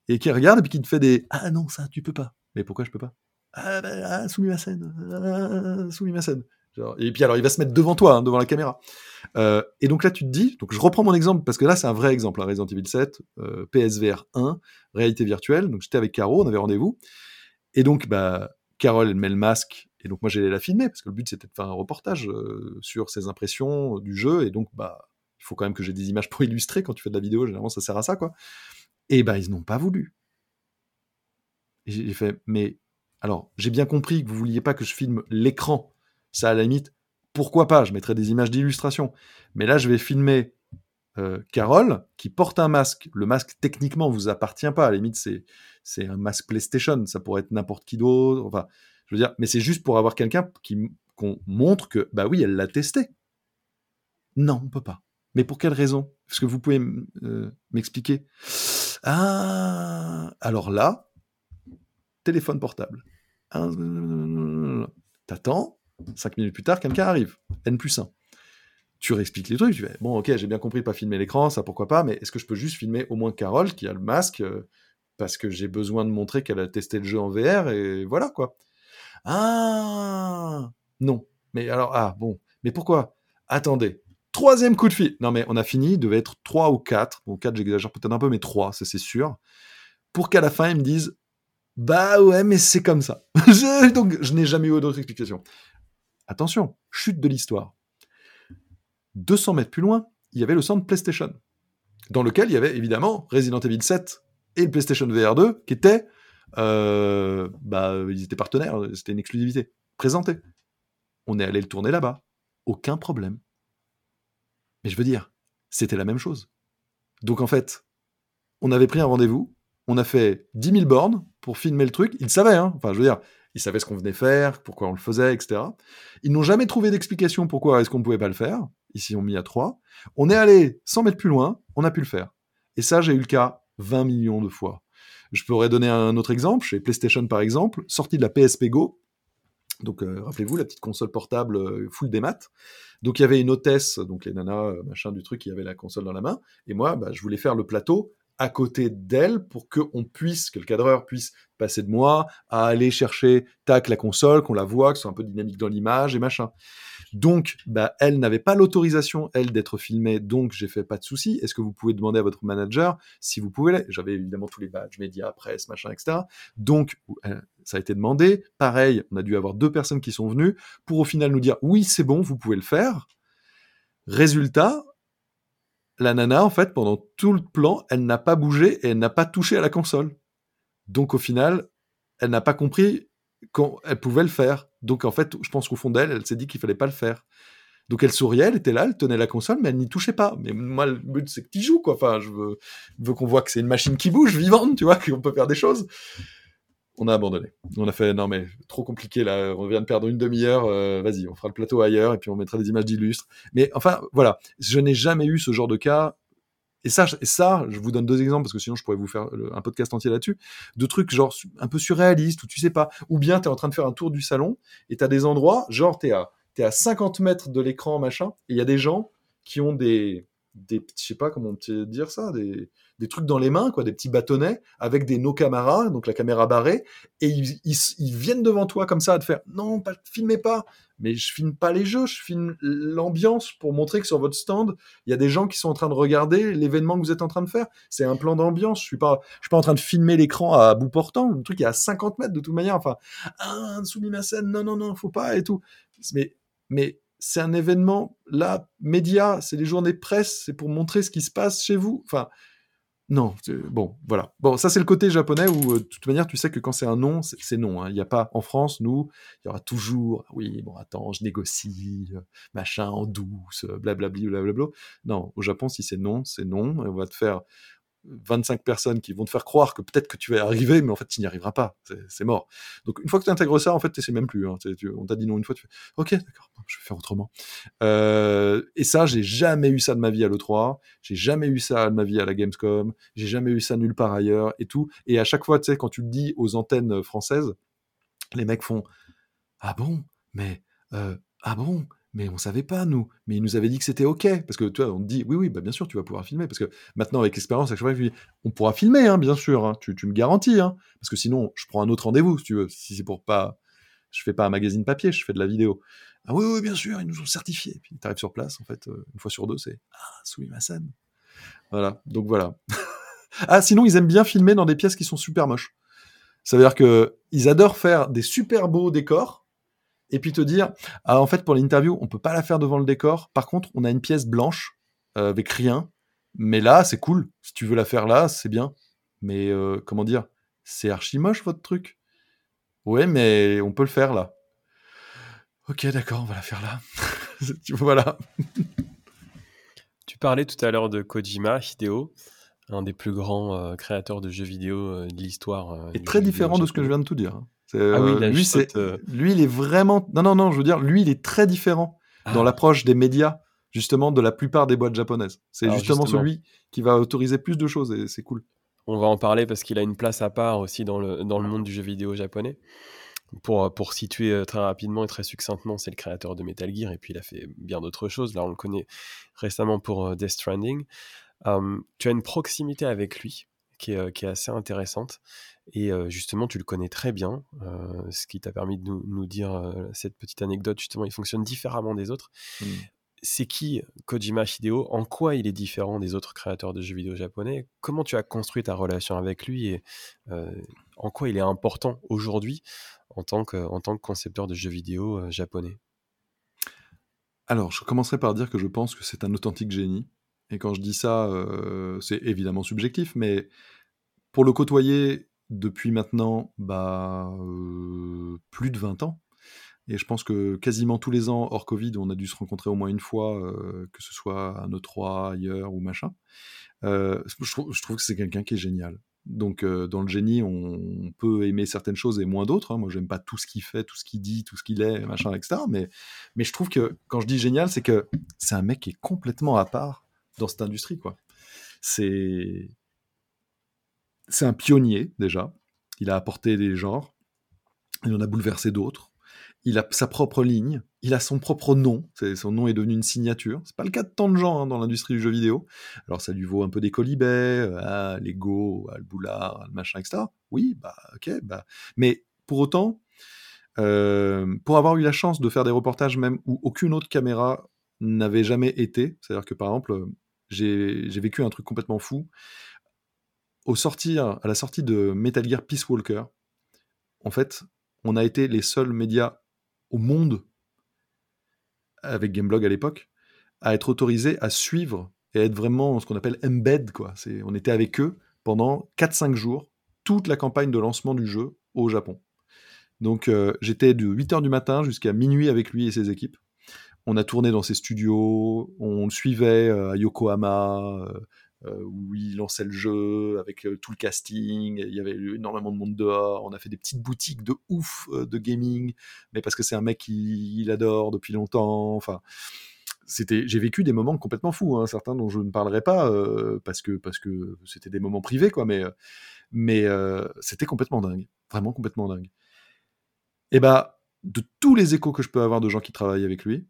et qui regarde et puis qui te fait des ah non ça tu peux pas mais pourquoi je peux pas? Ah, bah, ah soumis ma scène. Ah, soumis ma scène. Et puis alors il va se mettre devant toi hein, devant la caméra. Euh, et donc là tu te dis donc je reprends mon exemple parce que là c'est un vrai exemple hein, Resident Evil 7 euh, PSVR 1 réalité virtuelle. Donc j'étais avec Caro on avait rendez-vous. Et donc bah Carole elle met le masque. Et donc moi j'allais la filmer parce que le but c'était de faire un reportage euh, sur ses impressions du jeu. Et donc bah il faut quand même que j'ai des images pour illustrer. Quand tu fais de la vidéo généralement ça sert à ça quoi et ben, ils n'ont pas voulu. J'ai fait, mais alors, j'ai bien compris que vous vouliez pas que je filme l'écran. Ça, à la limite, pourquoi pas? Je mettrai des images d'illustration. Mais là, je vais filmer euh, Carole qui porte un masque. Le masque, techniquement, vous appartient pas. À la limite, c'est, c'est un masque PlayStation. Ça pourrait être n'importe qui d'autre. Enfin, je veux dire, mais c'est juste pour avoir quelqu'un qui, qu'on montre que, bah oui, elle l'a testé. Non, on peut pas. Mais pour quelle raison? Est-ce que vous pouvez euh, m'expliquer ah, alors là, téléphone portable. T'attends, cinq minutes plus tard, quelqu'un arrive. N plus 1. Tu réexpliques les trucs, tu fais, bon, ok, j'ai bien compris, pas filmer l'écran, ça pourquoi pas, mais est-ce que je peux juste filmer au moins Carole qui a le masque euh, parce que j'ai besoin de montrer qu'elle a testé le jeu en VR et voilà quoi. Ah non. Mais alors, ah bon, mais pourquoi? Attendez, Troisième coup de fil. Non, mais on a fini, il devait être 3 ou 4. Bon, 4, j'exagère peut-être un peu, mais 3, ça c'est sûr. Pour qu'à la fin, ils me disent Bah ouais, mais c'est comme ça. Donc, je n'ai jamais eu d'autre explication. Attention, chute de l'histoire. 200 mètres plus loin, il y avait le centre PlayStation, dans lequel il y avait évidemment Resident Evil 7 et le PlayStation VR 2, qui étaient. Euh, bah, ils étaient partenaires, c'était une exclusivité. Présenté. On est allé le tourner là-bas. Aucun problème. Mais je veux dire, c'était la même chose. Donc en fait, on avait pris un rendez-vous, on a fait 10 000 bornes pour filmer le truc. Ils savaient, hein enfin je veux dire, ils savaient ce qu'on venait faire, pourquoi on le faisait, etc. Ils n'ont jamais trouvé d'explication pourquoi est-ce qu'on ne pouvait pas le faire. Ici, on mis à 3. On est allé 100 mètres plus loin, on a pu le faire. Et ça, j'ai eu le cas 20 millions de fois. Je pourrais donner un autre exemple, chez PlayStation par exemple, sortie de la PSP Go, donc euh, rappelez-vous, la petite console portable euh, full des maths. Donc il y avait une hôtesse, donc les nanas, euh, machin du truc, qui avait la console dans la main. Et moi, bah, je voulais faire le plateau à côté d'elle pour qu'on puisse, que le cadreur puisse passer de moi à aller chercher, tac, la console, qu'on la voit, que ce soit un peu dynamique dans l'image et machin. Donc, bah, elle n'avait pas l'autorisation, elle, d'être filmée, donc j'ai fait pas de souci. Est-ce que vous pouvez demander à votre manager si vous pouvez J'avais évidemment tous les badges, médias, presse, machin, etc. Donc, euh, ça a été demandé. Pareil, on a dû avoir deux personnes qui sont venues pour au final nous dire oui, c'est bon, vous pouvez le faire. Résultat, la nana, en fait, pendant tout le plan, elle n'a pas bougé et elle n'a pas touché à la console. Donc au final, elle n'a pas compris qu'elle pouvait le faire. Donc en fait, je pense qu'au fond d'elle, elle s'est dit qu'il fallait pas le faire. Donc elle souriait, elle était là, elle tenait la console, mais elle n'y touchait pas. Mais moi, le but, c'est que tu joues, quoi. Enfin, je veux, qu'on voit que c'est une machine qui bouge, vivante, tu vois, qu'on peut faire des choses. On a abandonné. On a fait, non mais, trop compliqué, là, on vient de perdre une demi-heure, euh, vas-y, on fera le plateau ailleurs, et puis on mettra des images d'illustres. Mais enfin, voilà, je n'ai jamais eu ce genre de cas et ça, ça, je vous donne deux exemples parce que sinon je pourrais vous faire un podcast entier là-dessus. De trucs genre un peu surréalistes où tu sais pas. Ou bien tu es en train de faire un tour du salon et tu as des endroits, genre tu es à, es à 50 mètres de l'écran, machin, et il y a des gens qui ont des, des je sais pas comment on dire ça, des, des trucs dans les mains, quoi, des petits bâtonnets avec des no caméras, donc la caméra barrée, et ils, ils, viennent devant toi comme ça à te faire non, pas, filmez pas, mais je filme pas les jeux, je filme l'ambiance pour montrer que sur votre stand, il y a des gens qui sont en train de regarder l'événement que vous êtes en train de faire. C'est un plan d'ambiance. Je suis pas, je suis pas en train de filmer l'écran à bout portant. Le truc est à 50 mètres de toute manière. Enfin, ah, soumis ma scène, non, non, non, faut pas et tout. Mais, mais c'est un événement là, média, c'est les journées presse, c'est pour montrer ce qui se passe chez vous. Enfin, non, bon, voilà. Bon, ça c'est le côté japonais où, euh, de toute manière, tu sais que quand c'est un non, c'est non. Hein. Il n'y a pas en France, nous, il y aura toujours, oui, bon, attends, je négocie, euh, machin, en douce, blablabli, blablabla. Non, au Japon, si c'est non, c'est non. on va te faire, 25 personnes qui vont te faire croire que peut-être que tu vas y arriver, mais en fait, tu n'y arriveras pas. C'est mort. Donc, une fois que tu intègres ça, en fait, tu sais même plus. Hein. on t'a dit non une fois, tu fais OK, d'accord, je vais faire autrement. Euh, et ça, j'ai jamais eu ça de ma vie à l'E3. J'ai jamais eu ça de ma vie à la Gamescom. J'ai jamais eu ça nulle part ailleurs et tout. Et à chaque fois, tu sais, quand tu le dis aux antennes françaises, les mecs font Ah bon? Mais. Euh, ah bon? Mais on savait pas nous. Mais il nous avait dit que c'était ok parce que tu vois, on te dit oui oui bah bien sûr tu vas pouvoir filmer parce que maintenant avec l'expérience à chaque fois on pourra filmer hein, bien sûr. Hein. tu, me garantis hein, parce que sinon je prends un autre rendez-vous si tu veux. Si c'est pour pas, je fais pas un magazine papier, je fais de la vidéo. Ah oui oui bien sûr ils nous ont certifié. Puis tu arrives sur place en fait euh, une fois sur deux c'est ah scène. Voilà donc voilà. ah sinon ils aiment bien filmer dans des pièces qui sont super moches. Ça veut dire que ils adorent faire des super beaux décors et puis te dire ah, en fait pour l'interview on peut pas la faire devant le décor. Par contre on a une pièce blanche euh, avec rien. Mais là c'est cool. Si tu veux la faire là c'est bien. Mais euh, comment dire c'est archi moche votre truc. Ouais mais on peut le faire là ok d'accord on va la faire là. Voilà. Tu parlais tout à l'heure de Kojima Hideo un des plus grands euh, créateurs de jeux vidéo de l'histoire et très différent de ce que je viens de tout dire. Ah oui, euh, lui, c'est, euh, lui, il est vraiment. Non, non, non, je veux dire, lui, il est très différent dans ah. l'approche des médias, justement, de la plupart des boîtes japonaises. C'est justement, celui qui va autoriser plus de choses et c'est cool. On va en parler parce qu'il a une place à part aussi dans le, dans le monde du jeu vidéo japonais. Pour, pour situer euh, très rapidement et très succinctement, c'est le créateur de Metal Gear et puis il a fait bien d'autres choses. Là, on le connaît récemment pour Death Stranding. tu as une proximité avec lui qui est, qui est assez intéressante. Et justement, tu le connais très bien, ce qui t'a permis de nous, dire cette petite anecdote. Justement, il fonctionne différemment des autres. Mmh. C'est qui Kojima Hideo? En quoi il est différent des autres créateurs de jeux vidéo japonais? Comment tu as construit ta relation avec lui et en quoi il est important aujourd'hui en, tant que, en tant que concepteur de jeux vidéo japonais? Alors, je commencerai par dire que je pense que c'est un authentique génie. Et quand je dis ça, c'est évidemment subjectif, mais pour le côtoyer depuis maintenant bah, euh, plus de 20 ans. Et je pense que quasiment tous les ans, hors Covid, on a dû se rencontrer au moins une fois, euh, que ce soit à E3, ailleurs ou machin. Euh, je, trouve, je, trouve, que c'est quelqu'un qui est génial. Donc, dans le génie, on, peut aimer certaines choses et moins d'autres. Hein. Moi, j'aime pas tout ce qu'il fait, tout ce qu'il dit, tout ce qu'il est, machin, etc. Mais, mais je trouve que quand je dis génial, c'est que c'est un mec qui est complètement à part dans cette industrie, quoi. C'est c'est un pionnier déjà. Il a apporté des genres. Il en a bouleversé d'autres. Il a sa propre ligne. Il a son propre nom. Son nom est devenu une signature. C'est pas le cas de tant de gens hein, dans l'industrie du jeu vidéo. Alors ça lui vaut un peu des colibets, euh, ah, Lego, ah, le boulard, le machin, etc. Oui, bah ok, bah. Mais pour autant, euh, pour avoir eu la chance de faire des reportages même où aucune autre caméra n'avait jamais été, c'est-à-dire que par exemple, j'ai vécu un truc complètement fou. Au sortir, à la sortie de Metal Gear Peace Walker, en fait, on a été les seuls médias au monde, avec Gameblog à l'époque, à être autorisés à suivre et à être vraiment ce qu'on appelle embed. Quoi. On était avec eux pendant 4-5 jours, toute la campagne de lancement du jeu au Japon. Donc euh, j'étais de 8h du matin jusqu'à minuit avec lui et ses équipes. On a tourné dans ses studios, on le suivait euh, à Yokohama, euh, où il lançait le jeu avec tout le casting. Il y avait énormément de monde dehors. On a fait des petites boutiques de ouf de gaming, mais parce que c'est un mec qu'il adore depuis longtemps. Enfin, c'était, j'ai vécu des moments complètement fous, hein, certains dont je ne parlerai pas parce que parce que c'était des moments privés, quoi. Mais mais c'était complètement dingue, vraiment complètement dingue. Et bah, de tous les échos que je peux avoir de gens qui travaillent avec lui,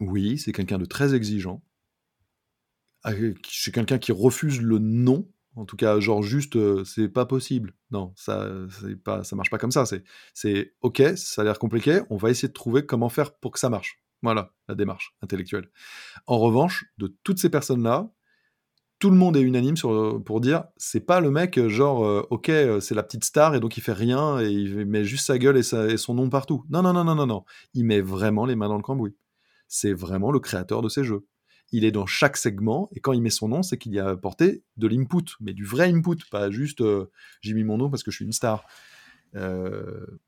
oui, c'est quelqu'un de très exigeant. Ah, c'est quelqu'un qui refuse le non. En tout cas, genre juste, euh, c'est pas possible. Non, ça, c'est pas, ça marche pas comme ça. C'est, c'est ok, ça a l'air compliqué. On va essayer de trouver comment faire pour que ça marche. Voilà, la démarche intellectuelle. En revanche, de toutes ces personnes-là, tout le monde est unanime sur, pour dire c'est pas le mec genre euh, ok euh, c'est la petite star et donc il fait rien et il met juste sa gueule et, son nom partout. Non non non non non non, il met vraiment les mains dans le cambouis. C'est vraiment le créateur de ces jeux. Il est dans chaque segment et quand il met son nom c'est qu'il y a apporté de l'input, mais du vrai input, pas juste euh, j'ai mis mon nom parce que je suis une star.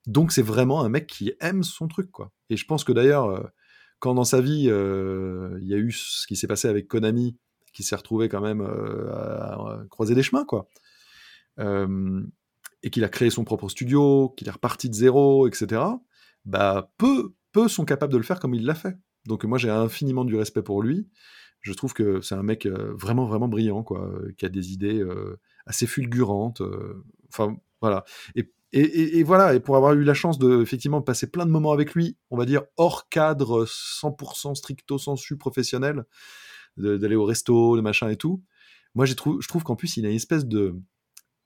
donc c'est vraiment un mec qui aime son truc quoi. Et je pense que d'ailleurs quand dans sa vie il y a eu ce qui s'est passé avec Konami qui s'est retrouvé quand même euh, à, croiser des chemins, quoi. Euh, et qu'il a créé son propre studio, qu'il est reparti de zéro, etc. Bah, peu, peu sont capables de le faire comme il l'a fait. Donc moi j'ai infiniment du respect pour lui. Je trouve que c'est un mec euh, vraiment vraiment brillant, quoi, qui a des idées assez fulgurantes. Enfin voilà. Et, et, voilà. Et pour avoir eu la chance de effectivement passer plein de moments avec lui, on va dire hors cadre 100% stricto sensu professionnel, d'aller au resto, le machin et tout. Moi, je trouve qu'en plus, il a une espèce de,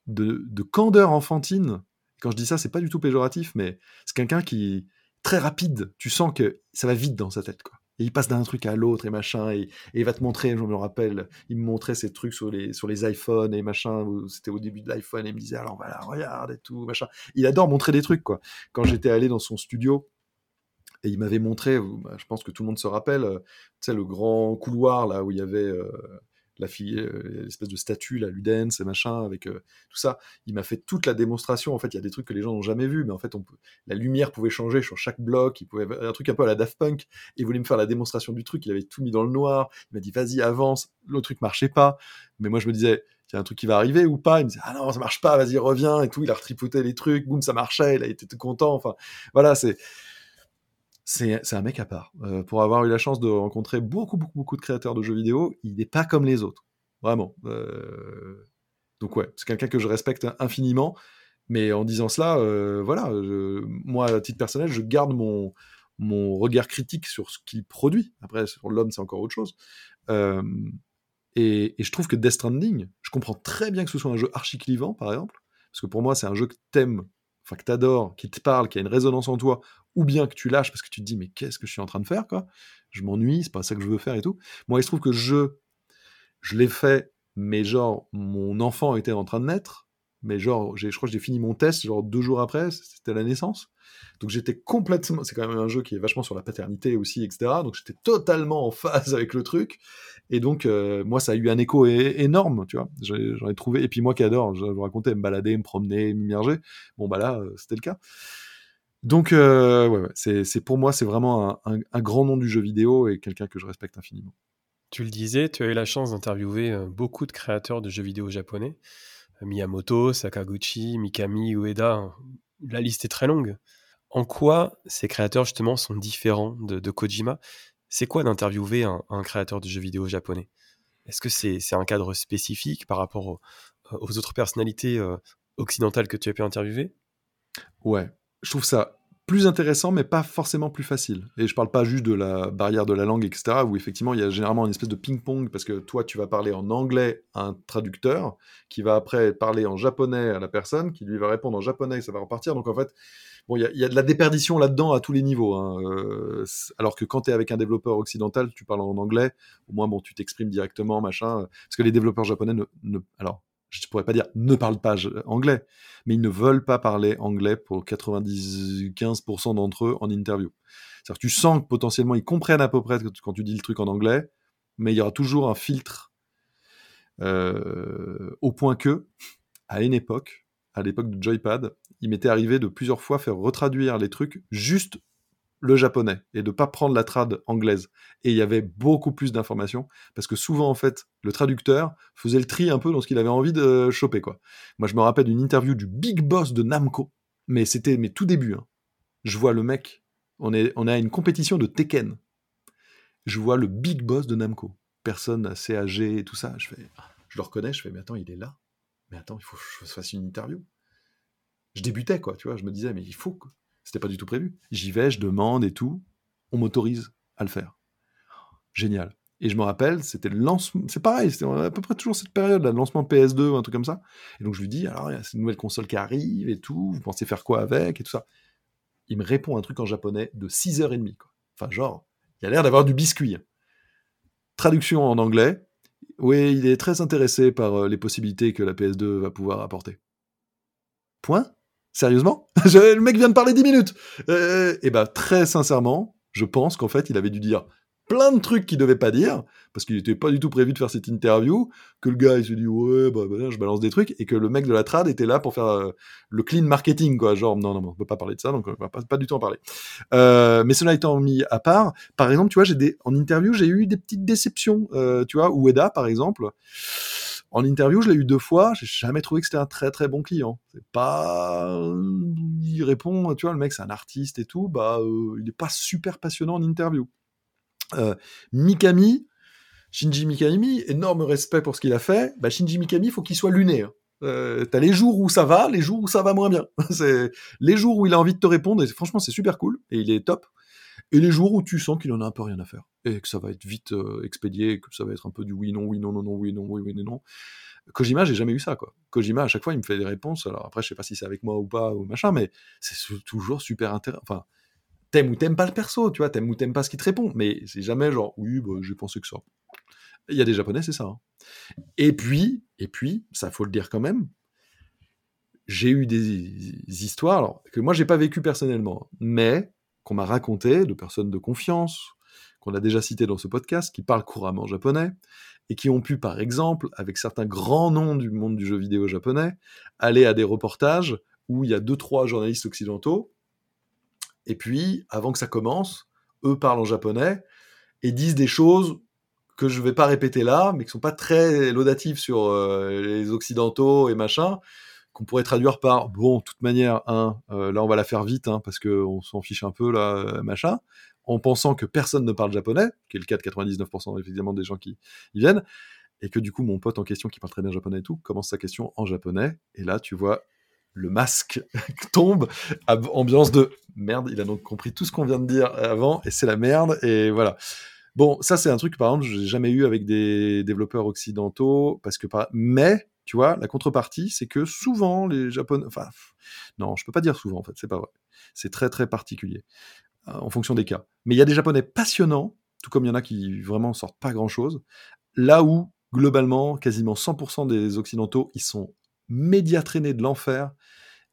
de, candeur enfantine. Quand je dis ça, c'est pas du tout péjoratif, mais c'est quelqu'un qui très rapide. Tu sens que ça va vite dans sa tête, quoi. Et il passe d'un truc à l'autre et machin, et, il va te montrer, je me rappelle, il me montrait ces trucs sur les, sur les iPhones et machin, c'était au début de l'iPhone, et il me disait, alors voilà, regarde et tout, machin. Il adore montrer des trucs, quoi. Quand j'étais allé dans son studio, et il m'avait montré, bah, je pense que tout le monde se rappelle, euh, tu sais, le grand couloir là où il y avait euh, la fille, euh, l'espèce de statue, la Ludens et machin, avec tout ça. Il m'a fait toute la démonstration. En fait, il y a des trucs que les gens n'ont jamais vus, mais en fait, la lumière pouvait changer sur chaque bloc. Il pouvait un truc un peu à la Daft Punk. Il voulait me faire la démonstration du truc. Il avait tout mis dans le noir. Il m'a dit, vas-y, avance. Le truc marchait pas. Mais moi, je me disais, il y a un truc qui va arriver ou pas? Il me disait, ah non, ça marche pas, vas-y, reviens et tout. Il a retripoté les trucs, boum, ça marchait. Il a été tout content. Enfin, voilà, c'est c'est un mec à part. Euh, pour avoir eu la chance de rencontrer beaucoup, beaucoup, beaucoup de créateurs de jeux vidéo, il n'est pas comme les autres. Vraiment. Euh, donc ouais, c'est quelqu'un que je respecte infiniment. Mais en disant cela, euh, voilà, moi, à titre personnel, je garde mon, regard critique sur ce qu'il produit. Après, sur l'homme, c'est encore autre chose. Et, et, je trouve que Death Stranding, je comprends très bien que ce soit un jeu archi-clivant, par exemple, parce que pour moi, c'est un jeu que t'aimes enfin que t'adores, qui te parle, qui a une résonance en toi, ou bien que tu lâches parce que tu te dis mais qu'est-ce que je suis en train de faire quoi? Je m'ennuie, c'est pas ça que je veux faire et tout. Moi, il se trouve que je je l'ai fait, mais genre mon enfant était en train de naître, mais genre je crois que j'ai fini mon test genre deux jours après, c'était la naissance. Donc j'étais complètement, c'est quand même un jeu qui est vachement sur la paternité aussi, etc. Donc j'étais totalement en phase avec le truc. Et donc euh, moi ça a eu un écho énorme, tu vois. J'en ai, trouvé. Et puis moi qui adore, je vous racontais, me balader, me promener, m'immerger. Bon bah là euh, c'était le cas. Donc euh, c'est pour moi c'est vraiment un, grand nom du jeu vidéo et quelqu'un que je respecte infiniment. Tu le disais, tu as eu la chance d'interviewer beaucoup de créateurs de jeux vidéo japonais. Miyamoto, Sakaguchi, Mikami, Ueda, la liste est très longue. En quoi ces créateurs justement sont différents de, Kojima? C'est quoi d'interviewer un, créateur de jeux vidéo japonais? Est-ce que c'est un cadre spécifique par rapport aux autres personnalités occidentales que tu as pu interviewer? Ouais, je trouve ça plus intéressant, mais pas forcément plus facile. Et je parle pas juste de la barrière de la langue, etc., où effectivement il y a généralement une espèce de ping-pong, parce que toi tu vas parler en anglais à un traducteur, qui va après parler en japonais à la personne, qui lui va répondre en japonais, et ça va repartir. Donc en fait, bon, il y, a de la déperdition là-dedans à tous les niveaux. Hein. Euh, alors que quand tu es avec un développeur occidental, tu parles en anglais, au moins bon, tu t'exprimes directement, machin. Parce que les développeurs japonais ne, ne alors je ne pourrais pas dire ne parlent pas anglais, mais ils ne veulent pas parler anglais pour 95% d'entre eux en interview. C'est-à-dire tu sens que potentiellement ils comprennent à peu près quand tu dis le truc en anglais, mais il y aura toujours un filtre euh, au point que, à une époque, à l'époque de Joypad, il m'était arrivé de plusieurs fois faire retraduire les trucs juste le japonais et de pas prendre la trad anglaise. Et il y avait beaucoup plus d'informations parce que souvent en fait le traducteur faisait le tri un peu dans ce qu'il avait envie de choper quoi. Moi je me rappelle d'une interview du big boss de Namco, mais c'était mes tout débuts. Hein. Je vois le mec, on est on à une compétition de Tekken. Je vois le big boss de Namco, personne assez âgée et tout ça. Je fais, je le reconnais, je fais mais attends il est là, mais attends il faut que je fasse une interview. Je débutais quoi, tu vois, je me disais mais il faut c'était pas du tout prévu. J'y vais, je demande et tout. On m'autorise à le faire. Génial. Et je me rappelle, c'était le lancement. C'est pareil, c'était à peu près toujours cette période, là, le lancement PS2 ou un truc comme ça. Et donc je lui dis, alors il y a cette nouvelle console qui arrive et tout, vous pensez faire quoi avec et tout ça. Il me répond un truc en japonais de 6h30. Quoi. Enfin, genre, il a l'air d'avoir du biscuit. Traduction en anglais. Oui, il est très intéressé par euh, les possibilités que la PS2 va pouvoir apporter. Point. Sérieusement Le mec vient de parler 10 minutes euh, Et bah, très sincèrement, je pense qu'en fait, il avait dû dire plein de trucs qu'il devait pas dire, parce qu'il n'était pas du tout prévu de faire cette interview, que le gars, il se dit, ouais, bah, bah je balance des trucs, et que le mec de la trad était là pour faire euh, le clean marketing, quoi. Genre, non, non, on peut pas parler de ça, donc on va pas, pas du tout en parler. Euh, mais cela étant mis à part, par exemple, tu vois, j'ai des, en interview, j'ai eu des petites déceptions, euh, tu vois, Ueda, par exemple, en interview, je l'ai eu deux fois. J'ai jamais trouvé que c'était un très très bon client. C'est pas, il répond, tu vois, le mec c'est un artiste et tout. Bah, euh, il est pas super passionnant en interview. Euh, Mikami, Shinji Mikami, énorme respect pour ce qu'il a fait. Bah, Shinji Mikami, faut qu'il soit luné. Hein. Euh, t'as les jours où ça va, les jours où ça va moins bien. c'est les jours où il a envie de te répondre. Et franchement, c'est super cool et il est top et les jours où tu sens qu'il en a un peu rien à faire, et que ça va être vite euh, expédié, que ça va être un peu du oui, non, oui, non, non, non, oui, non, oui, oui, non. Kojima, j'ai jamais eu ça, quoi. Kojima, à chaque fois, il me fait des réponses. Alors après, je sais pas si c'est avec moi ou pas, ou machin, mais c'est toujours super intéressant. Enfin, t'aimes ou t'aimes pas le perso, tu vois, t'aimes ou t'aimes pas ce qu'il te répond, mais c'est jamais genre, oui, bah, j'ai pensé que ça. Il y a des japonais, c'est ça. Hein. Et puis, et puis, ça faut le dire quand même, j'ai eu des histoires, que moi, j'ai pas vécu personnellement, mais qu'on m'a raconté de personnes de confiance, qu'on a déjà citées dans ce podcast, qui parlent couramment japonais, et qui ont pu, par exemple, avec certains grands noms du monde du jeu vidéo japonais, aller à des reportages où il y a deux, trois journalistes occidentaux, et puis, avant que ça commence, eux parlent en japonais et disent des choses que je ne vais pas répéter là, mais qui sont pas très laudatives sur euh, les occidentaux et machin, qu'on pourrait traduire par bon, de toute manière, hein, euh, là on va la faire vite hein, parce qu'on s'en fiche un peu là, euh, machin, en pensant que personne ne parle japonais, qui est le cas de 99% évidemment des gens qui y viennent, et que du coup mon pote en question qui parle très bien japonais et tout commence sa question en japonais, et là tu vois le masque tombe, ambiance de merde, il a donc compris tout ce qu'on vient de dire avant, et c'est la merde, et voilà. Bon, ça c'est un truc par exemple, j'ai jamais eu avec des développeurs occidentaux, parce que par... mais tu vois, la contrepartie, c'est que souvent les Japonais, enfin, non, je peux pas dire souvent en fait, c'est pas vrai. C'est très très particulier euh, en fonction des cas. Mais il y a des Japonais passionnants, tout comme il y en a qui vraiment sortent pas grand chose. Là où globalement, quasiment 100% des Occidentaux, ils sont média traînés de l'enfer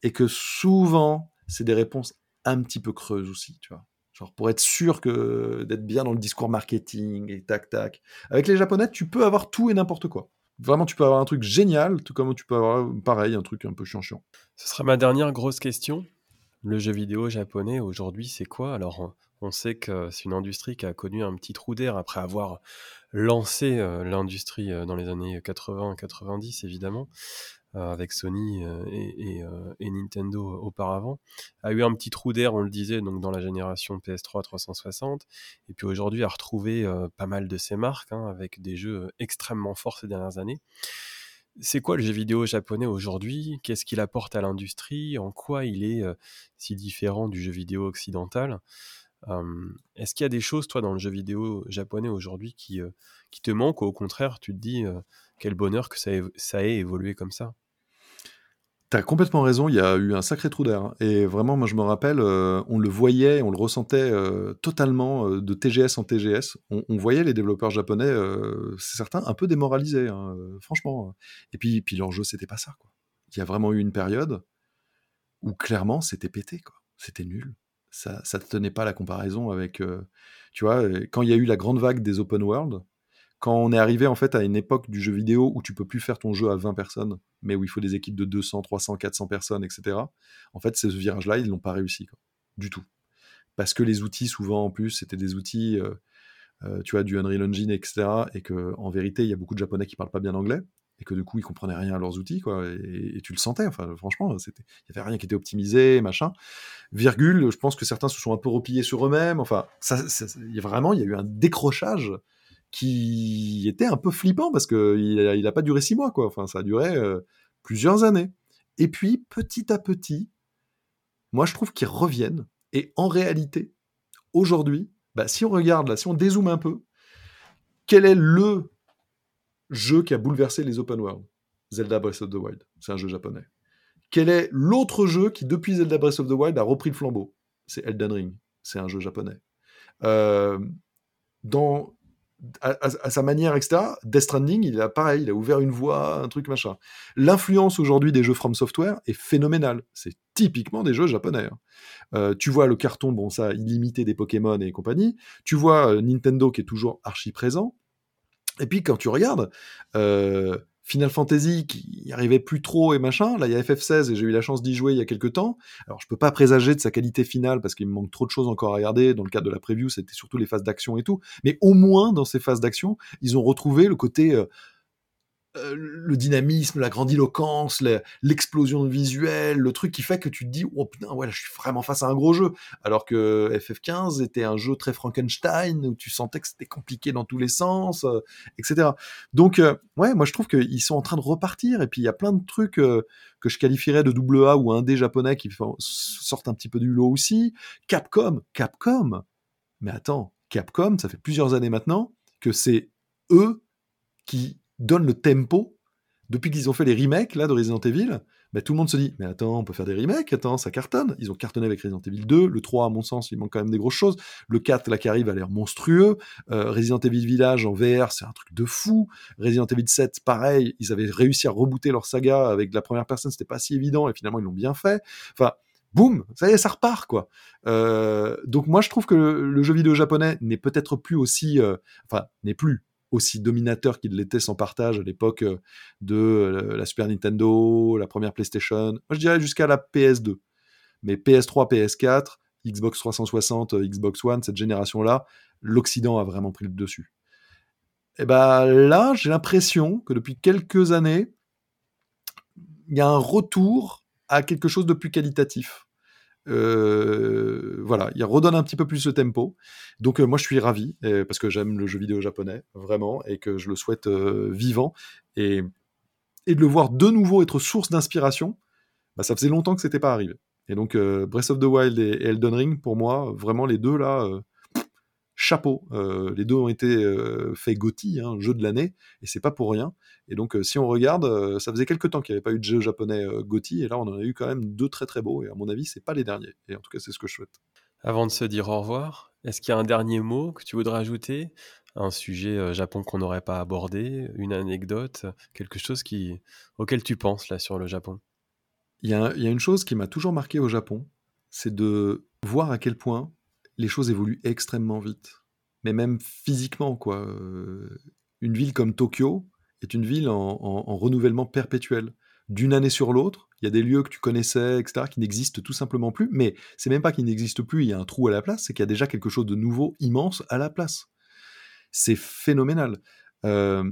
et que souvent, c'est des réponses un petit peu creuses aussi, tu vois. Genre pour être sûr que d'être bien dans le discours marketing et tac tac. Avec les Japonais, tu peux avoir tout et n'importe quoi. Vraiment, tu peux avoir un truc génial, tout comme tu peux avoir, pareil, un truc un peu chiant-chiant. Ce sera ma dernière grosse question. Le jeu vidéo japonais, aujourd'hui, c'est quoi? Alors, on sait que c'est une industrie qui a connu un petit trou d'air après avoir lancé euh, l'industrie euh, dans les années 80-90, évidemment. Euh, avec Sony euh, euh, et, Nintendo auparavant, a eu un petit trou d'air, on le disait, donc dans la génération PS3 360, et puis aujourd'hui a retrouvé pas mal de ses marques, hein, avec des jeux extrêmement forts ces dernières années. c'est quoi le jeu vidéo japonais aujourd'hui? Qu'est-ce qu'il apporte à l'industrie? En quoi il est si différent du jeu vidéo occidental? Est-ce qu'il y a des choses, toi, dans le jeu vidéo japonais aujourd'hui qui, qui te manquent ou au contraire, tu te dis quel bonheur que ça, ça ait évolué comme ça? T'as complètement raison, il y a eu un sacré trou d'air. Hein. Et vraiment, moi je me rappelle, euh, on le voyait, on le ressentait euh, totalement euh, de TGS en TGS. On, voyait les développeurs japonais, c'est certain, un peu démoralisés, hein, franchement. Et puis, puis leur jeu, c'était pas ça. Quoi. Il y a vraiment eu une période où clairement c'était pété, quoi. C'était nul. Ça ne tenait pas la comparaison avec. tu vois, quand il y a eu la grande vague des open world, quand on est arrivé en fait à une époque du jeu vidéo où tu peux plus faire ton jeu à 20 personnes, mais où il faut des équipes de 200, 300, 400 personnes, etc. En fait, ce virage-là, ils l'ont pas réussi du tout, parce que les outils souvent en plus c'était des outils, euh, euh, tu vois, du Unreal Engine, etc. Et que en vérité, il y a beaucoup de Japonais qui parlent pas bien anglais et que du coup ils comprenaient rien à leurs outils, quoi. Et, tu le sentais. Enfin, franchement, c'était, il y avait rien qui était optimisé, machin. Virgule, je pense que certains se sont un peu repliés sur eux-mêmes. Enfin, ça, y a vraiment, il y a eu un décrochage qui était un peu flippant parce n'a il pas duré six mois, quoi. Enfin, ça a duré euh, plusieurs années. Et puis, petit à petit, moi, je trouve qu'ils reviennent. Et en réalité, aujourd'hui, bah, si on regarde là, si on dézoome un peu, quel est le jeu qui a bouleversé les open world? Zelda Breath of the Wild. C'est un jeu japonais. Quel est l'autre jeu qui, depuis Zelda Breath of the Wild, a repris le flambeau? C'est Elden Ring. C'est un jeu japonais. Euh, dans à, sa manière, etc. Death Stranding, il a pareil, il a ouvert une voie, un truc machin. L'influence aujourd'hui des jeux From Software est phénoménale. C'est typiquement des jeux japonais. Hein. Euh, tu vois le carton, bon ça, illimité des Pokémon et compagnie. Tu vois euh, Nintendo qui est toujours archi présent. Et puis quand tu regardes, euh, Final Fantasy qui n'y arrivait plus trop et machin. Là, il y a FF16 et j'ai eu la chance d'y jouer il y a quelques temps. Alors, je peux pas présager de sa qualité finale parce qu'il me manque trop de choses encore à regarder. Dans le cadre de la preview, c'était surtout les phases d'action et tout. Mais au moins, dans ces phases d'action, ils ont retrouvé le côté euh, euh, le dynamisme, la grandiloquence, l'explosion visuelle, le truc qui fait que tu te dis oh putain ouais je suis vraiment face à un gros jeu. Alors que FF15 était un jeu très Frankenstein où tu sentais que c'était compliqué dans tous les sens, euh, etc. Donc euh, ouais moi je trouve qu'ils sont en train de repartir et puis il y a plein de trucs que je qualifierais de double A ou un D japonais qui sortent un petit peu du lot aussi. Capcom, Capcom. Mais attends, Capcom, ça fait plusieurs années maintenant que c'est eux qui donne le tempo. Depuis qu'ils ont fait les remakes là de Resident Evil, bah, tout le monde se dit mais attends, on peut faire des remakes, attends, ça cartonne. Ils ont cartonné avec Resident Evil 2, le 3 à mon sens, il manque quand même des grosses choses. Le 4 là qui arrive a l'air monstrueux. Euh, Resident Evil Village en VR, c'est un truc de fou. Resident Evil 7, pareil, ils avaient réussi à rebooter leur saga avec la première personne, c'était pas si évident et finalement ils l'ont bien fait. Enfin, boum, ça y est, ça repart quoi. Euh, donc moi je trouve que le, jeu vidéo japonais n'est peut-être plus aussi, euh, enfin n'est plus aussi dominateur qu'il l'était sans partage à l'époque euh, de euh, la Super Nintendo, la première PlayStation, moi je dirais jusqu'à la PS2. Mais PS3, PS4, Xbox 360, euh, Xbox One, cette génération-là, l'Occident a vraiment pris le dessus. Et ben là, j'ai l'impression que depuis quelques années, il y a un retour à quelque chose de plus qualitatif. Euh, voilà, il redonne un petit peu plus ce tempo. Donc euh, moi je suis ravi parce que j'aime le jeu vidéo japonais vraiment et que je le souhaite euh, vivant et, et de le voir de nouveau être source d'inspiration. Bah, ça faisait longtemps que c'était pas arrivé. Et donc Breath of the Wild et, Elden Ring pour moi vraiment les deux là chapeau. Euh, les deux ont été euh, faits GOTY, hein, jeu de l'année, et c'est pas pour rien. Et donc, euh, si on regarde, ça faisait quelques temps qu'il n'y avait pas eu de jeu japonais GOTY, et là, on en a eu quand même deux très très beaux, et à mon avis, c'est pas les derniers. Et en tout cas, c'est ce que je souhaite. Avant de se dire au revoir, est-ce qu'il y a un dernier mot que tu voudrais ajouter? Un sujet Japon qu'on n'aurait pas abordé, une anecdote, quelque chose qui, auquel tu penses là sur le Japon? Il y a une chose qui m'a toujours marqué au Japon, c'est de voir à quel point les choses évoluent extrêmement vite. Mais même physiquement, quoi. Euh, une ville comme Tokyo est une ville en, renouvellement perpétuel. D'une année sur l'autre, il y a des lieux que tu connaissais, etc., qui n'existent tout simplement plus. Mais c'est même pas qu'ils n'existent plus, il y a un trou à la place, c'est qu'il y a déjà quelque chose de nouveau, immense à la place. C'est phénoménal. Euh,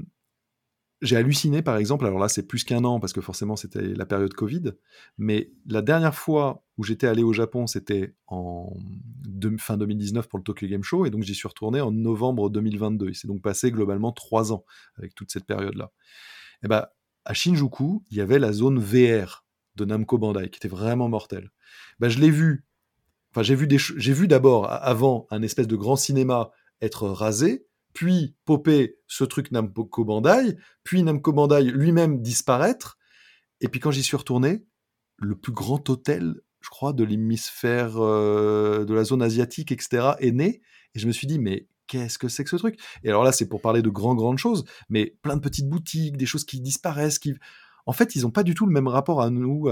j'ai halluciné, par exemple, alors là c'est plus qu'un an parce que forcément c'était la période Covid, mais la dernière fois où j'étais allé au Japon, c'était en fin 2019 pour le Tokyo Game Show, et donc j'y suis retourné en novembre 2022. Il s'est donc passé globalement trois ans avec toute cette période-là. Et eh ben, à Shinjuku, il y avait la zone VR de Namco Bandai qui était vraiment mortelle. Bah, je l'ai vu. Enfin, j'ai vu, j'ai vu d'abord avant un espèce de grand cinéma être rasé, puis popper ce truc Namco Bandai, puis Namco Bandai lui-même disparaître. Et puis quand j'y suis retourné, le plus grand hôtel, je crois, de l'hémisphère euh, de la zone asiatique, etc., est né. Et je me suis dit, mais qu'est-ce que c'est que ce truc? Et alors là, c'est pour parler de grandes, grandes choses, mais plein de petites boutiques, des choses qui disparaissent, qui... En fait, ils n'ont pas du tout le même rapport à nous,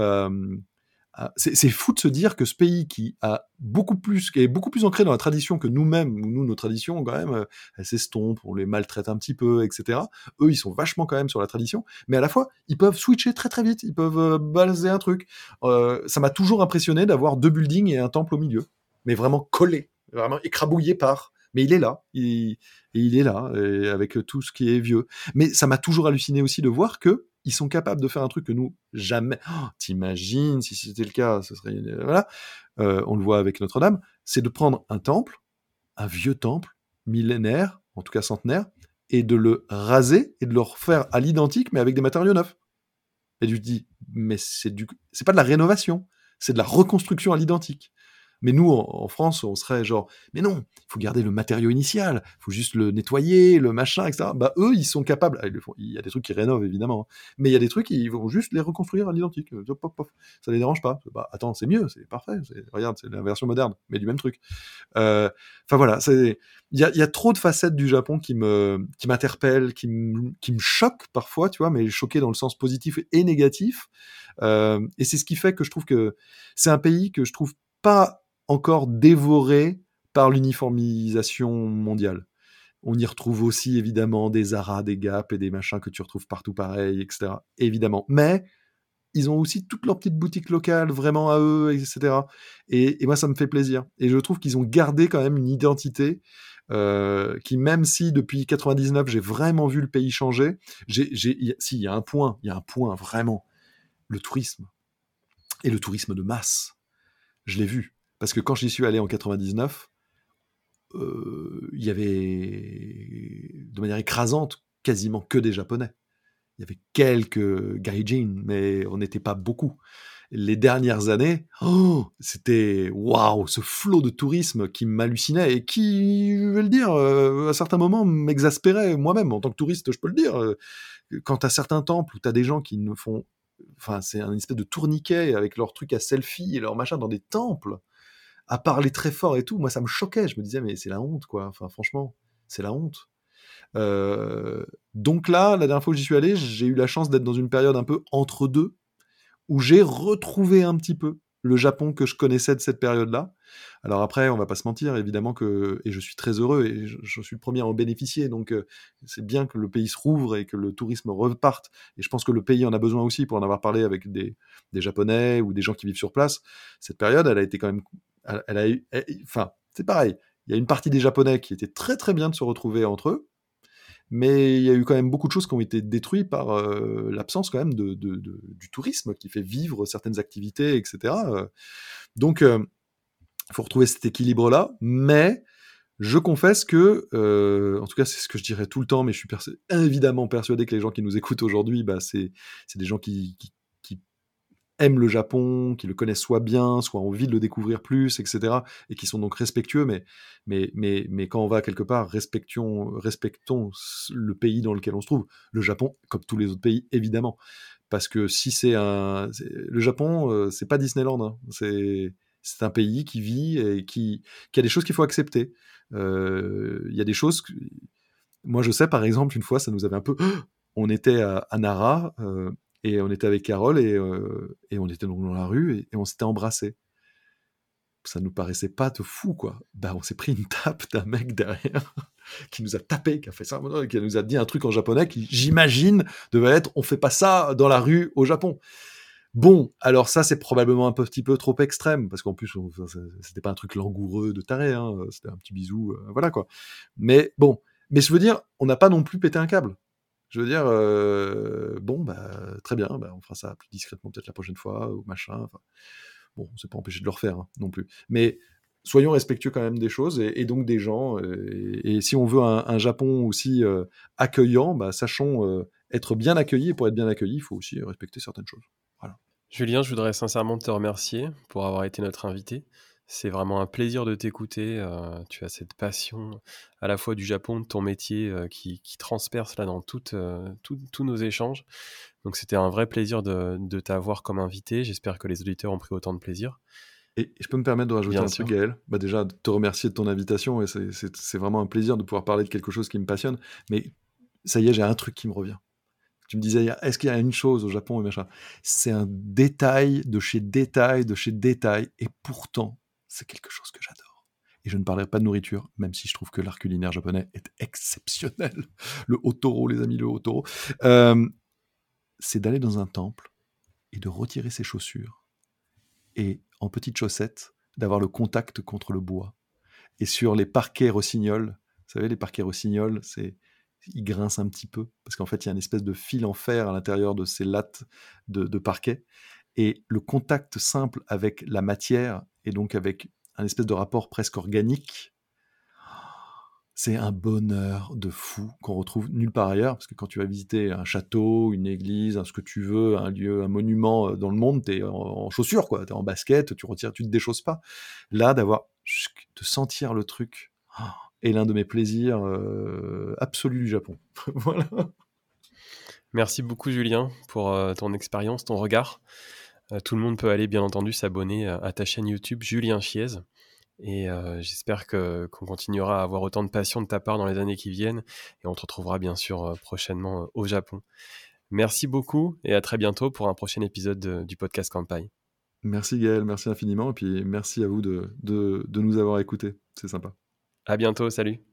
c'est fou de se dire que ce pays qui a beaucoup plus, qui est beaucoup plus ancré dans la tradition que nous-mêmes, nous, nos traditions, quand même, euh, elles s'estompent, on les maltraite un petit peu, etc. Eux, ils sont vachement quand même sur la tradition, mais à la fois, ils peuvent switcher très très vite, ils peuvent euh, baser un truc. Euh, ça m'a toujours impressionné d'avoir deux buildings et un temple au milieu, mais vraiment collés, vraiment écrabouillés par. Mais il est là, il, il est là, avec tout ce qui est vieux. Mais ça m'a toujours halluciné aussi de voir que ils sont capables de faire un truc que nous jamais. Oh, T'imagines si c'était le cas, ce serait voilà. Euh, on le voit avec Notre-Dame, c'est de prendre un temple, un vieux temple millénaire, en tout cas centenaire, et de le raser et de le refaire à l'identique, mais avec des matériaux neufs. Et tu te dis, mais c'est du, pas de la rénovation, c'est de la reconstruction à l'identique. Mais nous, en, France, on serait genre, mais non, il faut garder le matériau initial, il faut juste le nettoyer, le machin, etc. Bah, eux, ils sont capables. Ah, il y a des trucs qui rénovent, évidemment. Hein. Mais il y a des trucs, ils vont juste les reconstruire à l'identique. Ça les dérange pas. Bah, attends, c'est mieux, c'est parfait. Regarde, c'est la version moderne, mais du même truc. Euh, enfin, voilà, il y a, trop de facettes du Japon qui me qui m'interpellent, qui me qui me choquent parfois, tu vois, mais choqués dans le sens positif et négatif. Euh, et c'est ce qui fait que je trouve que c'est un pays que je trouve pas encore dévoré par l'uniformisation mondiale. On y retrouve aussi évidemment des Zara, des Gap et des machins que tu retrouves partout pareil, etc. Évidemment. Mais ils ont aussi toutes leurs petites boutiques locales vraiment à eux, etc. Et, moi, ça me fait plaisir. Et je trouve qu'ils ont gardé quand même une identité euh, qui, même si depuis 99, j'ai vraiment vu le pays changer, j'ai, si, il y a un point, il y a un point vraiment, le tourisme. Et le tourisme de masse. Je l'ai vu. Parce que quand j'y suis allé en 99, euh, il y avait de manière écrasante quasiment que des Japonais. Il y avait quelques gaijin, mais on n'était pas beaucoup. Les dernières années, oh, c'était waouh, ce flot de tourisme qui m'hallucinait et qui, je vais le dire, euh, à certains moments m'exaspérait moi-même en tant que touriste, je peux le dire. Euh, quand à certains temples où tu as des gens qui ne font, enfin, c'est un espèce de tourniquet avec leurs trucs à selfie et leurs machins dans des temples à parler très fort et tout, moi ça me choquait. Je me disais, mais c'est la honte, quoi. Enfin, franchement, c'est la honte. Euh, donc là, la dernière fois que j'y suis allé, j'ai eu la chance d'être dans une période un peu entre deux, où j'ai retrouvé un petit peu le Japon que je connaissais de cette période-là. Alors après, on va pas se mentir, évidemment que, et je suis très heureux, et je, suis le premier à en bénéficier, donc euh, c'est bien que le pays se rouvre et que le tourisme reparte, et je pense que le pays en a besoin aussi, pour en avoir parlé avec des, des Japonais ou des gens qui vivent sur place. Cette période, elle a été quand même elle, a eu, enfin, c'est pareil. Il y a une partie des Japonais qui étaient très très bien de se retrouver entre eux, mais il y a eu quand même beaucoup de choses qui ont été détruites par euh, l'absence quand même du tourisme qui fait vivre certaines activités, etc. Donc, il euh, faut retrouver cet équilibre-là, mais je confesse que, euh, en tout cas, c'est ce que je dirais tout le temps, mais je suis évidemment persuadé que les gens qui nous écoutent aujourd'hui, bah, c'est des gens qui, aiment le Japon, qui le connaissent soit bien, soit envie de le découvrir plus, etc., et qui sont donc respectueux, mais, mais, mais, mais quand on va quelque part, respectons, respectons le pays dans lequel on se trouve. Le Japon, comme tous les autres pays, évidemment. Parce que si c'est un... Le Japon, euh, c'est pas Disneyland, hein. c'est c'est un pays qui vit et qui, qui a des choses qu'il faut accepter. Euh, il y a des choses... Que... Moi, je sais, par exemple, une fois, ça nous avait un peu... On était à, Nara, euh, et on était avec Carole et, euh, et on était donc dans la rue et, on s'était embrassés. Ça nous paraissait pas de fou, quoi. Bah, on s'est pris une tape d'un mec derrière qui nous a tapé, qui a fait ça, qui nous a dit un truc en japonais qui, j'imagine, devait être on fait pas ça dans la rue au Japon. Bon, alors ça, c'est probablement un petit peu trop extrême, parce qu'en plus, c'était pas un truc langoureux de taré, hein, c'était un petit bisou, euh, voilà quoi. Mais bon, mais je veux dire, on n'a pas non plus pété un câble. Je veux dire, euh, bon, bah, très bien, bah, on fera ça plus discrètement peut-être la prochaine fois, ou machin. bon, on s'est pas empêché de le refaire hein, non plus. Mais soyons respectueux quand même des choses et, donc des gens. Et, si on veut un, Japon aussi euh, accueillant, bah, sachons euh, être bien accueilli, et pour être bien accueilli, il faut aussi respecter certaines choses. Julien, je voudrais sincèrement te remercier pour avoir été notre invité. C'est vraiment un plaisir de t'écouter. Euh, tu as cette passion à la fois du Japon, de ton métier euh, qui, transperce là dans euh, tous nos échanges. Donc c'était un vrai plaisir de, de t'avoir comme invité. J'espère que les auditeurs ont pris autant de plaisir. Et je peux me permettre de rajouter un truc, Gaël? Bah Déjà, de te remercier de ton invitation. Et c'est vraiment un plaisir de pouvoir parler de quelque chose qui me passionne. Mais ça y est, j'ai un truc qui me revient. Tu me disais, est-ce qu'il y a une chose au Japon et machin? C'est un détail de chez détail, de chez détail. Et pourtant, c'est quelque chose que j'adore. Et je ne parlerai pas de nourriture, même si je trouve que l'art culinaire japonais est exceptionnel. Le Otoro, les amis, le Otoro. Euh, c'est d'aller dans un temple et de retirer ses chaussures. Et en petites chaussettes, d'avoir le contact contre le bois. Et sur les parquets rossignols, vous savez, les parquets rossignols, c'est ils grincent un petit peu, parce qu'en fait, il y a une espèce de fil en fer à l'intérieur de ces lattes de, de parquet. Et le contact simple avec la matière, et donc avec un espèce de rapport presque organique, c'est un bonheur de fou qu'on retrouve nulle part ailleurs, parce que quand tu vas visiter un château, une église, ce que tu veux, un lieu, un monument euh, dans le monde, tu es en, chaussures, quoi, tu es en basket, tu retires, tu te déchausses pas. Là, d'avoir, de sentir le truc, est l'un de mes plaisirs euh, absolus du Japon. voilà. Merci beaucoup Julien pour euh, ton expérience, ton regard. Euh, tout le monde peut aller, bien entendu, s'abonner à ta chaîne YouTube Julien Chiez. Et euh, j'espère que qu'on continuera à avoir autant de passion de ta part dans les années qui viennent. Et on te retrouvera bien sûr euh, prochainement au Japon. Merci beaucoup et à très bientôt pour un prochain épisode du podcast Campagne. Merci Gaël, merci infiniment. Et puis merci à vous de, de, de nous avoir écoutés. C'est sympa. À bientôt, salut.